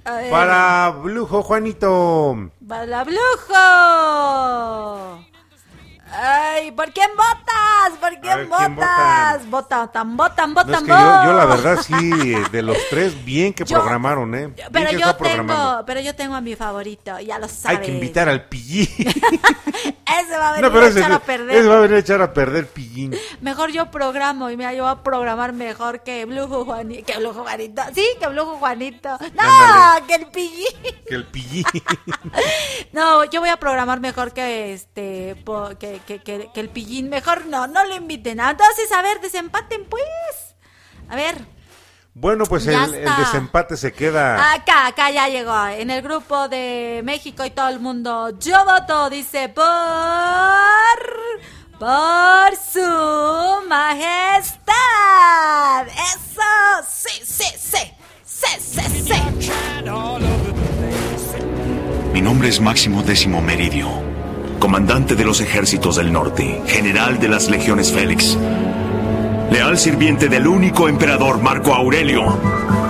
ver. para Blujo Juanito. Para Blujo. Ay, ¿por quién votas? ¿Por quién ver, ¿quién votas? Votan, votan, No, votan, es que yo, yo la votan. verdad sí, de los tres, bien que Yo- programaron, ¿eh? Bien Pero que yo tengo, pero yo tengo a mi favorito, ya lo sabes. Hay que invitar al pillín. Ese va a venir no, a ese, echar a ese perder. va a venir a echar a perder pillín. Mejor yo programo y mira, yo voy a programar mejor que Blujo Juanito. Que Blujo Juanito. Sí, que Blujo Juanito. No, Ándale. que el pillín. Que el pillín. No, yo voy a programar mejor que este po- que, que, que, que el pillín. Mejor no, no lo inviten. Entonces, a ver, desempaten pues. A ver, Bueno, pues el, el desempate se queda. acá, acá ya llegó. En el grupo de México y todo el mundo. Yo voto, dice, por. Por su majestad. Eso, sí, sí, sí. sí, sí, sí. Mi nombre es Máximo Décimo Meridio, comandante de los ejércitos del norte, general de las legiones Félix, leal sirviente del único emperador Marco Aurelio.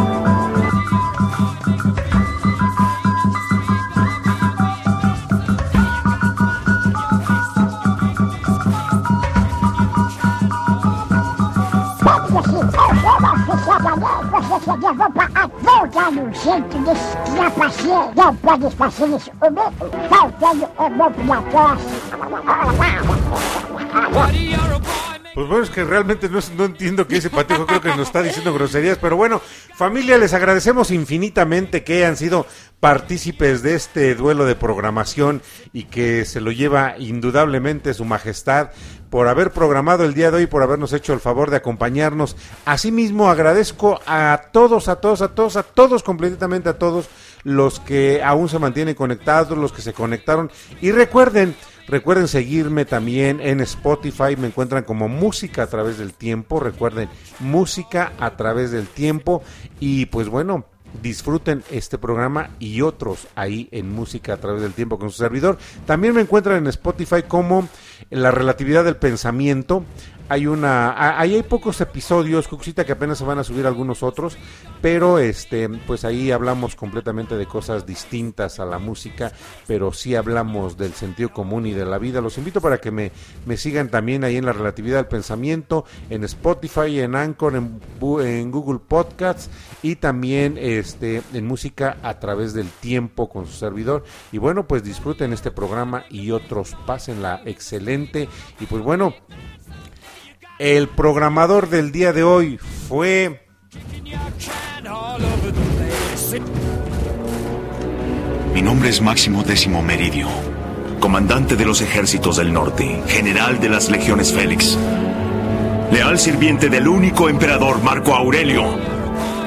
Pues bueno, es que realmente no, no entiendo qué ese patijo creo que nos está diciendo groserías, pero bueno, familia, les agradecemos infinitamente que hayan sido partícipes de este duelo de programación y que se lo lleva indudablemente su majestad por haber programado el día de hoy, por habernos hecho el favor de acompañarnos. Asimismo, agradezco a todos, a todos, a todos, a todos, completamente a todos los que aún se mantienen conectados, los que se conectaron. Y recuerden, Recuerden seguirme también en Spotify, me encuentran como Música a través del tiempo, recuerden, Música a través del tiempo y pues bueno, disfruten este programa y otros ahí en Música a través del tiempo con su servidor. También me encuentran en Spotify como La relatividad del pensamiento. Hay una, ahí hay pocos episodios, Cuxita, que apenas se van a subir algunos otros, pero este, pues ahí hablamos completamente de cosas distintas a la música, pero sí hablamos del sentido común y de la vida. Los invito para que me, me sigan también ahí en la relatividad del pensamiento, en Spotify, en Anchor, en, Google Podcasts y también este, en música a través del tiempo con su servidor. Y bueno, pues disfruten este programa y otros, pásenla excelente. Y pues bueno, el programador del día de hoy fue Mi nombre es Máximo Décimo Meridio, comandante de los ejércitos del norte, general de las legiones Félix, leal sirviente del único emperador Marco Aurelio.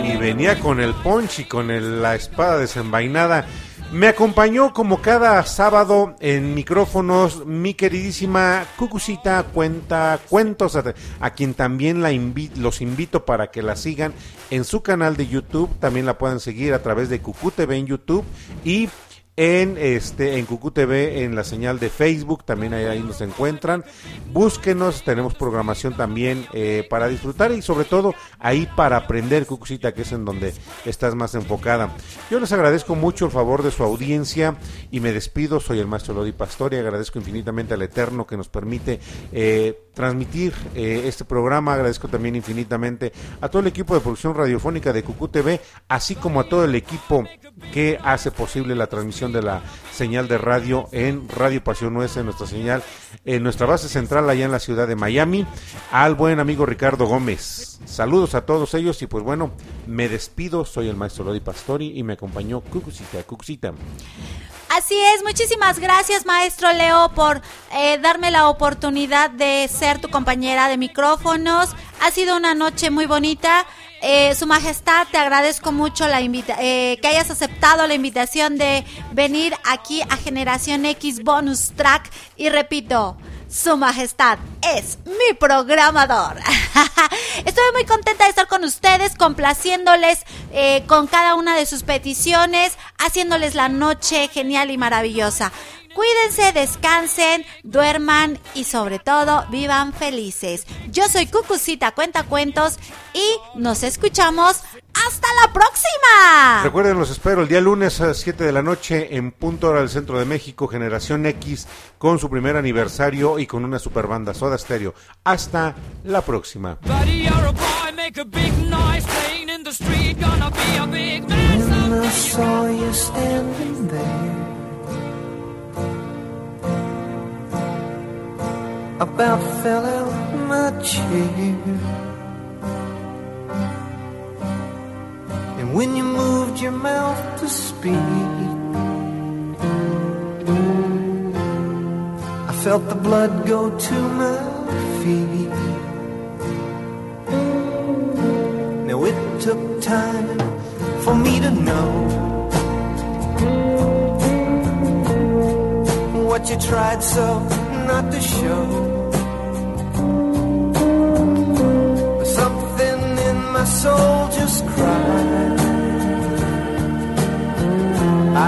y venía con el punch y con el- la espada desenvainada. Me acompañó como cada sábado en micrófonos mi queridísima Cucucita Cuenta Cuentos, a, quien también la los invito para que la sigan en su canal de YouTube. También la pueden seguir a través de Cucu TV en YouTube y en este en Cucu TV en la señal de Facebook también ahí, ahí nos encuentran. Búsquenos tenemos programación también eh, para disfrutar y sobre todo ahí para aprender Cucucita que es en donde estás más enfocada. Yo les agradezco mucho el favor de su audiencia y me despido. Soy el maestro Lodi Pastori agradezco infinitamente al Eterno que nos permite eh, transmitir eh, este programa. Agradezco también infinitamente a todo el equipo de producción radiofónica de Cucu TV así como a todo el equipo que hace posible la transmisión de la señal de radio en Radio Pasión Nuestra, nuestra señal, en nuestra base central allá en la ciudad de Miami, al buen amigo Ricardo Gómez. Saludos a todos ellos y pues bueno, me despido, soy el maestro Lodi Pastori y me acompañó Cucucita, Cucucita. Así es, muchísimas gracias maestro Leo por eh, darme la oportunidad de ser tu compañera de micrófonos. Ha sido una noche muy bonita. Eh, Su Majestad, te agradezco mucho la invita eh, que hayas aceptado la invitación de venir aquí a Generación X Bonus Track. Y repito, Su Majestad es mi programador. Estoy muy contenta de estar con ustedes, complaciéndoles eh, con cada una de sus peticiones, haciéndoles la noche genial y maravillosa. Cuídense, descansen, duerman y sobre todo vivan felices. Yo soy Cucucita Cuenta Cuentos y nos escuchamos hasta la próxima. Recuerden, los espero el día lunes a las 7 de la noche en punto hora del centro de México, Generación X, con su primer aniversario y con una super banda Soda Stereo. Hasta la próxima. About fell out my chair. And when you moved your mouth to speak, I felt the blood go to my feet. Now it took time for me to know what you tried so not to show. But something in my soul just cried.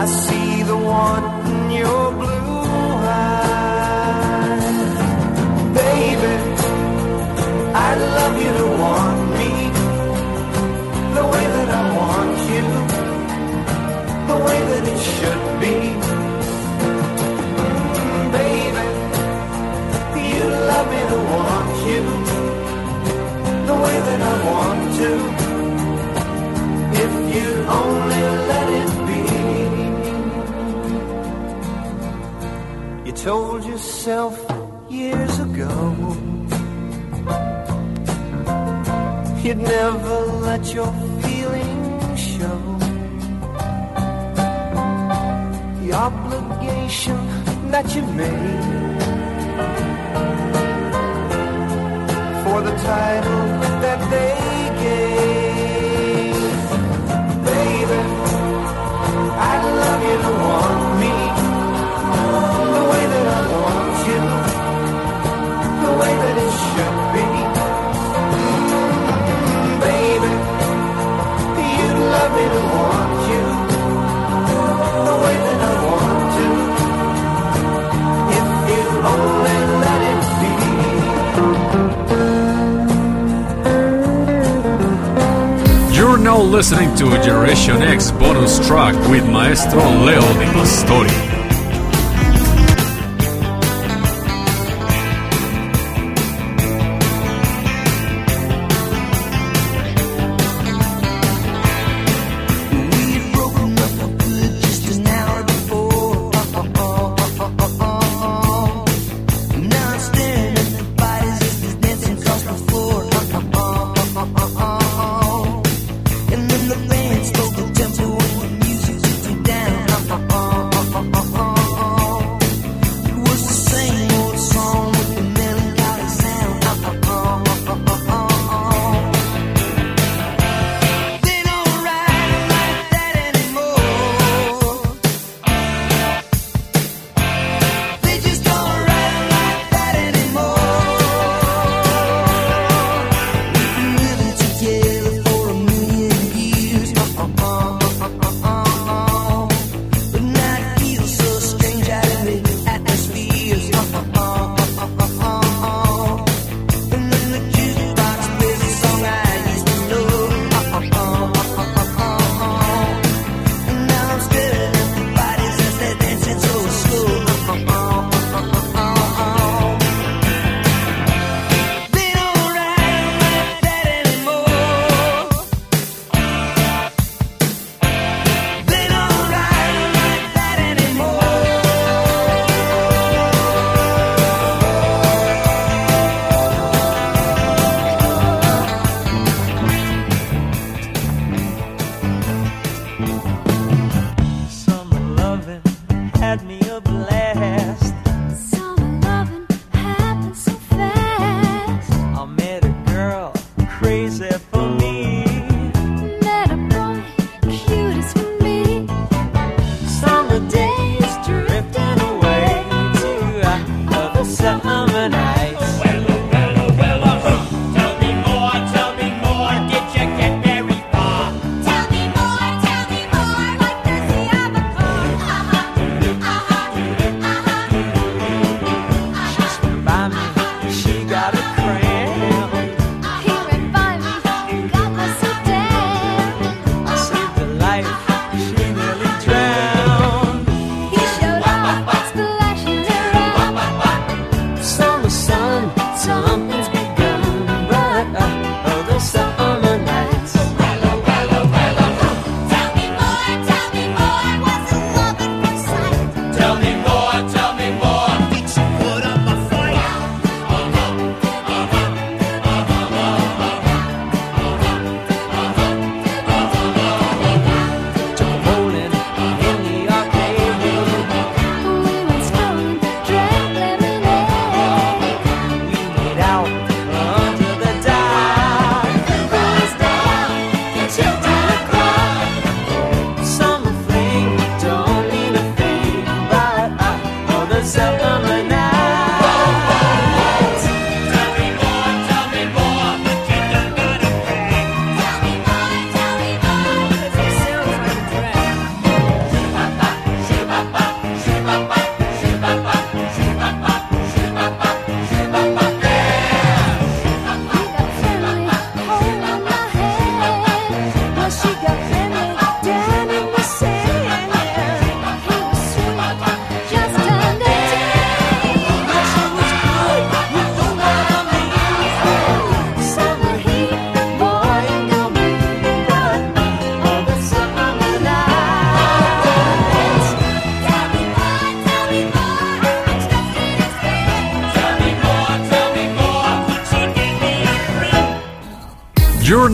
I see the want in your blue. want to if you only let it be. You told yourself years ago you'd never let your feelings show. The obligation that you made for the title that they gave. Baby, I'd love you to one. listening to Generation X bonus track with Maestro Leo Di Pastori.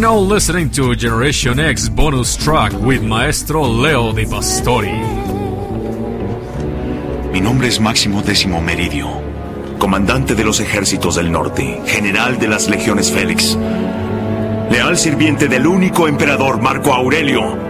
Now listening to Generation X bonus track with Maestro Leo Di Pastori. Mi nombre es Máximo Décimo Meridio, comandante de los ejércitos del norte, general de las legiones Félix, leal sirviente del único emperador Marco Aurelio,